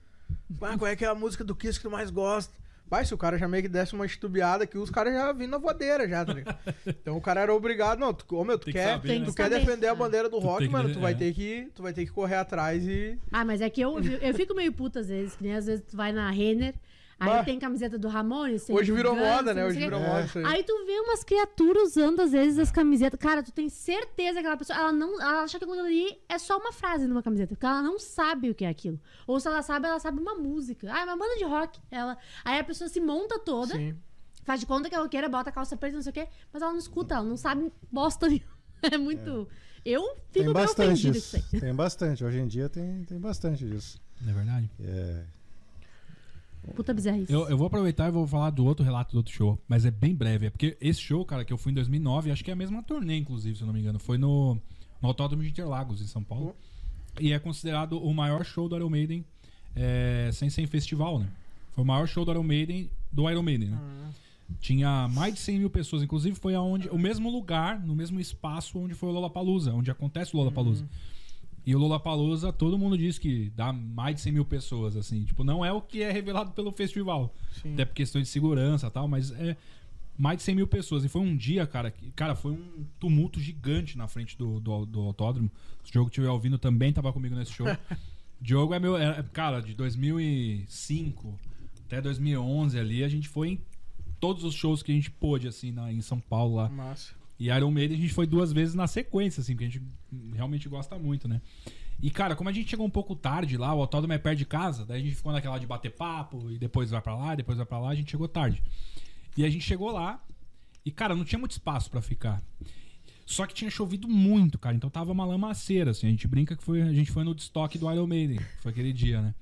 Ah, qual é que é a música do Kiss que tu mais gosta? Vai, se o cara já meio que desse uma estubiada aqui, os caras já vinham na voadeira já, tá ligado? Então o cara era obrigado, não, tu, ô, meu, tu Tem quer, saber, tu né? quer defender a bandeira do Tu rock, mano, tu vai é. ter que, tu vai ter que correr atrás e Ah, mas é que eu, eu fico meio puta às vezes, que nem às vezes tu vai na Renner, aí Bah. tem camiseta do Ramones. hoje virou Guns, moda, né? Hoje virou moda isso aí. Aí tu vê umas criaturas usando às vezes as camisetas. Cara, tu tem certeza que aquela pessoa, ela não, ela acha que aquilo ali é só uma frase numa camiseta, porque ela não sabe o que é aquilo. Ou se ela sabe, ela sabe uma música. Ah, é uma banda de rock. Ela, aí a pessoa se monta toda, Sim. faz de conta que é roqueira, bota a calça preta, não sei o quê, mas ela não escuta, ela não sabe bosta nenhuma. É muito. Eu fico Tem meio bastante ofendida com isso. isso aí. Tem bastante. Hoje em dia tem, tem bastante disso. Não é verdade? É, Puta bizarrice. Eu, eu vou aproveitar e vou falar do outro relato do outro show, mas é bem breve. É porque esse show, cara, que eu fui em 2009, acho que é a mesma turnê, inclusive, se eu não me engano, foi no, no Autódromo de Interlagos, em São Paulo. E é considerado o maior show do Iron Maiden é, sem ser em festival, né? Foi o maior show do Iron Maiden, do Iron Maiden, né? Tinha mais de 100 mil pessoas, inclusive foi aonde, o mesmo lugar, no mesmo espaço onde foi o Lollapalooza, onde acontece o Lollapalooza. E o Lollapalooza, todo mundo diz que dá mais de 100 mil pessoas, assim. Tipo, não é o que é revelado pelo festival. Sim. Até por questões de segurança e tal, mas é mais de 100 mil pessoas. E foi um dia, cara, que, cara, foi um tumulto gigante na frente do, do, do autódromo. Se o Diogo estiver ouvindo, também tava comigo nesse show. Diogo é meu, é, cara, de 2005 até 2011 ali, a gente foi em todos os shows que a gente pôde, assim, na, em São Paulo lá. Massa. E Iron Maiden a gente foi duas vezes na sequência, assim, porque a gente realmente gosta muito, né? E, cara, como a gente chegou um pouco tarde lá, o autódromo é perto de casa, daí a gente ficou naquela de bater papo, e depois vai pra lá, depois vai pra lá, a gente chegou tarde. E a gente chegou lá, e, cara, não tinha muito espaço pra ficar. Só que tinha chovido muito, cara, então tava uma lamaceira, assim, a gente brinca que foi, a gente foi no estoque do Iron Maiden, foi aquele dia, né?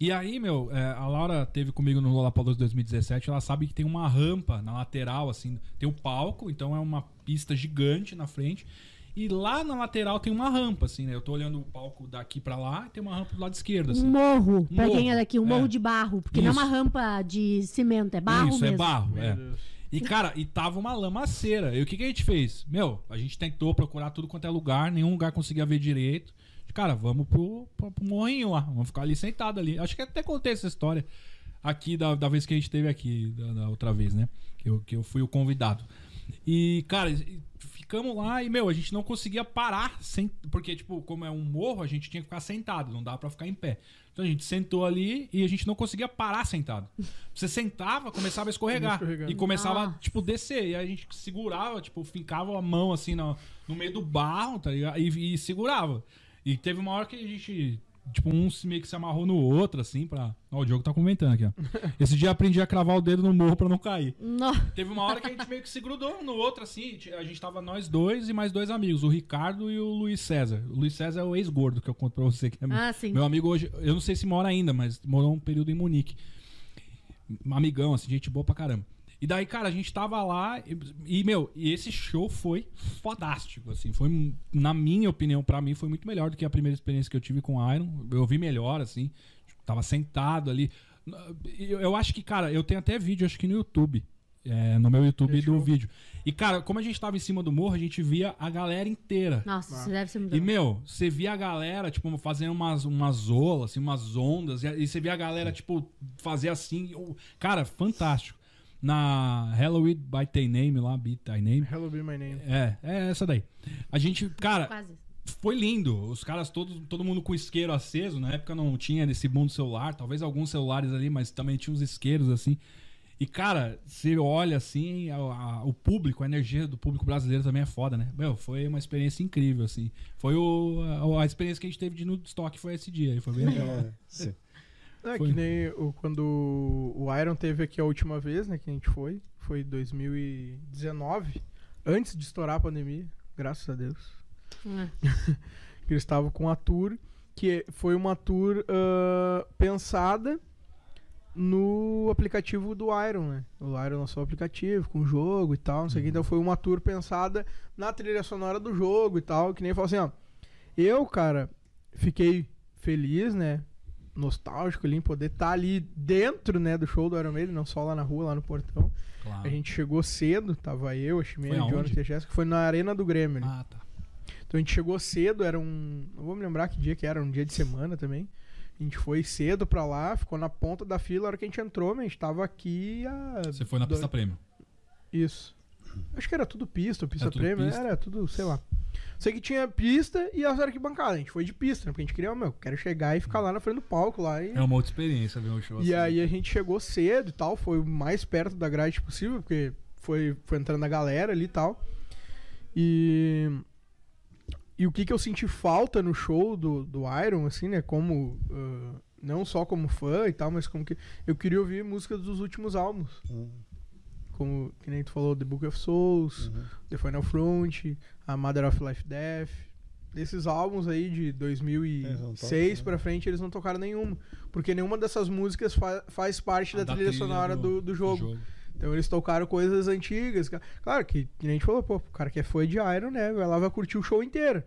E aí, meu, é, a Laura teve comigo no Lollapalooza 2017, ela sabe que tem uma rampa na lateral, assim, tem o palco, então é uma pista gigante na frente. E lá na lateral tem uma rampa, assim, né? Eu tô olhando o palco daqui pra lá e tem uma rampa do lado esquerdo, Um assim. morro, pra Morro, quem é daqui, um é. morro de barro. Porque não é Isso. uma rampa de cimento, é barro Isso, mesmo. é barro, Meu é. Deus. E, cara, e tava uma lamaceira. E o que, que a gente fez? Meu, a gente tentou procurar tudo quanto é lugar, nenhum lugar conseguia ver direito. Cara, vamos pro, pro, pro morrinho lá, vamos ficar ali sentado ali. Acho que até contei essa história aqui da, da vez que a gente teve aqui, da, da outra vez, né? Que eu, que eu fui o convidado. E, cara, ficamos lá e, meu, a gente não conseguia parar, sem, porque, tipo, como é um morro, a gente tinha que ficar sentado, não dava pra ficar em pé. Então a gente sentou ali e a gente não conseguia parar sentado. Você sentava, começava a escorregar. E começava, Ah. tipo, descer. E aí a gente segurava, tipo, ficava a mão assim no, no meio do barro, tá ligado? E, e segurava. E teve uma hora que a gente. Tipo, um se meio que se amarrou no outro, assim, pra. Ó, o Diogo tá comentando aqui, ó. Esse dia eu aprendi a cravar o dedo no morro pra não cair. No- Teve uma hora que a gente meio que se grudou um no outro, assim. A gente tava nós dois e mais dois amigos, o Ricardo e o Luiz César. O Luiz César é o ex-gordo que eu conto pra você, que é Ah, sim. meu amigo hoje. Eu não sei se mora ainda, mas morou um período em Munique. Um amigão, assim, gente boa pra caramba. E daí, cara, a gente tava lá e, e, meu, e esse show foi fodástico, assim. Foi, na minha opinião, pra mim, foi muito melhor do que a primeira experiência que eu tive com o Iron. Eu vi melhor, assim. Tava sentado ali. Eu, eu acho que, cara, eu tenho até vídeo, acho que no YouTube. é, no meu YouTube do vídeo. E, cara, como a gente tava em cima do morro, a gente via a galera inteira. Nossa, Ah. isso deve ser muito E, meu, você via a galera, tipo, fazendo umas, umas olas, assim, umas ondas. E, e você via a galera, tipo, fazer assim. o- Cara, fantástico. Na Halloween by Thy Name lá, Beat Thy Name. Hello Be My Name. É, é essa daí. A gente, cara, Quase. foi lindo. Os caras todos, todo mundo com isqueiro aceso. Na época não tinha esse boom do celular, talvez alguns celulares ali, mas também tinha uns isqueiros assim. E cara, você olha assim, a- a- o público, a energia do público brasileiro também é foda, né? Meu, foi uma experiência incrível assim. Foi o, a, a experiência que a gente teve de no estoque foi esse dia, foi bem legal. é, sim. É Foi. que nem o, quando o Iron teve aqui a última vez, né, que a gente foi, foi 2019, antes de estourar a pandemia, graças a Deus. É. que eles estavam com a tour, que foi uma tour ah, pensada no aplicativo do Iron, né? O Iron lançou o aplicativo com o jogo e tal, não sei o que. Então foi uma tour pensada na trilha sonora do jogo e tal. Que nem falou assim, ó. Eu, cara, fiquei feliz, né? Nostálgico ali em poder estar ali dentro, né, do show do Iron Maiden, não só lá na rua, lá no portão. Claro. A gente chegou cedo, tava eu, a Chimene, o Jonathan e a Jéssica, foi na Arena do Grêmio. né? Ah, tá. Então a gente chegou cedo, era um. Não vou me lembrar que dia que era, um dia de semana também. A gente foi cedo pra lá, ficou na ponta da fila. A hora que a gente entrou, mas a gente tava aqui a. Você foi na do- pista prêmio. Isso. Acho que era tudo pista, pista Era tudo prêmio, pista. era tudo, sei lá. Sei que tinha pista e as arquibancadas. A gente foi de pista, né? Porque a gente queria, meu, quero chegar e ficar lá na frente do palco lá e. É uma outra experiência ver um show E assim. aí a gente chegou cedo e tal, foi o mais perto da grade possível, porque foi, foi entrando a galera ali e tal. E. E o que, que eu senti falta no show do, do Iron, assim, né? Como. ah, não só como fã e tal, mas como que. Eu queria ouvir músicas dos últimos álbuns. Hum, Como, que nem tu falou, The Book of Souls, uhum. The Final Front, a Mother of Life Death. Desses álbuns aí de Eles não 2006 tocam, pra né? frente, eles não tocaram nenhuma. Porque nenhuma dessas músicas fa- faz parte da, trilha, sonora do, do jogo. Então eles tocaram coisas antigas. Claro que, que nem a gente falou, pô, o cara que é fã de Iron, né? Vai lá, vai curtir o show inteiro.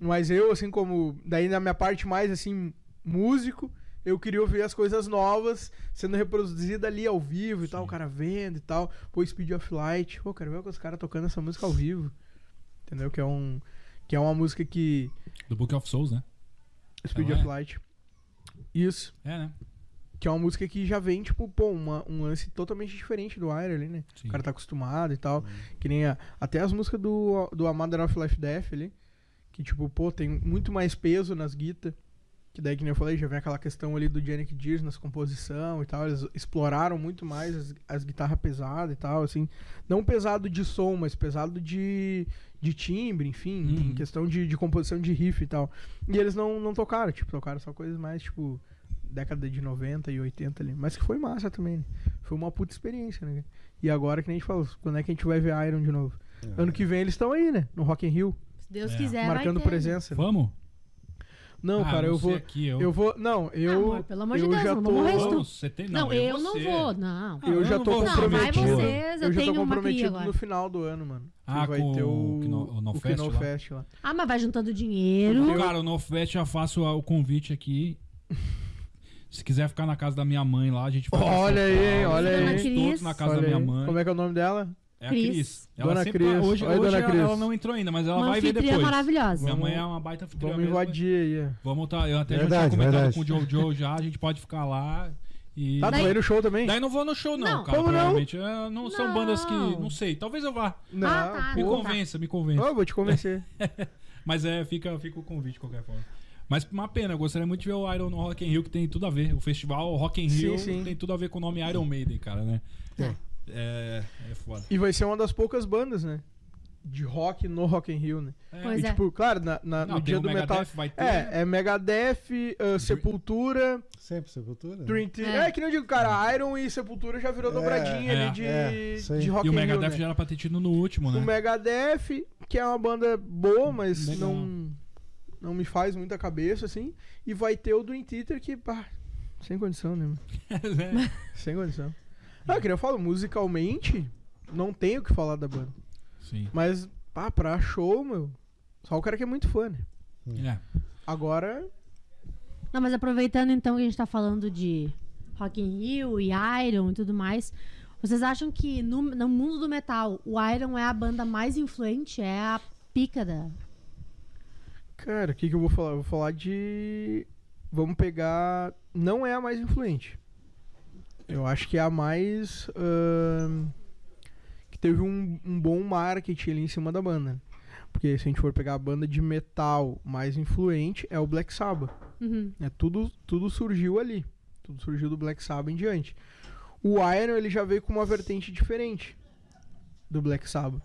Mas eu, assim, como. Daí na minha parte mais, assim, músico, eu queria ouvir as coisas novas sendo reproduzidas ali ao vivo e tal, o Sim. cara vendo e tal. Pô, Speed of Light. Pô, quero ver os caras tocando essa música ao vivo. Entendeu? Que é um. Que é uma música que. Do Book of Souls, né? Speed Ela of é? Light. Isso. É, né? Que é uma música que já vem, tipo, pô, uma- um lance totalmente diferente do Iron ali, né? Sim. O cara tá acostumado e tal. Que nem a- até as músicas do, do A Mother of Life Death ali. Que, tipo, pô, tem muito mais peso nas guitas. Que daí, que nem eu falei, já vem aquela questão ali do Janik Gears nas composição e tal. Eles exploraram muito mais as, as guitarras pesadas e tal, assim. Não pesado de som, mas pesado de, de timbre, enfim. Uhum. Em questão de, de composição de riff e tal. E eles não, não tocaram, tipo, tocaram só coisas mais, tipo, década de 90 e 80 ali. Mas que foi massa também, né? Foi uma puta experiência, né? E agora, que nem a gente falou, quando é que a gente vai ver Iron de novo? É. Ano que vem eles estão aí, né? No Rock in Rio, Se Deus É. quiser, vai marcando ter, né? presença. né? Vamos? Não, Ah, cara, eu vou. Aqui, eu... Eu vou. Não, eu. Amor, pelo amor de eu Deus, já não tô. vamos morrer tem... Não, eu não você. vou, não. Eu Ah, já não tô vou Não, vai comprometido. vocês, eu, eu já tenho tô uma aqui comprometido no final do ano, mano. Que Ah, vai com ter o, o o No o Fest lá? Fest lá. Ah, mas vai juntando dinheiro. Eu- Cara, no Fest já faço o convite aqui. Se quiser ficar na casa da minha mãe lá, a gente vai. Olha aí, hein, olha aí. Todos na casa Olha da minha aí. mãe. Como é que é o nome dela? É a Cris. Cris. Ela Dona sempre, Cris. Hoje, Oi, hoje Dona ela, Cris. ela não entrou ainda, mas ela Uma vai ver depois. maravilhosa. Minha mãe é uma baita anfitriã Vamos mesmo. invadir aí. Vamos tá, eu até já Verdade, tinha comentado verdade. com o Jojo já, a gente pode ficar lá e... Tá, tu Daí- vai no show também? Daí não vou no show não, Não. cara, Como não? provavelmente. É, Não são Não. bandas que... Não sei, talvez eu vá. Não, Ah, tá. Me pô. Não. convença, me convença. Eu vou te convencer. Mas é, fica, fica o convite de qualquer forma. Mas uma pena, eu gostaria muito de ver o Iron no Rock in Rio, que tem tudo a ver. O festival Rock in Rio Sim, sim. tem tudo a ver com o nome Iron Maiden, cara, né? É. É, é foda. E vai ser uma das poucas bandas, né? De rock no Rock in Rio, né? É, e, é. tipo, claro, na, na- Não, no dia o do metal. Megadeth, vai ter. É, é Megadeth, uh, Sepultura, Sempre Sepultura? Dream. É. É. que nem eu digo, cara, Iron e Sepultura já virou É, dobradinha é, ali de, é, de Rock E o in Rio, Megadeth né? já era pra ter tido no último, né? O Megadeth, que é uma banda boa, mas Legal. não não me faz muita cabeça, assim. E vai ter o Dream Theater que, pá, sem condição, né? Sem condição. Ah, que eu falo, musicalmente, não tenho o que falar da banda. Sim. Mas, pá, pra show, meu, só o cara que é muito fã, né? É. Agora, Não, mas aproveitando então que a gente tá falando de Rock in Rio e Iron e tudo mais, vocês acham que no, no mundo do metal, o Iron é a banda mais influente? É a pica da... cara, o que que eu vou falar? Eu vou falar de... Vamos pegar... Não é a mais influente. Eu acho que é a mais... ahn, que teve um, um bom marketing ali em cima da banda. Porque se a gente for pegar a banda de metal mais influente, é o Black Sabbath. Uhum. É, tudo, tudo surgiu ali. Tudo surgiu do Black Sabbath em diante. O Iron ele já veio com uma vertente diferente do Black Sabbath.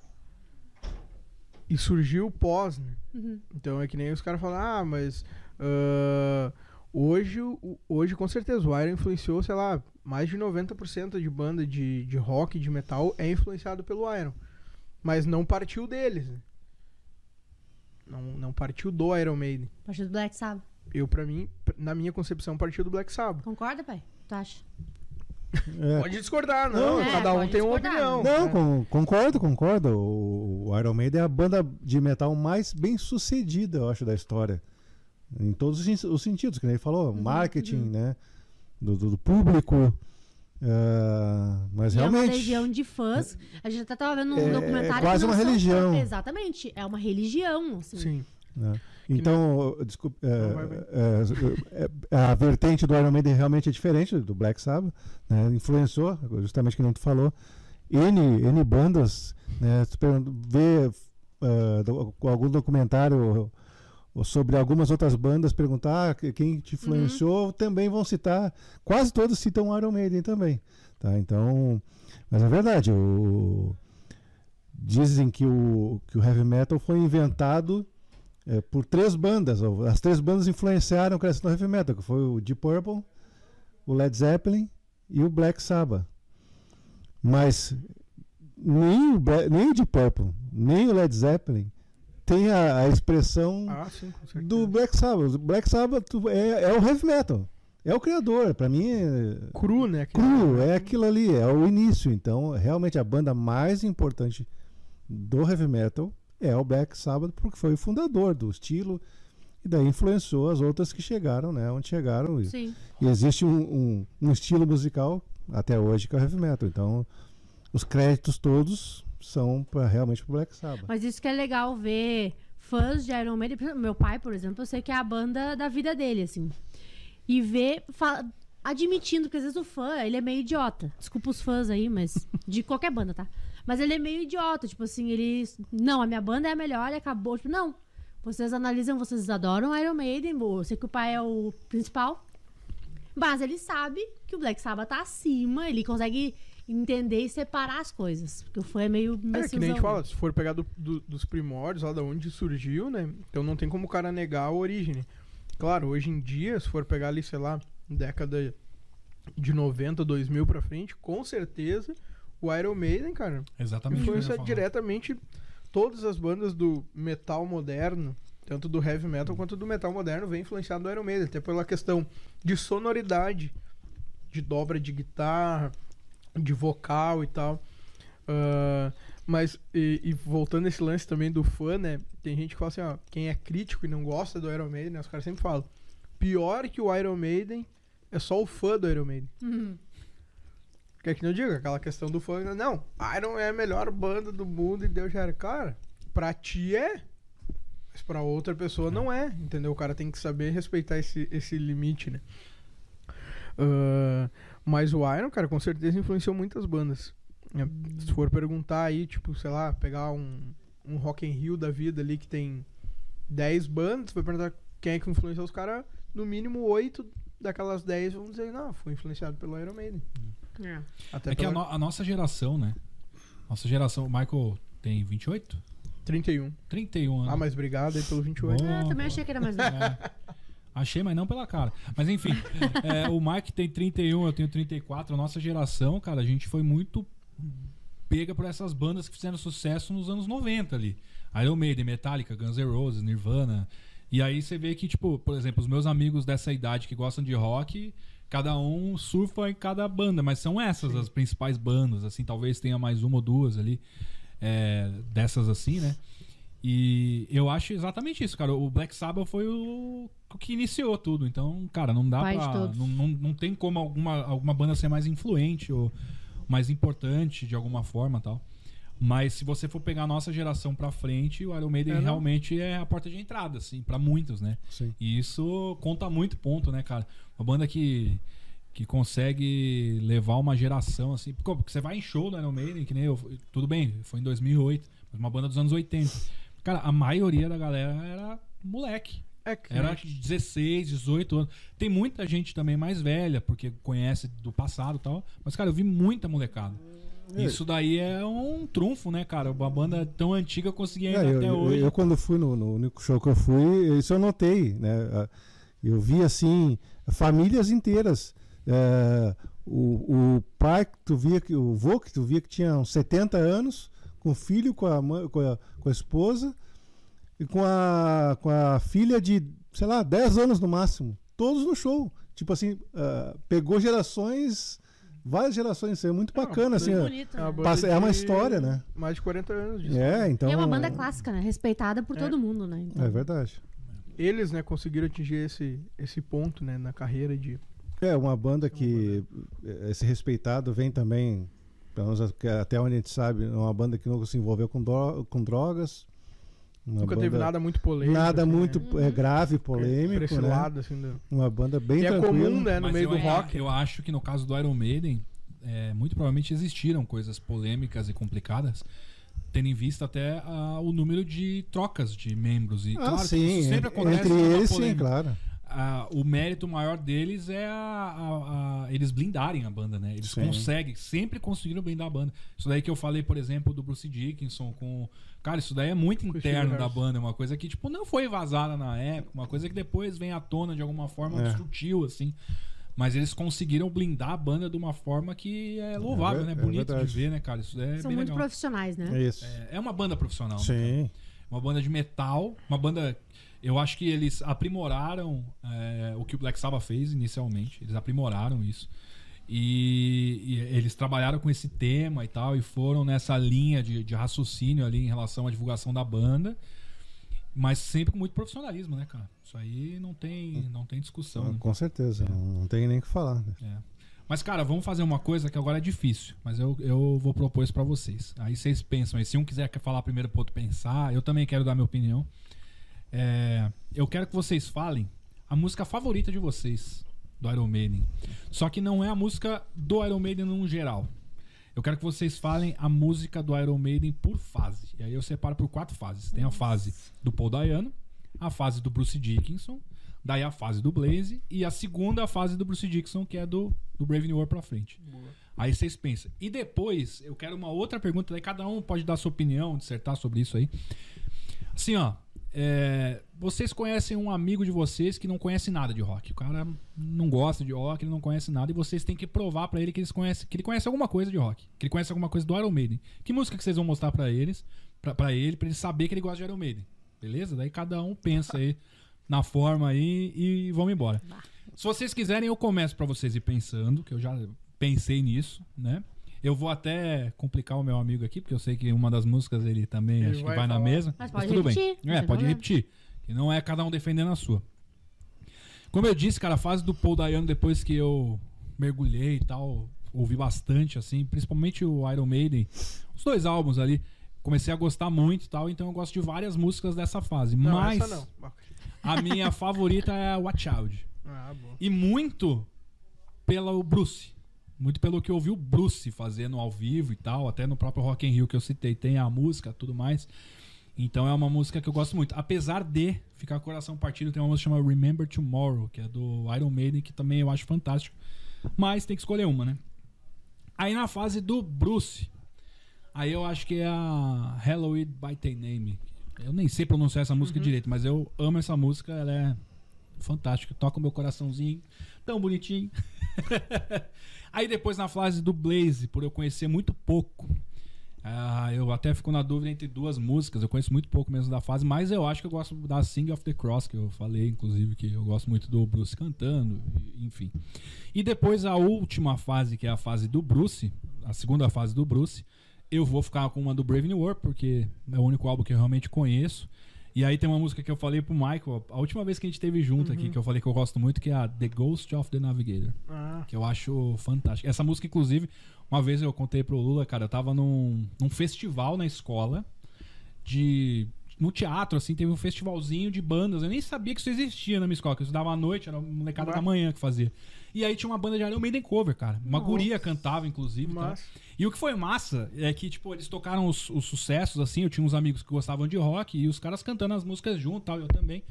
E surgiu pós, né? Uhum. Então é que nem os caras falam, ah, mas ah, hoje, o- hoje com certeza o Iron influenciou, sei lá, mais de 90% de banda de, de rock, de metal é influenciado pelo Iron. Mas não partiu deles, né? Não, não partiu do Iron Maiden. A partir do Black Sabbath. Eu, pra mim, na minha concepção, partiu do Black Sabbath. Concorda, pai? Tu acha? É. Pode discordar, não. É, cada um tem uma opinião. Não, É. con- concordo, concordo. O, o Iron Maiden é a banda de metal mais bem sucedida, eu acho, da história. Em todos os, sen- os sentidos, que nem ele falou, marketing, né? Do, do- do público. ah, mas E é uma realmente. legião de fãs. A gente até tava vendo um É- documentário. é quase uma religião. fãs. Exatamente. É uma religião, assim. Sim. né? Então, desculpe, é, Não, vai, vai. é, é, a vertente do Iron Maiden realmente é diferente do Black Sabbath, né? influenciou, justamente que nem tu falou, N, N bandas, né? Tu vê ah, do- algum documentário ou sobre algumas outras bandas, perguntar ah, que- quem te influenciou, também vão citar, quase todos citam Iron Maiden também, tá? Então, mas é verdade, o, dizem que o, que o heavy metal foi inventado é, por três bandas. As três bandas influenciaram o crescimento do heavy metal, que foi o Deep Purple, o Led Zeppelin e o Black Sabbath. Mas nem o, nem o Deep Purple, nem o Led Zeppelin tem a, a expressão Ah, sim, do Black Sabbath. O Black Sabbath é, é o heavy metal. É o criador. Para mim é Cru, né? Cru, é aquilo ali, é o início. Então, realmente a banda mais importante do heavy metal é o Black Sabbath, porque foi o fundador do estilo e daí influenciou as outras que chegaram, né? Onde chegaram. E, Sim. e existe um, um, um estilo musical até hoje que é o heavy metal. Então, os créditos todos são pra, realmente pro Black Sabbath. Mas isso que é legal ver fãs de Iron Maiden. Meu pai, por exemplo, eu sei que é a banda da vida dele, assim. E ver, fa- admitindo que às vezes o fã, ele é meio idiota. Desculpa os fãs aí, mas. De qualquer banda, tá? Mas ele é meio idiota. Tipo assim, ele. Não, a minha banda é a melhor e acabou. Tipo, não. Vocês analisam, vocês adoram Iron Maiden. Eu sei que o pai é o principal. Mas ele sabe que o Black Sabbath tá acima. Ele consegue entender e separar as coisas. Porque o fã é meio. É, que nem a gente fala, se for pegar do- do- dos primórdios, lá da onde surgiu, né? Então não tem como o cara negar a origem. né? Claro, hoje em dia, se for pegar ali, sei lá, década de 90, 2000 pra frente, com certeza o Iron Maiden, cara, Exatamente. influencia diretamente todas as bandas do metal moderno, tanto do heavy metal quanto do metal moderno, vem influenciado do Iron Maiden, até pela questão de sonoridade, de dobra de guitarra, de vocal e tal. Ah, mas, e, e voltando esse lance também do fã, né? Tem gente que fala assim, ó, quem é crítico e não gosta do Iron Maiden, né, os caras sempre falam, pior que o Iron Maiden é só o fã do Iron Maiden. Uhum. Quer que não diga? Aquela questão do fã. Não, Iron é a melhor banda do mundo e Deus já era. Cara, pra ti é. Mas pra outra pessoa não é. Entendeu? O cara tem que saber respeitar esse, esse limite, né? Ah, mas o Iron, cara, com certeza influenciou muitas bandas. É, Se for perguntar aí, tipo, sei lá, pegar um, um Rock in Rio da vida ali que tem 10 bandas, vai perguntar quem é que influenciou os caras, no mínimo 8 daquelas 10 vão dizer, não, foi influenciado pelo Iron Maiden. É. Até É que a, pela no- a nossa geração, né? Nossa geração. O Michael tem 28? 31. 31 anos. Ah, mas obrigado aí pelo 28. Bom. Ah, também achei que era mais novo. É. Achei, mas não pela cara. Mas enfim, é, o Mike tem 31, eu tenho 34. A nossa geração, cara, a gente foi muito pega por essas bandas que fizeram sucesso nos anos 90 ali. Iron Maiden, Metallica, Guns N' Roses, Nirvana. E aí você vê que, tipo, por exemplo, os meus amigos dessa idade que gostam de rock, cada um surfa em cada banda, mas são essas as principais bandas, assim, talvez tenha mais uma ou duas ali é, dessas assim, né? E eu acho exatamente isso, cara. O Black Sabbath foi o, que iniciou tudo. Então, cara, não dá Pai pra. Não, não, não tem como alguma, alguma banda ser mais influente ou mais importante de alguma forma tal. Mas se você for pegar a nossa geração pra frente, o Iron Maiden É, realmente é a porta de entrada, assim, pra muitos, né? Sim. E isso conta muito ponto, né, cara? Uma banda que, que consegue levar uma geração, assim. Porque você vai em show do Iron Maiden, que nem eu. Tudo bem, foi em 2008, mas uma banda dos anos 80. Cara, a maioria da galera era moleque. É que Era 16, 18 anos. Tem muita gente também mais velha, porque conhece do passado e tal. Mas, cara, eu vi muita molecada. É. Isso daí é um trunfo, né, cara? Uma banda tão antiga conseguia É, ainda eu, até eu- hoje. eu, quando fui no, no único show que eu fui, isso eu notei, né? Eu vi assim famílias inteiras. É, o, o pai que tu via que o vô que tu via que tinha uns 70 anos, com o filho, com a, mãe, com a, com a esposa e com a, com a filha de, sei lá, 10 anos no máximo. Todos no show. Tipo assim, ah, pegou gerações várias gerações. Isso é muito bacana, assim. Muito ó. bonito, É uma né? banda Passa- é uma de história, né? Mais de 40 anos de É, então. E é uma banda clássica, né? Respeitada por É. todo mundo, né? Então, É verdade. Eles, né, conseguiram atingir esse, esse ponto, né, na carreira de... É uma banda que esse respeitado vem também, pelo menos até onde a gente sabe, é uma banda que nunca se envolveu com, dro- com drogas. Nunca teve nada muito polêmico. Nada assim, muito né? é, grave, Pra polêmico, esse né? lado, assim, do... Uma banda bem Que é tranquila. comum, né, no Mas meio eu, do rock. eu acho que no caso do Iron Maiden, é, muito provavelmente existiram coisas polêmicas e complicadas, tendo em vista até ah, o número de trocas de membros. E Ah, claro que sim, isso sempre acontece entre numa eles, sim, claro. Ah, o mérito maior deles é a- a- a- eles blindarem a banda, né? Eles Sim. conseguem, sempre conseguiram blindar a banda. Isso daí que eu falei, por exemplo, do Bruce Dickinson com. Cara, isso daí é muito interno da banda, é uma coisa que, tipo, não foi vazada na época, uma coisa que depois vem à tona de alguma forma É. sutil, assim. Mas eles conseguiram blindar a banda de uma forma que é louvável, É né? é Bonito de ver, né, cara? Isso é São bem muito legal. profissionais, né? É isso. É, é uma banda profissional. né? Sim. Uma banda de metal, uma banda. Eu acho que eles aprimoraram é, o que o Black Sabbath fez inicialmente. Eles aprimoraram isso. E, e eles trabalharam com esse tema e tal, e foram nessa linha de, de raciocínio ali em relação à divulgação da banda. Mas sempre com muito profissionalismo, né, cara? Isso aí não tem, não tem discussão. né? Com certeza. Não, não tem nem o que falar. né? É. Mas, cara, vamos fazer uma coisa que agora é difícil, mas eu, eu vou propor isso pra vocês. Aí vocês pensam aí. Se um quiser falar primeiro pro outro pensar, eu também quero dar minha opinião. É, eu quero que vocês falem a música favorita de vocês do Iron Maiden. Só que não é a música do Iron Maiden no geral. Eu quero que vocês falem a música do Iron Maiden por fase. E aí eu separo por quatro fases. Tem a fase do Paul Dayano, a fase do Bruce Dickinson, daí a fase do Blaze e a segunda fase do Bruce Dickinson, que é do, do Brave New World pra frente. Aí vocês pensam. E depois, eu quero uma outra pergunta, daí cada um pode dar sua opinião, dissertar sobre isso aí. Assim, ó. É, vocês conhecem um amigo de vocês que não conhece nada de rock. O cara não gosta de rock, ele não conhece nada, e vocês têm que provar pra ele que, eles conhecem, que ele conhece alguma coisa de rock. Que ele conhece alguma coisa do Iron Maiden. Que música que vocês vão mostrar pra eles, pra ele, pra ele saber que ele gosta de Iron Maiden. Beleza? Daí cada um pensa aí na forma aí e vamos embora. Se vocês quiserem, eu começo pra vocês ir pensando, que eu já pensei nisso, né? Eu vou até complicar o meu amigo aqui, porque eu sei que uma das músicas ele também Ele acho que vai vai na mesa. Mas pode tudo repetir, bem. É, pode problema. repetir. Que não é cada um defendendo a sua. Como eu disse, cara, a fase do Paul Dayano, depois que eu mergulhei e tal, ouvi bastante, assim, principalmente o Iron Maiden, os dois álbuns ali, comecei a gostar muito e tal, então eu gosto de várias músicas dessa fase. Não, mas essa não. a minha favorita é a Watch Out. Ah, bom. E muito pelo Bruce. Muito pelo que eu ouvi o Bruce fazendo ao vivo e tal, até no próprio Rock in Rio que eu citei, tem a música tudo mais. Então é uma música que eu gosto muito. Apesar de ficar coração partido, tem uma música chamada Remember Tomorrow, que é do Iron Maiden, que também eu acho fantástico. Mas tem que escolher uma, né? Aí na fase do Bruce, aí eu acho que é a Halloween by the Name. Eu nem sei pronunciar essa música direito, mas eu amo essa música, ela é fantástica. Toca o meu coraçãozinho, tão bonitinho. Aí depois na fase do Blaze, por eu conhecer muito pouco, ah, eu até fico na dúvida entre duas músicas. Eu conheço muito pouco mesmo da fase, mas eu acho que eu gosto da Sing of the Cross, que eu falei, inclusive, que eu gosto muito do Bruce cantando, enfim. E depois a última fase, que é a fase do Bruce, a segunda fase do Bruce, eu vou ficar com uma do Brave New World, porque é o único álbum que eu realmente conheço. E aí tem uma música que eu falei pro Michael, a última vez que a gente teve junto aqui, que eu falei que eu gosto muito, que é a The Ghost of the Navigator Ah, que eu acho fantástico. Essa música, inclusive, uma vez eu contei pro Lula, cara, eu tava num, num festival na escola de. No teatro, assim, teve um festivalzinho de bandas. Eu nem sabia que isso existia na minha escola, que eu estudava à noite, era molecada Bah. da manhã que fazia. E aí tinha uma banda de Iron Maiden cover, cara. Uma Nossa. guria cantava, inclusive. e mas... E o que foi massa é que, tipo, eles tocaram os, os sucessos, assim. Eu tinha uns amigos que gostavam de rock e os caras cantando as músicas junto tal, eu também.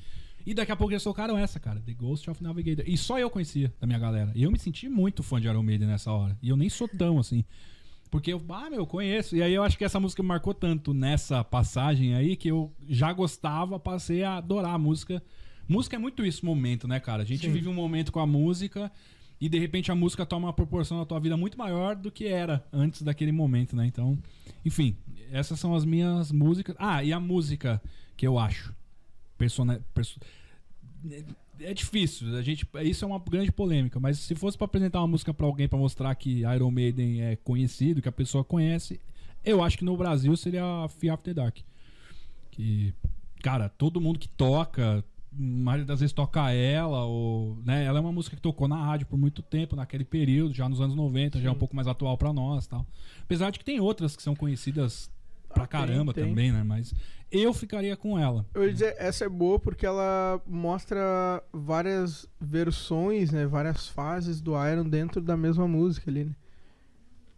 E daqui a pouco eles tocaram essa, cara, The Ghost of Navigator. E só eu conhecia da minha galera. E eu me senti muito fã de Iron Maiden nessa hora. E eu nem sou tão assim. Porque eu, ah, meu, eu conheço. E aí eu acho que essa música me marcou tanto nessa passagem aí que eu já gostava, passei a adorar a música. Música é muito isso, momento, né, cara? A gente Sim. vive um momento com a música e de repente a música toma uma proporção na tua vida muito maior do que era antes daquele momento, né? Então, enfim, essas são as minhas músicas. Ah, e a música que eu acho persona, perso- é difícil. A gente, isso é uma grande polêmica. Mas se fosse pra apresentar uma música pra alguém pra mostrar que Iron Maiden é conhecido, que a pessoa conhece, eu acho que no Brasil seria a Fear the Dark. Que, cara, todo mundo que toca, maioria das vezes toca ela, ou, né? Ela é uma música que tocou na rádio por muito tempo, naquele período, já nos anos 90, já é um pouco mais atual pra nós tal. Apesar de que tem outras que são conhecidas pra Ah, tem, caramba tem. também, né? Mas eu ficaria com ela. Eu ia dizer, essa é boa porque ela mostra várias versões, né? Várias fases do Iron dentro da mesma música ali, né?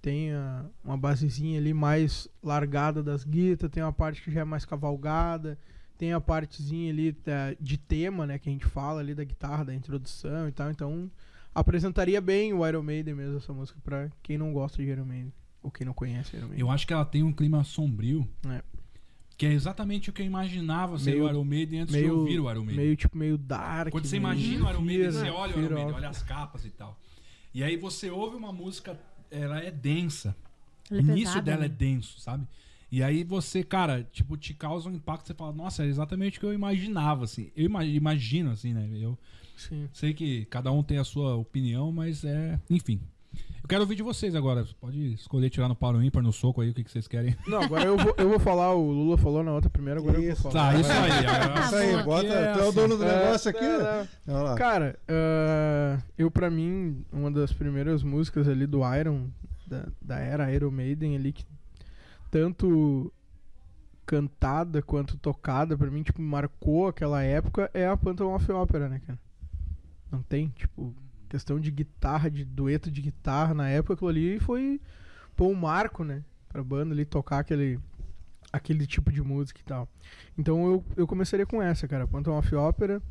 Tem a- uma basezinha ali mais largada das guitas, tem uma parte que já é mais cavalgada, tem a partezinha ali da- de tema, né? Que a gente fala ali da guitarra, da introdução e tal. Então, apresentaria bem o Iron Maiden mesmo, essa música, pra quem não gosta de Iron Maiden. Ou quem não conhece Iron Maiden. Eu acho que ela tem um clima sombrio. É. Que é exatamente o que eu imaginava ser Meio- o Iron Maiden antes de meio, ouvir o Iron Maiden. meio tipo meio dark. Quando você imagina o Iron Maiden, você olha o Iron Maiden, olha as capas e tal. E aí você ouve uma música, ela é densa. Ela o é início pesada, dela né? é denso, sabe? E aí você, cara, tipo, te causa um impacto, você fala, nossa, é exatamente o que eu imaginava, assim. Eu ima- imagino, assim, né? Eu Sim. sei que cada um tem a sua opinião, mas é. Enfim. Eu quero ouvir de vocês agora. Você pode escolher tirar no paro ímpar, no soco aí, o que, que vocês querem. Não, agora eu vou, eu vou falar, o Lula falou na outra primeira, agora eu Isso. vou falar. Tá, isso aí. Isso aí, bota. É tu é o dono do É, negócio aqui? é, né? é. Cara, ah, eu pra mim, uma das primeiras músicas ali do Iron, da, da era Iron Maiden ali, que tanto cantada quanto tocada, pra mim, tipo, marcou aquela época, é a Phantom of Opera, né, cara? Não tem, tipo, questão de guitarra, de dueto de guitarra, na época aquilo ali foi, pô, um marco, né, pra banda ali tocar aquele, aquele tipo de música e tal. Então eu, eu começaria com essa, cara, Phantom of Opera.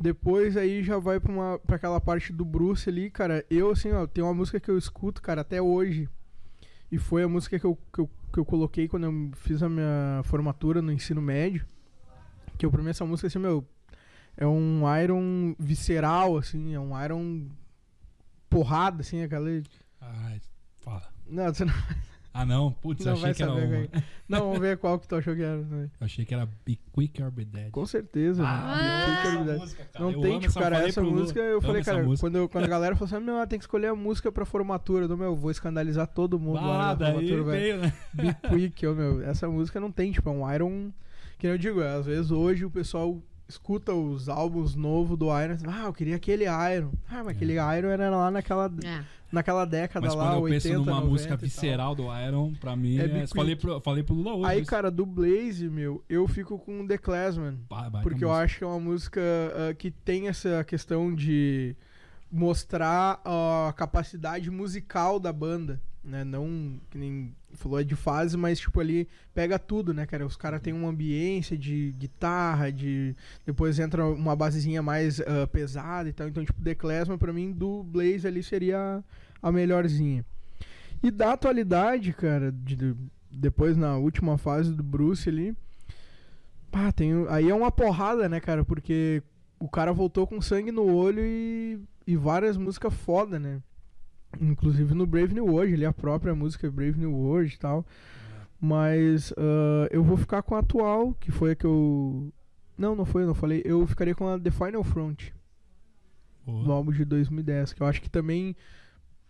Depois aí já vai pra, uma, pra aquela parte do Bruce ali, cara. Eu, assim, ó, tem uma música que eu escuto, cara, até hoje. E foi a música que eu, que eu, que eu coloquei quando eu fiz a minha formatura no ensino médio. Que eu, pra mim, essa música, assim, meu, é um Iron visceral, assim, é um Iron porrada, assim, aquela. Ai, fala. Não, você não, Ah, não? Putz, não achei vai que era uma. é. Não, vamos ver qual que tu achou que era. Eu achei que era Be Quick or Be Dead. Com certeza. Ah, Fica a verdade. música, cara. Não Eu tem, tipo, cara, essa música, eu amo falei, cara, música. quando, eu- quando a galera falou assim, meu, ah, tem que escolher a música pra formatura, do meu, vou escandalizar todo mundo lá Ah, na daí formatura, velho. né? Be Quick, ô, meu, essa música não tem, tipo, é um Iron, que nem eu digo, às vezes hoje o pessoal escuta os álbuns novos do Iron, assim, ah, eu queria aquele Iron, ah, mas aquele Iron era lá naquela, É. naquela década Mas lá, quando eu 80, penso numa 90 música e visceral do Iron, pra mim, É é, falei, pro, falei pro Lula hoje. Aí, isso. cara, do Blaze, meu, eu fico com The Classman. Porque eu música. acho que é uma música ah, que tem essa questão de mostrar a capacidade musical da banda, né? Não, que nem falou, é de fase, mas tipo ali pega tudo, né, cara? Os caras têm uma ambiência de guitarra, de... Depois entra uma basezinha mais ah, pesada e tal. Então, tipo, The Classman pra mim, do Blaze ali seria a melhorzinha. E da atualidade, cara, de- de- depois na última fase do Bruce ali... Pá, tem, aí é uma porrada, né, cara? Porque o cara voltou com sangue no olho e, e várias músicas foda, né? Inclusive no Brave New World, ali a própria música Brave New World e tal. Mas ah, eu vou ficar com a atual, que foi a que eu. Não, não foi, eu não falei. Eu ficaria com a The Final Front, Boa. do álbum de 2010, que eu acho que também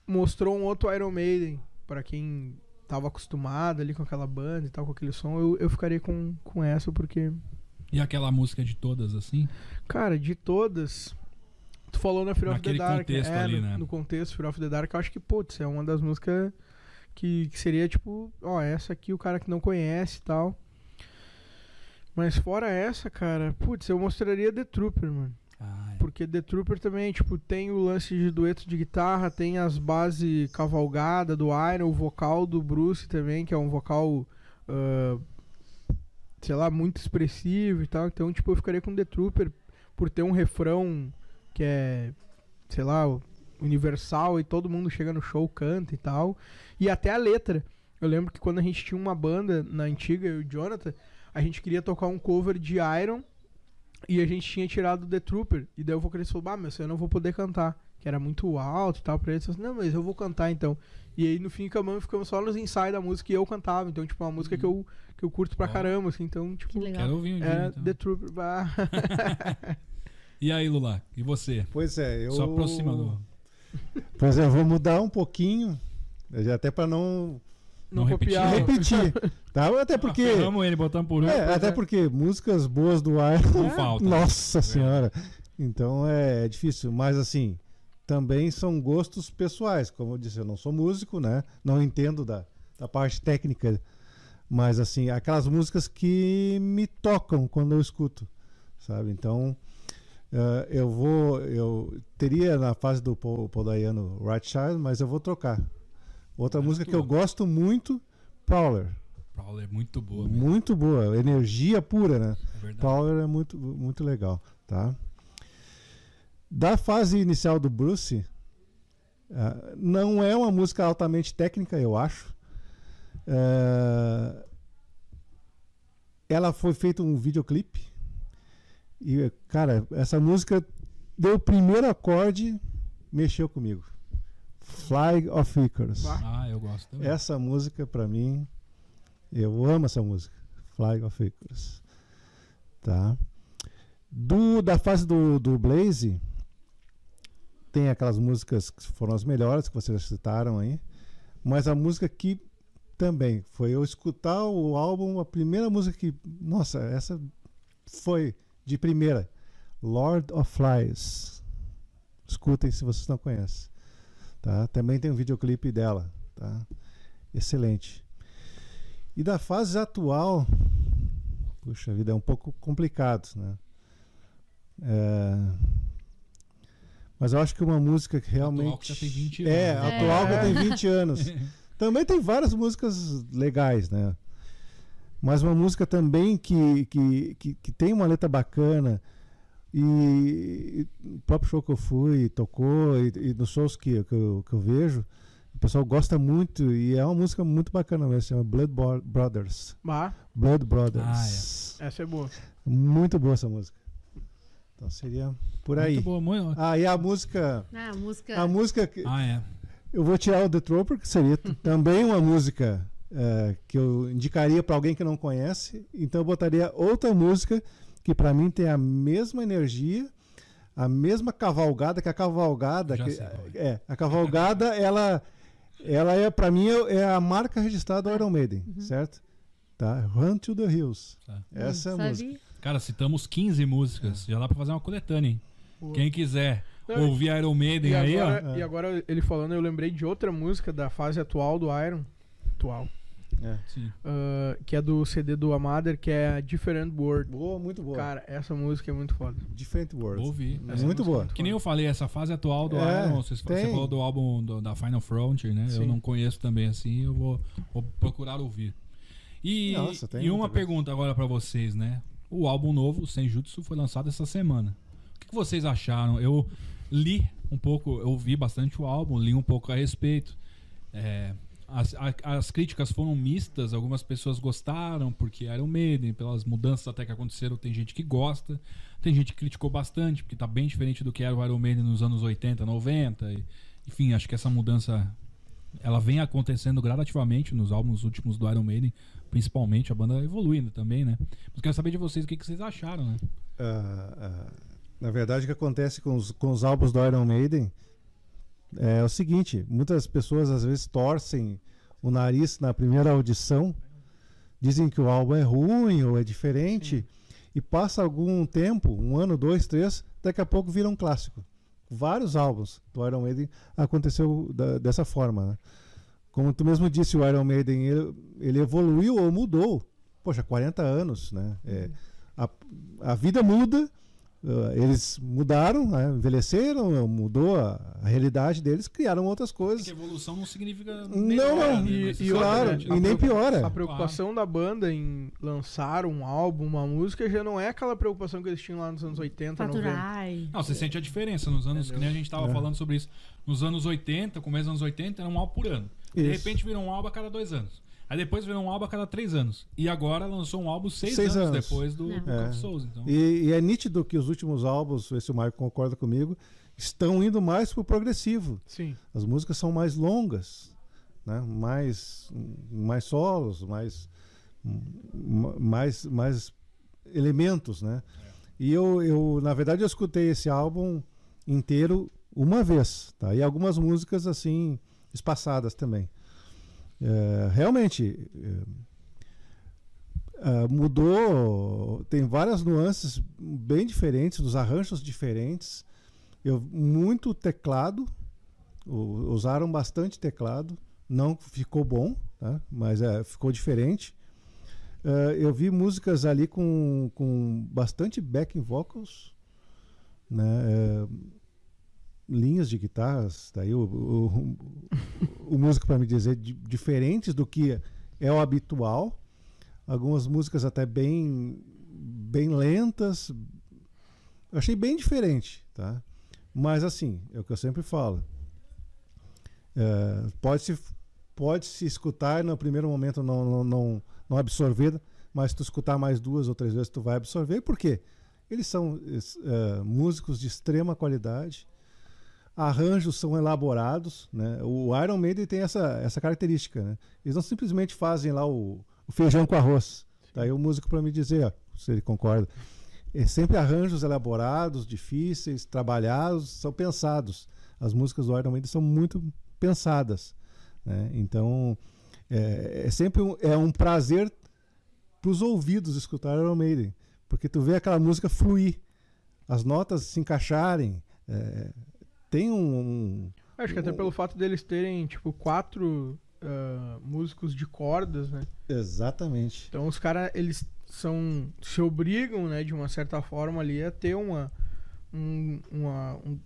mostrou um outro Iron Maiden, pra quem tava acostumado ali com aquela banda e tal, com aquele som. Eu, eu ficaria com, com essa, porque E aquela música de todas, assim? Cara, de todas. Tu falou na Fear of the Naquele Dark. contexto é, ali, no, né? no contexto Fear of the Dark, eu acho que, putz, é uma das músicas que, que seria tipo, ó, essa aqui o cara que não conhece e tal. Mas fora essa, cara, putz, eu mostraria The Trooper, mano. Ah, é. Porque The Trooper também, tipo, tem o lance de dueto de guitarra, tem as bases cavalgada do Iron, o vocal do Bruce também, que é um vocal, ah, sei lá, muito expressivo e tal. Então, tipo, eu ficaria com The Trooper por ter um refrão que é, sei lá, universal e todo mundo chega no show, canta e tal. E até a letra. Eu lembro que quando a gente tinha uma banda na antiga, eu e o Jonathan, a gente queria tocar um cover de Iron e a gente tinha tirado The Trooper. E daí o vocalista falou, bah, meu, eu não vou poder cantar. Que era muito alto e tal pra eles. Eu falei, não, mas eu vou cantar então. E aí no fim acabamos, ficamos só nos ensaios da música e eu cantava. Então, tipo, é uma música que eu, que eu curto pra Ó. caramba, assim. Então, tipo, Que legal. Quero ouvir um dia, é então. The Trooper. bah. E aí, Lula? E você? Pois é, eu. Só aproxima do. Pois é, eu vou mudar um pouquinho, até para não Não, Não copiar. repetir. Tá? Até porque. Ah, ferramos ele, botamos por um. É, até porque músicas boas do Iron. Não falta. Nossa senhora. Então é, difícil. Mas assim, também são gostos pessoais. Como eu disse, eu não sou músico, né? Não entendo da, da parte técnica. Mas assim, aquelas músicas que me tocam quando eu escuto. Sabe? Então. Eh, eu vou. Eu teria na fase do Paul, Paul Dayano Right Child, mas eu vou trocar. Outra É música que eu gosto muito, Prowler. Paula é muito boa. mesmo, Muito boa, energia pura, né? É verdade. Power é muito, muito legal, tá? Da fase inicial do Bruce, ah, não é uma música altamente técnica, eu acho. Ah, ela foi feita um videoclipe e, cara, essa música deu o primeiro acorde, mexeu comigo. Flag of Icarus. Ah, eu gosto também. Essa música, pra mim, eu amo essa música. Flag of Icarus. Tá? Do, da fase do, do Blaze, tem aquelas músicas que foram as melhores, que vocês citaram aí. Mas a música que também foi eu escutar o álbum, a primeira música que. Nossa, essa foi de primeira. Lord of Flies. Escutem se vocês não conhecem. Tá? Também tem um videoclipe dela. Tá? Excelente. E da fase atual, puxa vida, é um pouco complicado, né? É, Mas eu acho que uma música que realmente. Atual que já tem 20 É, anos. né? atual que É. tem 20 anos. Também tem várias músicas legais, né? Mas uma música também que, que, que, que tem uma letra bacana. E, e o próprio show que eu fui, tocou, e, e nos shows que, que, eu, que eu vejo, o pessoal gosta muito. E é uma música muito bacana mesmo, chama Blood Bo- Brothers. Bah, Blood Brothers. essa é boa. Muito boa essa música. Então seria por aí. Muito boa, muito. Ah, e a música. Ah, a música. A música que. Ah, é. Eu vou tirar o The Trooper, que seria também uma música eh, que eu indicaria para alguém que não conhece. Então eu botaria outra música que para mim tem a mesma energia, a mesma cavalgada que a cavalgada. Que- sei qual é, a cavalgada, ela, ela é para mim é é a marca registrada do Iron Maiden, certo? Tá? Run to the Hills. Tá. Essa é a música. Cara, citamos 15 músicas. Já dá pra fazer uma coletânea, hein? Boa. Quem quiser Não, ouvir Iron Maiden E aí, ó. agora, e agora ele falando, eu lembrei de outra música da fase atual do Iron. Atual. É. Sim. ah, que é do CD do Amader, que é Different World. Boa, muito boa. Cara, essa música é muito foda. Different ouvir. É Essa muito boa. Que nem eu falei, essa fase atual do É, Iron, você, tem. falou do álbum do- da Final Frontier, né? Eu Sim. não conheço também assim, eu vou, vou procurar ouvir. E, Nossa, tem e uma pergunta agora pra vocês, né? O álbum novo, Senjutsu, foi lançado essa semana. O que, que vocês acharam? Eu li um pouco, eu ouvi bastante o álbum, li um pouco a respeito. É, as, as críticas foram mistas, algumas pessoas gostaram porque Iron Maiden, pelas mudanças até que aconteceram, tem gente que gosta, tem gente que criticou bastante, porque tá bem diferente do que era o Iron Maiden nos anos 80, 90. E, enfim, acho que essa mudança ela vem acontecendo gradativamente nos álbuns últimos do Iron Maiden, principalmente a banda evoluindo também, né? Mas quero saber de vocês o que, que vocês acharam, né? Ah, ah, na verdade, o que acontece com os, com os álbuns do Iron Maiden é o seguinte: muitas pessoas às vezes torcem o nariz na primeira audição, dizem que o álbum é ruim ou é diferente, e passa algum tempo um ano, dois, três daqui a pouco vira um clássico. Vários álbuns do Iron Maiden aconteceu da- dessa forma. Né? Como tu mesmo disse, o Iron Maiden ele, ele evoluiu ou mudou. Poxa, 40 anos, né? É, a, a vida muda, eles mudaram, né? envelheceram, mudou a, a realidade deles, criaram outras coisas. Porque evolução não significa. Não, melhora, não, né? e- Mas e é claro, e nem piora. A preocupação da banda em lançar um álbum, uma música, já não é aquela preocupação que eles tinham lá nos anos 80, 90. Faturar. e- Não, você sente a diferença nos anos, que nem a gente tava É. falando sobre isso. Nos anos 80, começo dos anos 80, era um álbum por ano. De Isso. repente virou um álbum a cada dois anos. Aí depois virou um álbum a cada três anos. E agora lançou um álbum seis, Seis anos, anos. depois do, do É. Souls. Então, E, e é nítido que os últimos álbuns, ver se o Marco concorda comigo, estão indo mais pro progressivo. Sim. As músicas são mais longas, né? mais, mais solos, mais, mais, mais elementos. Né? E eu, eu, na verdade, eu escutei esse álbum inteiro uma vez, tá? E algumas músicas assim espaçadas também. É, realmente é, é, mudou, tem várias nuances bem diferentes, dos arranjos diferentes. Eu muito teclado, usaram bastante teclado, não ficou bom, tá? mas é, ficou diferente. É, eu vi músicas ali com, com bastante backing vocals, né? Linhas de guitarras, daí o, o, o músico para me dizer di- diferentes do que é o habitual. Algumas músicas até bem bem lentas. Eu achei bem diferente, tá? Mas assim, é o que eu sempre falo. É, pode se pode se escutar no primeiro momento não não, não, não absorver, mas tu escutar mais duas ou três vezes tu vai absorver. Por quê? Eles são é, músicos de extrema qualidade arranjos são elaborados, né? O Iron Maiden tem essa, essa característica, né? Eles não simplesmente fazem lá o, o feijão com arroz. Daí o músico para me dizer, ó, se ele concorda. É sempre arranjos elaborados, difíceis, trabalhados, são pensados. As músicas do Iron Maiden são muito pensadas, né? Então é, é sempre um, é um prazer para os ouvidos escutar Iron Maiden, porque tu vê aquela música fluir, as notas se encaixarem. é, tem um, um- Acho que até pelo fato deles terem, tipo, quatro ah, músicos de cordas, né? Exatamente. Então os caras, eles são. se obrigam, né, de uma certa forma ali a ter uma. Um, uma, um,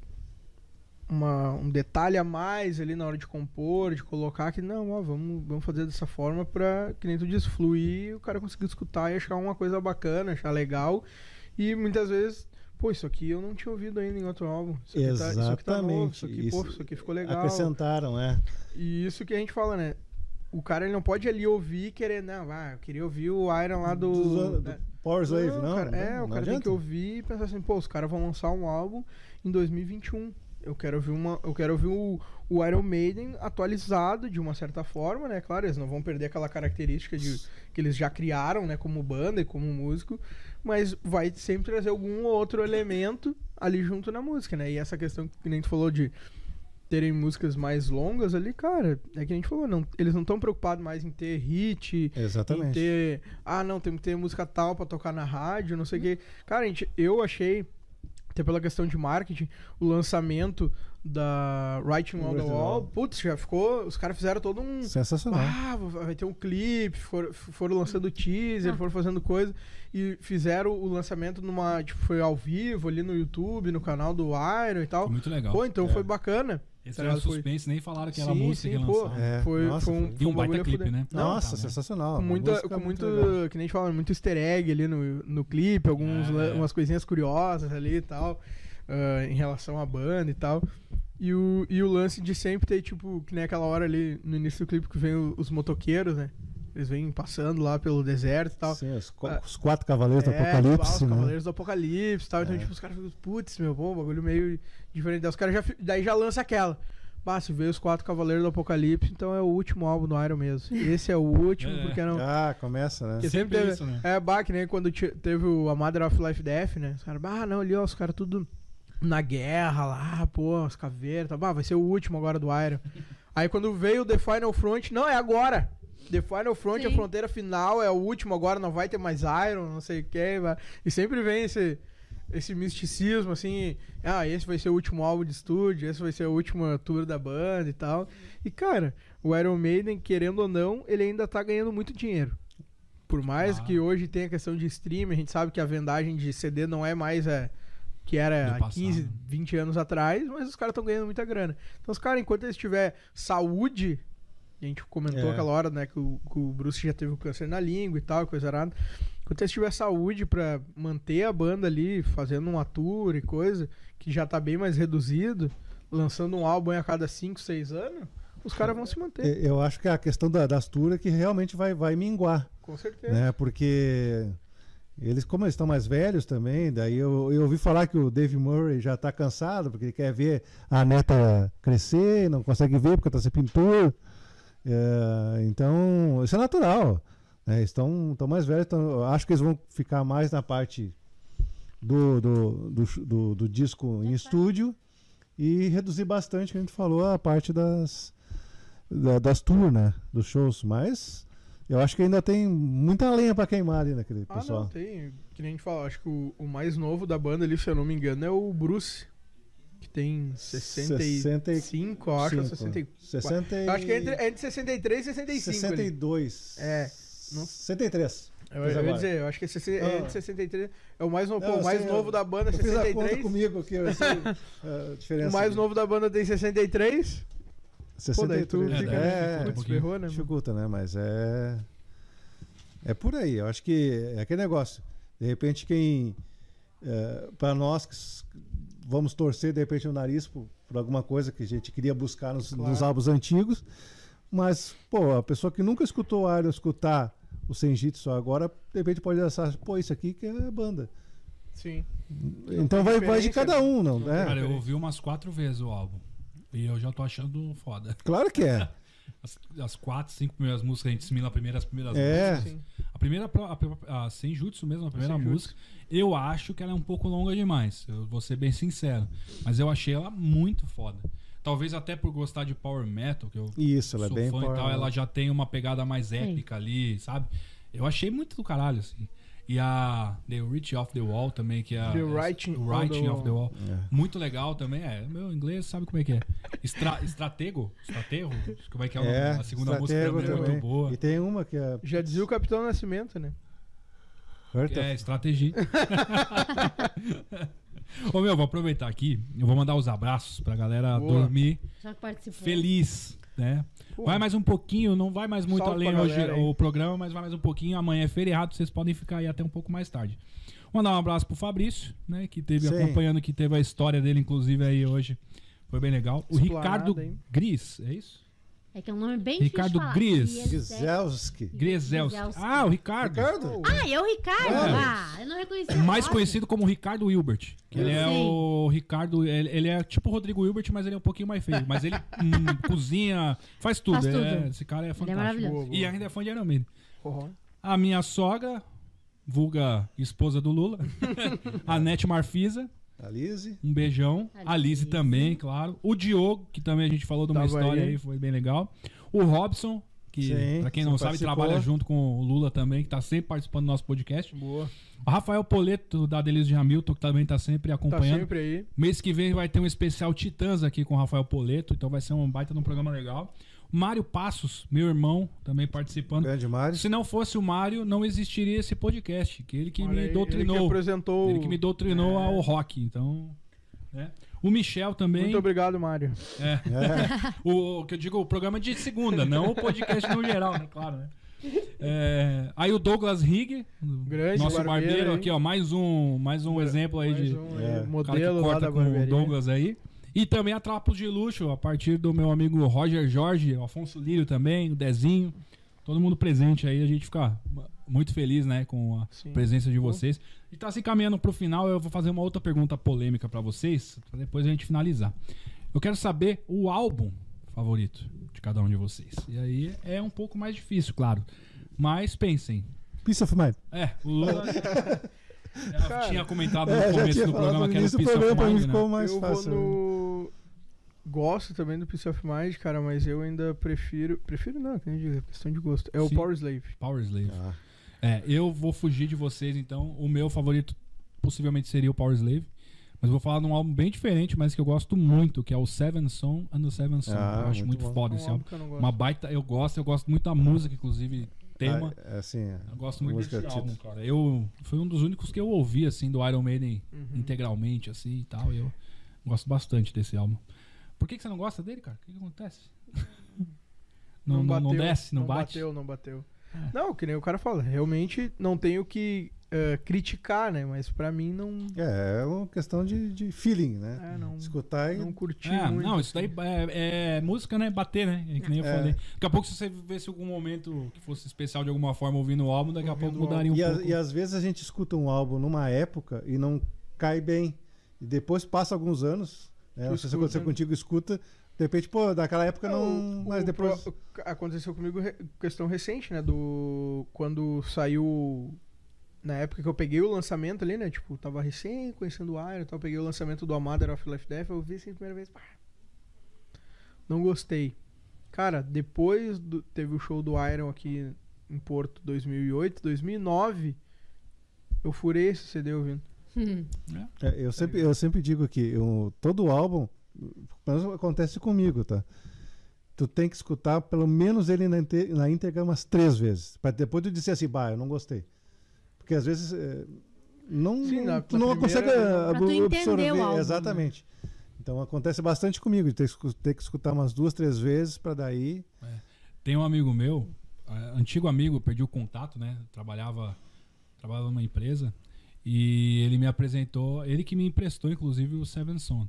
uma- um detalhe a mais ali na hora de compor, de colocar que não, ó, vamos, vamos fazer dessa forma pra, que nem tu diz, fluir e o cara conseguir escutar e achar uma coisa bacana, achar legal. E muitas vezes, pô, isso aqui eu não tinha ouvido ainda em outro álbum. Isso aqui tá, isso aqui tá novo, isso aqui, pô, Isso- isso aqui ficou legal. Acrescentaram, é. E isso que a gente fala, né? O cara ele não pode ali ouvir e querer, não, ah, eu queria ouvir o Iron lá do. Do, do né? Power Slave, Não, não? cara, não, é, o não cara tem que ouvir e pensar assim, pô, os caras vão lançar um álbum em 2021. Eu quero ouvir uma, eu quero ouvir o, o Iron Maiden atualizado de uma certa forma, né? Claro, eles não vão perder aquela característica de que eles já criaram, né, como banda e como músico, mas vai sempre trazer algum outro elemento ali junto na música, né? E essa questão que nem tu falou de terem músicas mais longas ali, cara, é que a gente falou, não, eles não estão preocupados mais em ter hit, em Exatamente. ter. Ah, não, tem que ter música tal pra tocar na rádio, não sei o quê. Cara, a gente, eu achei, até pela questão de marketing, o lançamento da Writing on the Wall, putz, já ficou. Os caras fizeram todo um. Sensacional. Ah, vai ter um clipe, foram, foram lançando teaser, Ah. foram fazendo coisa e fizeram o lançamento numa, tipo, foi ao vivo ali no YouTube, no canal do Iron e tal. Foi muito legal. Pô, então É. foi bacana. Esse tá era ligado? Foi- suspense, nem falaram que era a Sim, música sim, que lançaram. É, Foi, nossa, foi um, E um baita bagulho clipe, fuder. né? Nossa, tá, sensacional. com muita, música com muito, legal. que nem a gente fala, muito easter egg ali no, no clipe, É, la- é. coisinhas curiosas ali e tal, ah, em relação à banda e tal. E o, e o lance de sempre ter, tipo, que nem aquela hora ali no início do clipe que vem os motoqueiros, né? Eles vêm passando lá pelo deserto e tal. Sim, os, Ah, os quatro cavaleiros do É, tipo, ah, Apocalipse, os né? Cavaleiros do Apocalipse e tal. Então, É. tipo, os caras ficam, putz, meu, bom, bagulho meio diferente. Daí os caras já, daí já lança aquela. Bah, se vê os quatro Cavaleiros do Apocalipse, então é o último álbum do Iron mesmo. Esse é o último, É. porque não. Ah, começa, né? Porque Sempre sempre teve, isso, né? É, bah, que nem quando te- teve o A Mother of Life Death, né? Os caras, bah, não, ali, ó, os caras tudo na guerra lá, pô, as caveiras, tá, bah, vai ser o último agora do Iron. Aí quando veio o The Final Front, não, é agora. The Final Front, a Sim. fronteira final, é o último agora, não vai ter mais Iron, não sei o que. E sempre vem esse, esse misticismo, assim, ah, esse vai ser o último álbum de estúdio, esse vai ser a última tour da banda e tal. E, cara, o Iron Maiden, querendo ou não, ele ainda tá ganhando muito dinheiro. Por mais Ah. que hoje tenha a questão de streaming, a gente sabe que a vendagem de CD não é mais é, que era há passado. 15, 20 anos atrás, mas os caras estão ganhando muita grana. Então, os caras, enquanto eles tiver saúde, a gente comentou É. aquela hora, né, que o, que o Bruce já teve o câncer na língua e tal, coisa arada. Enquanto eles tiver saúde pra manter a banda ali, fazendo uma tour e coisa, que já tá bem mais reduzido, lançando um álbum a cada 5, 6 anos, os caras vão se manter, E- Eu acho que é a questão da, das tours é que realmente vai, vai minguar, com certeza. né? Porque eles, como eles estão mais velhos também, daí eu, eu ouvi falar que o Dave Murray já está cansado, porque ele quer ver a neta crescer, não consegue ver porque está sem pintor. É, então, isso é natural. Né? Estão, estão mais velhos, eu acho que eles vão ficar mais na parte do, do, do, do- do disco em estúdio e reduzir bastante, que a gente falou, a parte das, da- das tours, né? Dos shows. Mas eu acho que ainda tem muita lenha pra queimar ali naquele Ah, pessoal. não, tem. Que nem a gente fala, acho que o, o mais novo da banda ali, se eu não me engano, é o Bruce. Que tem 65, eu acho, ou 64. 60 e... Acho que é entre, é entre 63 e 65 ali. 62. É, não- 63. Eu, Fiz eu ia dizer, eu acho que é, 60 é Ah. entre 63. É o mais novo, Não, pô, eu o mais sei, novo eu- da banda é Eu fiz a conta 63. comigo aqui, eu sei diferença. O mais novo da banda tem 63. Pô, daí tu 63. fica, É, é, um ferrou, né? dificulta, né? Mas é. É por aí. Eu acho que é aquele negócio. De repente, quem. É, para nós que vamos torcer, de repente, o nariz por, por alguma coisa que a gente queria buscar nos, Claro. nos álbuns antigos. Mas, pô, a pessoa que nunca escutou o Iron escutar o Senjitsu agora, de repente pode achar, pô, isso aqui que é banda. Sim. Então vai, vai de cada né? um, não Não é? Cara, eu ouvi umas quatro vezes o álbum. E eu já tô achando foda. Claro que é. As, as quatro, cinco primeiras músicas, a gente assimila primeiro as primeiras É. músicas. Sim. A primeira, pro- a, a Senjutsu mesmo, a primeira Senjutsu. música, eu acho que ela é um pouco longa demais. Eu vou ser bem sincero. Mas eu achei ela muito foda. Talvez até por gostar de power metal, que eu Isso, ela é sou bem fã e tal, ela já tem uma pegada mais Sim. épica ali, sabe? Eu achei muito do caralho, assim. E a The Reach of the Wall também, que é a. The Writing on Writing the of the Wall. É. Muito legal também. É, meu inglês sabe como é que é. Estra, estratego? Estratego? Como é que é? É, A segunda música também é muito boa. E tem uma que é Já dizia o Capitão Nascimento, né? Hurt É, of- estratégia. Ô meu, vou aproveitar aqui. Eu vou mandar os abraços pra galera Boa. dormir Já que participou. feliz, né? Pô, Vai mais um pouquinho, não vai mais muito além hoje aí. o programa, mas vai mais um pouquinho. Amanhã é feriado, vocês podem ficar aí até um pouco mais tarde. Mandar um abraço pro Fabrício, né? Que teve Sim. acompanhando, que teve a história dele, inclusive, aí hoje. Foi bem legal. O Explanada, Ricardo hein? Gris, é isso? É que é um nome bem Ricardo difícil de falar. Ah, o Ricardo. Ricardo? Ah, é o Ricardo? É. Ah, eu não reconheci. o Mais conhecido como Ricardo Wilbert. Que ele é o Ricardo. Ele, ele é tipo o Rodrigo Wilbert, mas ele é um pouquinho mais feio. Mas ele hum, cozinha, faz tudo. Faz É, tudo. esse cara é fantástico. maravilhoso. Boa, boa. e ainda é fã de Iron Maiden. Forró. A minha sogra, vulga esposa do Lula, a Nete Marfisa, A um beijão. A A Lise Lise. também, claro. O Diogo, que também a gente falou de uma Tava história aí. aí, foi bem legal. O Robson, que Sim, pra quem não sabe, participou. trabalha junto com o Lula também, que tá sempre participando do nosso podcast. Boa. O Rafael Poleto, da Delícia de Hamilton, que também tá sempre Tá acompanhando. sempre aí. Mês que vem vai ter um especial Titãs aqui com o Rafael Poleto, então vai ser um baita de um programa legal. Mário Passos, meu irmão, também participando. Grande Mário. Se não fosse o Mário, não existiria esse podcast, que ele que Olha me aí, Ele doutrinou. que Ele que, apresentou. me doutrinou É. ao rock, então... né? O Michel também. Muito obrigado, Mário. É. É. O que eu digo, o programa de segunda, não o podcast no geral, né? Claro, né? É, aí o Douglas Rigg, Grande nosso barbeiro, barbeiro, aqui, ó, mais um, mais um exemplo aí Mais de um, É. modelo lá corta da com o. Douglas aí. E também a Trapos de Luxo, a partir do meu amigo Roger Jorge, o Afonso Lírio também, o Dezinho. Todo mundo presente aí, a gente fica muito feliz, né, com a Sim. presença de vocês. E tá se encaminhando pro final, eu vou fazer uma outra pergunta polêmica pra vocês, pra depois a gente finalizar. Eu quero saber o álbum favorito de cada um de vocês. E aí é um pouco mais difícil, claro. Mas pensem. Peace of Mind. É, o Lula. Ela Cara, tinha comentado no É, começo do programa que era o início do Peace of Mind, né? ficou mais eu fácil. vou no. Gosto também do Peace of Mind, cara, mas eu ainda prefiro. Prefiro não, é questão de gosto. É o Sim. Power Slave. Power Slave. Ah, É, eu vou fugir de vocês, então. O meu favorito possivelmente seria o Power Slave. Mas eu vou falar de um álbum bem diferente, mas que eu gosto muito, que é o Seven Song and the Seven Song. Ah, eu acho muito muito foda É esse álbum. Uma baita, eu gosto, eu gosto muito da música, inclusive, tema. ah, é assim. Eu gosto muito desse título. álbum, cara. Eu, foi um dos únicos que eu ouvi, assim, do Iron Maiden Uhum. integralmente, assim, e tal. e Eu gosto bastante desse álbum. Por que, que você não gosta dele, cara? O que, que acontece? Não, não, não desce, não, bate? bateu, não bateu. É. Não, que nem o cara fala, realmente não tenho que eh, criticar, né? Mas pra mim não. É, é uma questão de, de feeling, né? É, não, Escutar e. não curti É, muito. não, isso daí é, é música, né? Bater, né? É que nem eu É. falei. Daqui a pouco, se você vivesse algum momento que fosse especial de alguma forma ouvindo o álbum, daqui a Ouvindo pouco o mudaria um E, a- pouco. e às vezes a gente escuta um álbum numa época e não cai bem. E depois passa alguns anos. Né? Não sei se aconteceu contigo, escuta. De repente, pô, daquela época não. o- mas depois. pro- aconteceu comigo re- questão recente, né? Do. Quando saiu na época que eu peguei o lançamento ali, né? Tipo, tava recém conhecendo o Iron, então eu peguei o lançamento do A Mother of Life Death, eu vi assim a primeira vez, pá, não gostei. Cara, depois do- teve o show do Iron aqui em Porto 2008, 2009, eu furei esse CD ouvindo. É, eu, sempre, eu sempre digo que eu- todo álbum, pelo menos acontece comigo, tá? Tu tem que escutar pelo menos ele na, inte- na íntegra umas três vezes. Pra depois tu dizer assim, bah, eu não gostei. Porque às vezes é, não, Sim, na- tu não primeira- consegue Pra tu entender absorver. né? Exatamente. Então acontece bastante comigo, de ter, ter que escutar umas duas, três vezes pra daí. Tem um amigo meu, eh, antigo amigo, perdi o contato, né? Trabalhava, trabalhava numa empresa e ele me apresentou, ele que me emprestou inclusive o Seven Son.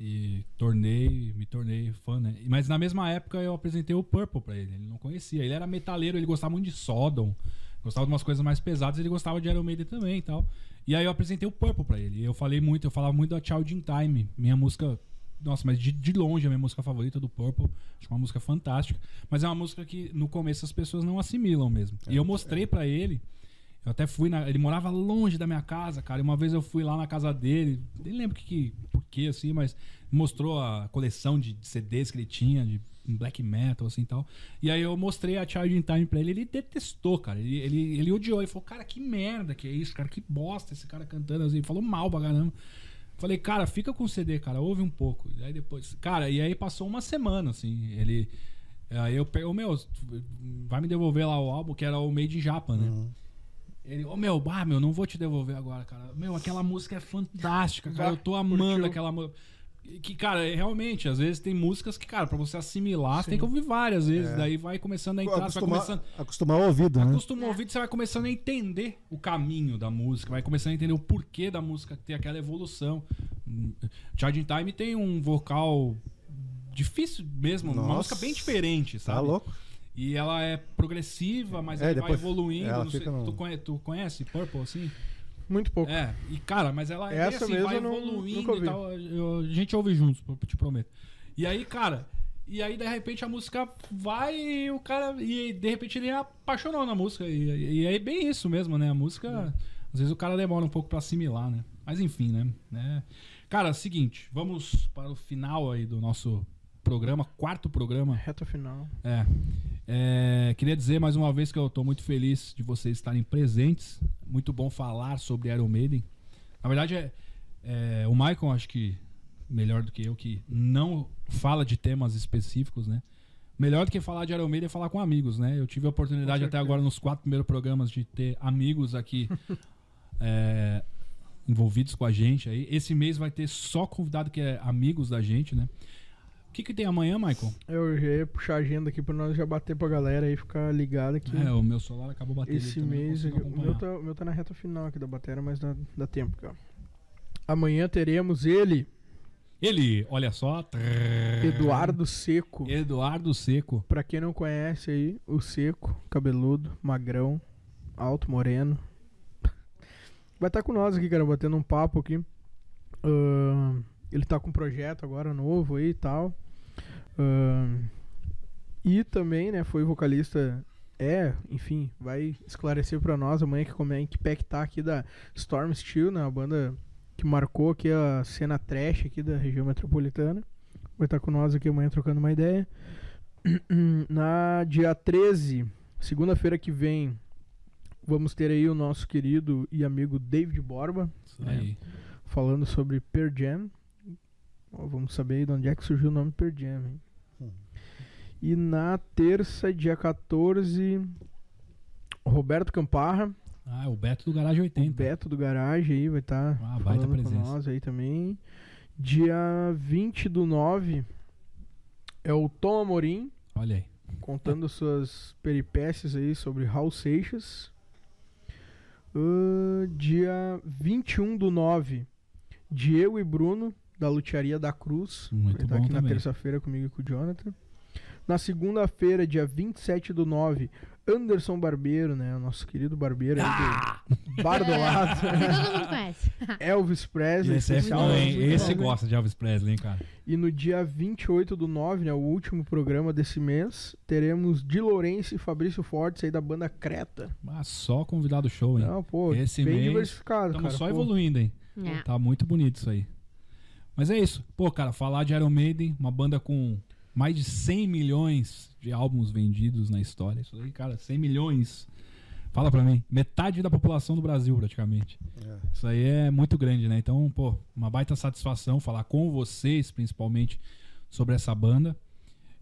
E tornei, me tornei fã, né? Mas na mesma época eu apresentei o Purple pra ele, ele não conhecia. Ele era metaleiro, ele gostava muito de Sodom, gostava de umas coisas mais pesadas, ele gostava de Iron Maiden também e tal. E aí eu apresentei o Purple pra ele. E eu falei muito, eu falava muito da Child in Time, minha música nossa, mas de, de longe a minha música favorita do Purple. Acho uma música fantástica. Mas é uma música que no começo as pessoas não assimilam mesmo. e eu mostrei pra ele. Eu até fui na. Ele morava longe da minha casa, cara. E uma vez eu fui lá na casa dele. Nem lembro que, que, por que, assim, mas mostrou a coleção de CDs que ele tinha, de black metal, assim e tal. E aí eu mostrei a Child in Time pra ele. Ele detestou, cara. Ele, ele, ele odiou. Ele falou, cara, que merda que é isso, cara. Que bosta esse cara cantando. Assim. Ele falou mal pra caramba. Falei, cara, fica com o CD, cara, ouve um pouco. E aí depois. Cara, e aí passou uma semana, assim. Ele. Aí eu peguei, ô meu, vai me devolver lá o álbum, que era o Made in Japan, né? Ele, ô meu, bah, meu, não vou te devolver agora, cara. Meu, aquela música é fantástica, cara. Eu tô amando curtiu. aquela música. Que, cara, é, realmente, às vezes tem músicas que, cara, pra você assimilar, você tem que ouvir várias vezes. É. Daí vai começando a entrar, você vai Acostumar, começando. acostumar o ouvido, né? Acostuma o ouvido, você vai começando a entender o caminho da música, vai começando a entender o porquê da música ter aquela evolução. In Time tem um vocal difícil mesmo, uma Nossa. música bem diferente, Tá sabe? louco? E ela é progressiva, mas É, ela vai evoluindo. ela não sei- no- tu, conhe- tu conhece Purple, assim? Muito pouco. É, e cara, mas ela é Essa bem assim, mesmo vai não- evoluindo nunca e tal. Eu- a gente ouve juntos, te prometo. E aí, cara, e aí de repente a música vai e o cara. E de repente ele apaixonou na música. E, e é bem isso mesmo, né? A música. Às vezes o cara demora um pouco pra assimilar, né? Mas enfim, né? né? Cara, seguinte, vamos para o final aí do nosso programa, quarto programa. Reta final. É. É, queria dizer mais uma vez que eu tô muito feliz de vocês estarem presentes. Muito bom falar sobre Iron Maiden. Na verdade, é, é, o Michael, acho que melhor do que eu, que não fala de temas específicos, né? Melhor do que falar de Iron Maiden é falar com amigos, né? Eu tive a oportunidade até agora nos quatro primeiros programas de ter amigos aqui é, envolvidos com a gente aí. Esse mês vai ter só convidado que é amigos da gente, né? O que, que tem amanhã, Michael? Eu já ia puxar a agenda aqui pra nós já bater pra galera aí, ficar ligado aqui. É, o meu celular acabou batendo. Esse mês, o meu, tá, o meu tá na reta final aqui da bateria, mas dá, dá tempo, cara. Amanhã teremos ele, Ele, olha só. Eduardo Seco. Eduardo Seco. Pra quem não conhece aí, o Seco, cabeludo, magrão, alto, moreno. Vai estar com nós aqui, cara, batendo um papo aqui. Ahn, ele tá com um projeto agora novo aí e tal. Ahn, e também, né, foi vocalista. É, enfim, vai esclarecer pra nós amanhã que como é que pé que tá aqui da Storm Steel, né, a banda que marcou aqui a cena trash aqui da região metropolitana. Vai estar com nós aqui amanhã trocando uma ideia. Na dia 13, segunda-feira que vem, vamos ter aí o nosso querido e amigo David Borba, aí. falando sobre Per Jam. Ó, vamos saber aí de onde é que surgiu o nome Jam. hein? Hum. E na terça, dia 14, Roberto Camparra, Ah, o Beto do Garagem o 80. Beto do Garage aí vai estar Ah, baita falando com presença. nós aí também. Dia 20 do 9 é o Tom Amorim, Olha aí. contando suas peripécias aí sobre Raul Seixas. Ah, dia 21 do 9, Diego e Bruno, da Lutearia da Cruz. Muito Vai estar bom aqui na também. terça-feira comigo e com o Jonathan. Na segunda-feira, dia 27 do 9, Anderson Barbeiro, né? O nosso querido barbeiro aí Ah! do Bar do Lado. Todo mundo conhece. Elvis Presley. Esse é fã, Esse né? gosta de Elvis Presley, hein, cara? E no dia 28 do 9, né, o último programa desse mês, teremos Di Lourenço e Fabrício Fortes aí da banda Creta. Mas só convidado show, hein? Não, pô, Esse bem mês diversificado, Estamos cara. só pô. evoluindo, hein? É. Tá muito bonito isso aí. Mas é isso. Pô, cara, falar de Iron Maiden, uma banda com mais de 100 milhões de álbuns vendidos na história. Isso aí, cara, 100 milhões. Fala pra mim. Metade da população do Brasil, praticamente. É. Isso aí é muito grande, né? Então, pô, uma baita satisfação falar com vocês, principalmente, sobre essa banda.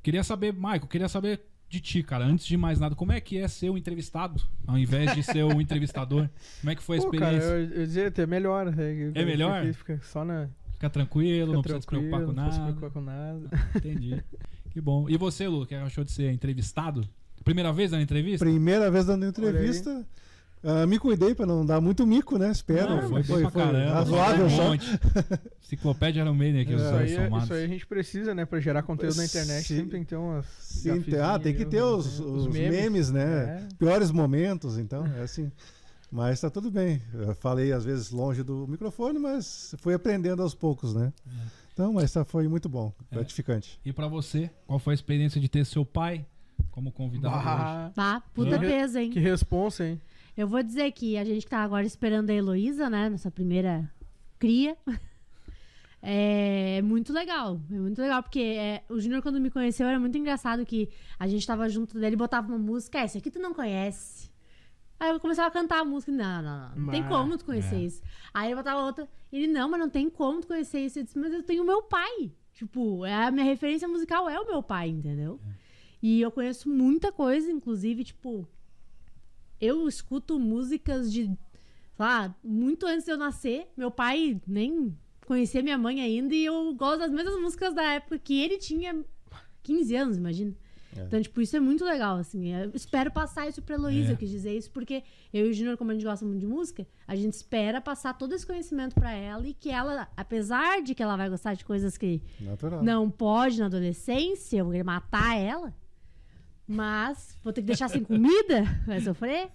Queria saber, Michael, queria saber de ti, cara, antes de mais nada, como é que é ser o entrevistado, ao invés de ser o entrevistador? Como é que foi a Pô, cara, experiência? eu, eu dizia até melhor. É, É melhor? Fica só na. Fica tranquilo, Fica não precisa se preocupar com tranquilo, não precisa se nada. preocupar com nada. Entendi. Que bom. E você, Lu, que achou de ser entrevistado? Primeira vez na entrevista? Primeira vez dando entrevista. ah, me cuidei pra não dar muito mico, né? Espero. Não, foi, foi, caramba. razoável um só. monte. Enciclopédia Iron Maiden aqui, os Isso dois aí, é- somados. isso aí a gente precisa, né? Pra gerar conteúdo na internet. Sim. Sempre tem que ter umas. Sim, ah, tem que ter os, os memes, né? É. Piores momentos, então, é assim. Mas tá tudo bem. Eu falei às vezes longe do microfone, mas fui aprendendo aos poucos, né? Então, mas tá, foi muito bom, É. gratificante. E pra você, qual foi a experiência de ter seu pai como convidado hoje? Bah, Tá, puta Que- peso, hein? que responsa, hein? Eu vou dizer que a gente tá agora esperando a Heloísa, né? Nossa primeira cria. É muito legal. É muito legal, porque é, o Júnior, quando me conheceu, era muito engraçado que a gente tava junto dele, botava uma música, é, esse aqui tu não conhece. Aí eu começava a cantar a música. Não, não, não. Não tem Mas- como tu conhecer é. isso. Aí ele botava outra. Ele, não, mas não tem como tu conhecer isso. Eu disse, mas eu tenho meu pai. Tipo, é a minha referência musical é o meu pai, entendeu? E eu conheço muita coisa, inclusive, tipo, eu escuto músicas de, sei lá, muito antes de eu nascer. Meu pai nem conhecia minha mãe ainda e eu gosto das mesmas músicas da época que ele tinha 15 anos, imagina. É. Então, tipo, isso é muito legal, assim. Eu espero passar isso pra Heloísa, É. eu quis dizer isso, porque eu e o Júnior, como a gente gosta muito de música, a gente espera passar todo esse conhecimento pra ela e que ela, apesar de que ela vai gostar de coisas que Natural. não pode na adolescência, eu vou querer matar ela. Mas vou ter que deixar sem comida, vai sofrer.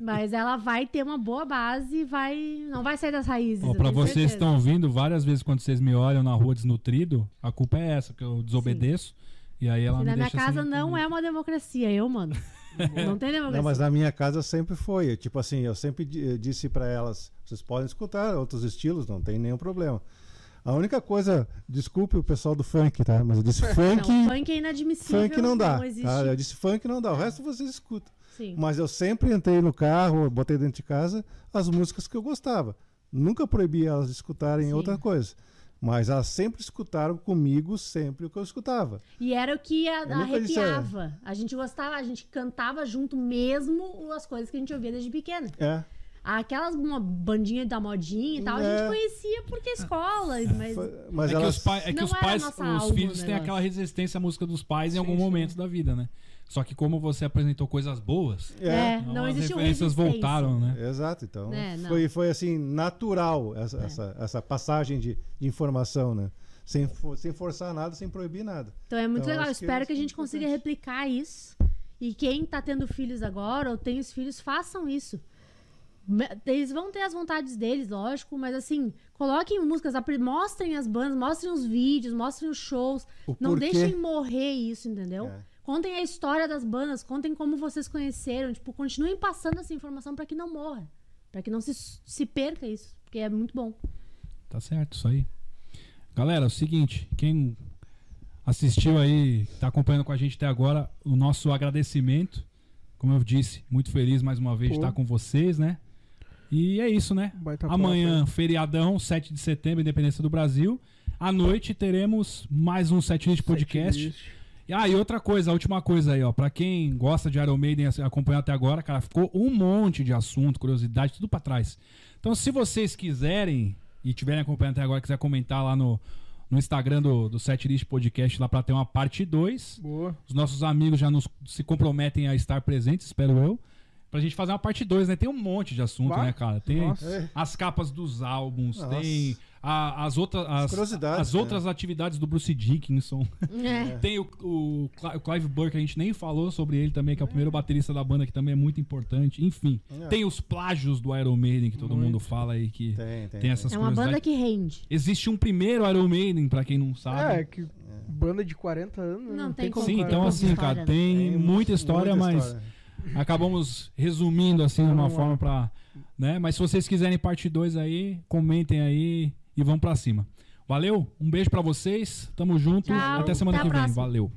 Mas ela vai ter uma boa base e vai, não vai sair das raízes. Tenho vocês que estão ouvindo, várias vezes quando vocês me olham na rua desnutrido, a culpa é essa, que eu desobedeço. E aí ela E me na minha casa sem não é uma democracia, eu, mano. não tem democracia. Não, mas na minha casa sempre foi. Tipo assim, eu sempre di- disse pra elas: vocês podem escutar outros estilos, não tem nenhum problema. A única coisa, desculpe o pessoal do funk, tá? Mas eu disse funk, Não, funk é inadmissível. funk não dá. Não existe. tá? Eu disse funk não dá, o resto vocês escutam. Sim. Mas eu sempre entrei no carro, botei dentro de casa as músicas que eu gostava. Nunca proibi elas de escutarem Sim. outra coisa. Mas elas sempre escutaram comigo sempre o que eu escutava. E era o que a- disse, arrepiava. A gente gostava, a gente cantava junto mesmo as coisas que a gente ouvia desde pequena. É. Aquelas uma bandinha da modinha e tal, a gente É. conhecia porque escola, mas Foi- Mas é que elas, os, pai- é que os pais, os filhos o têm aquela resistência à música dos pais em algum sim. momento da vida, né? Só que como você apresentou coisas boas, É, É. então não um referências voltaram, né? Exato, então É, não. foi, foi assim, natural essa, É. essa, essa passagem de, de informação, né? Sem, for- sem forçar nada, sem proibir nada. Então é muito Então, legal. Que espero isso que a é gente consiga replicar isso. E quem tá tendo filhos agora ou tem os filhos, façam isso. Eles vão ter as vontades deles, lógico, mas assim, coloquem músicas, mostrem as bandas, mostrem os vídeos, mostrem os shows. O Não porquê. deixem morrer isso, entendeu? É. Contem a história das bandas, contem como vocês conheceram. Tipo, continuem passando essa informação pra que não morra. Pra que não se, se perca isso. Porque é muito bom. Tá certo, isso aí. Galera, é o seguinte, quem assistiu aí, tá acompanhando com a gente até agora, o nosso agradecimento. Como eu disse, muito feliz mais uma vez de Pô. estar com vocês, né? E é isso, né? Baita Amanhã, feriadão, 7 de setembro, Independência do Brasil. À noite teremos mais um setlist hein? podcast. Setlist. Ah, e outra coisa, a última coisa aí, ó. Pra quem gosta de Iron Maiden acompanhar até agora, cara, ficou um monte de assunto, curiosidade, tudo pra trás. Então, se vocês quiserem e tiverem acompanhando até agora, quiser comentar lá no, no Instagram do, do Setlist Podcast lá pra ter uma parte 2. Boa. Os nossos amigos já nos, se comprometem a estar presentes, espero eu. Pra gente fazer uma parte 2, né? Tem um monte de assunto, né, cara? Tem nossa. As capas dos álbuns, Nossa. tem a- as, outras, as, curiosidades, as né? outras atividades do Bruce Dickinson. É. Tem o, o, o Clive Burke, a gente nem falou sobre ele também, que é o primeiro baterista da banda, que também é muito importante. Enfim, É. tem os plágios do Iron Maiden, que todo Muito. mundo fala aí que Tem, tem. tem essas É uma banda que rende. Existe um primeiro Iron Maiden, pra quem não sabe. É, que banda de 40 anos, né? Não tem como Sim, então assim, história, cara, né? tem muita história, muita mas história. acabamos resumindo assim de uma forma pra. Né? Mas se vocês quiserem parte 2 aí, comentem aí e vamos pra cima. Valeu, um beijo pra vocês, tamo junto, Tchau, até semana até que vem, próxima. valeu.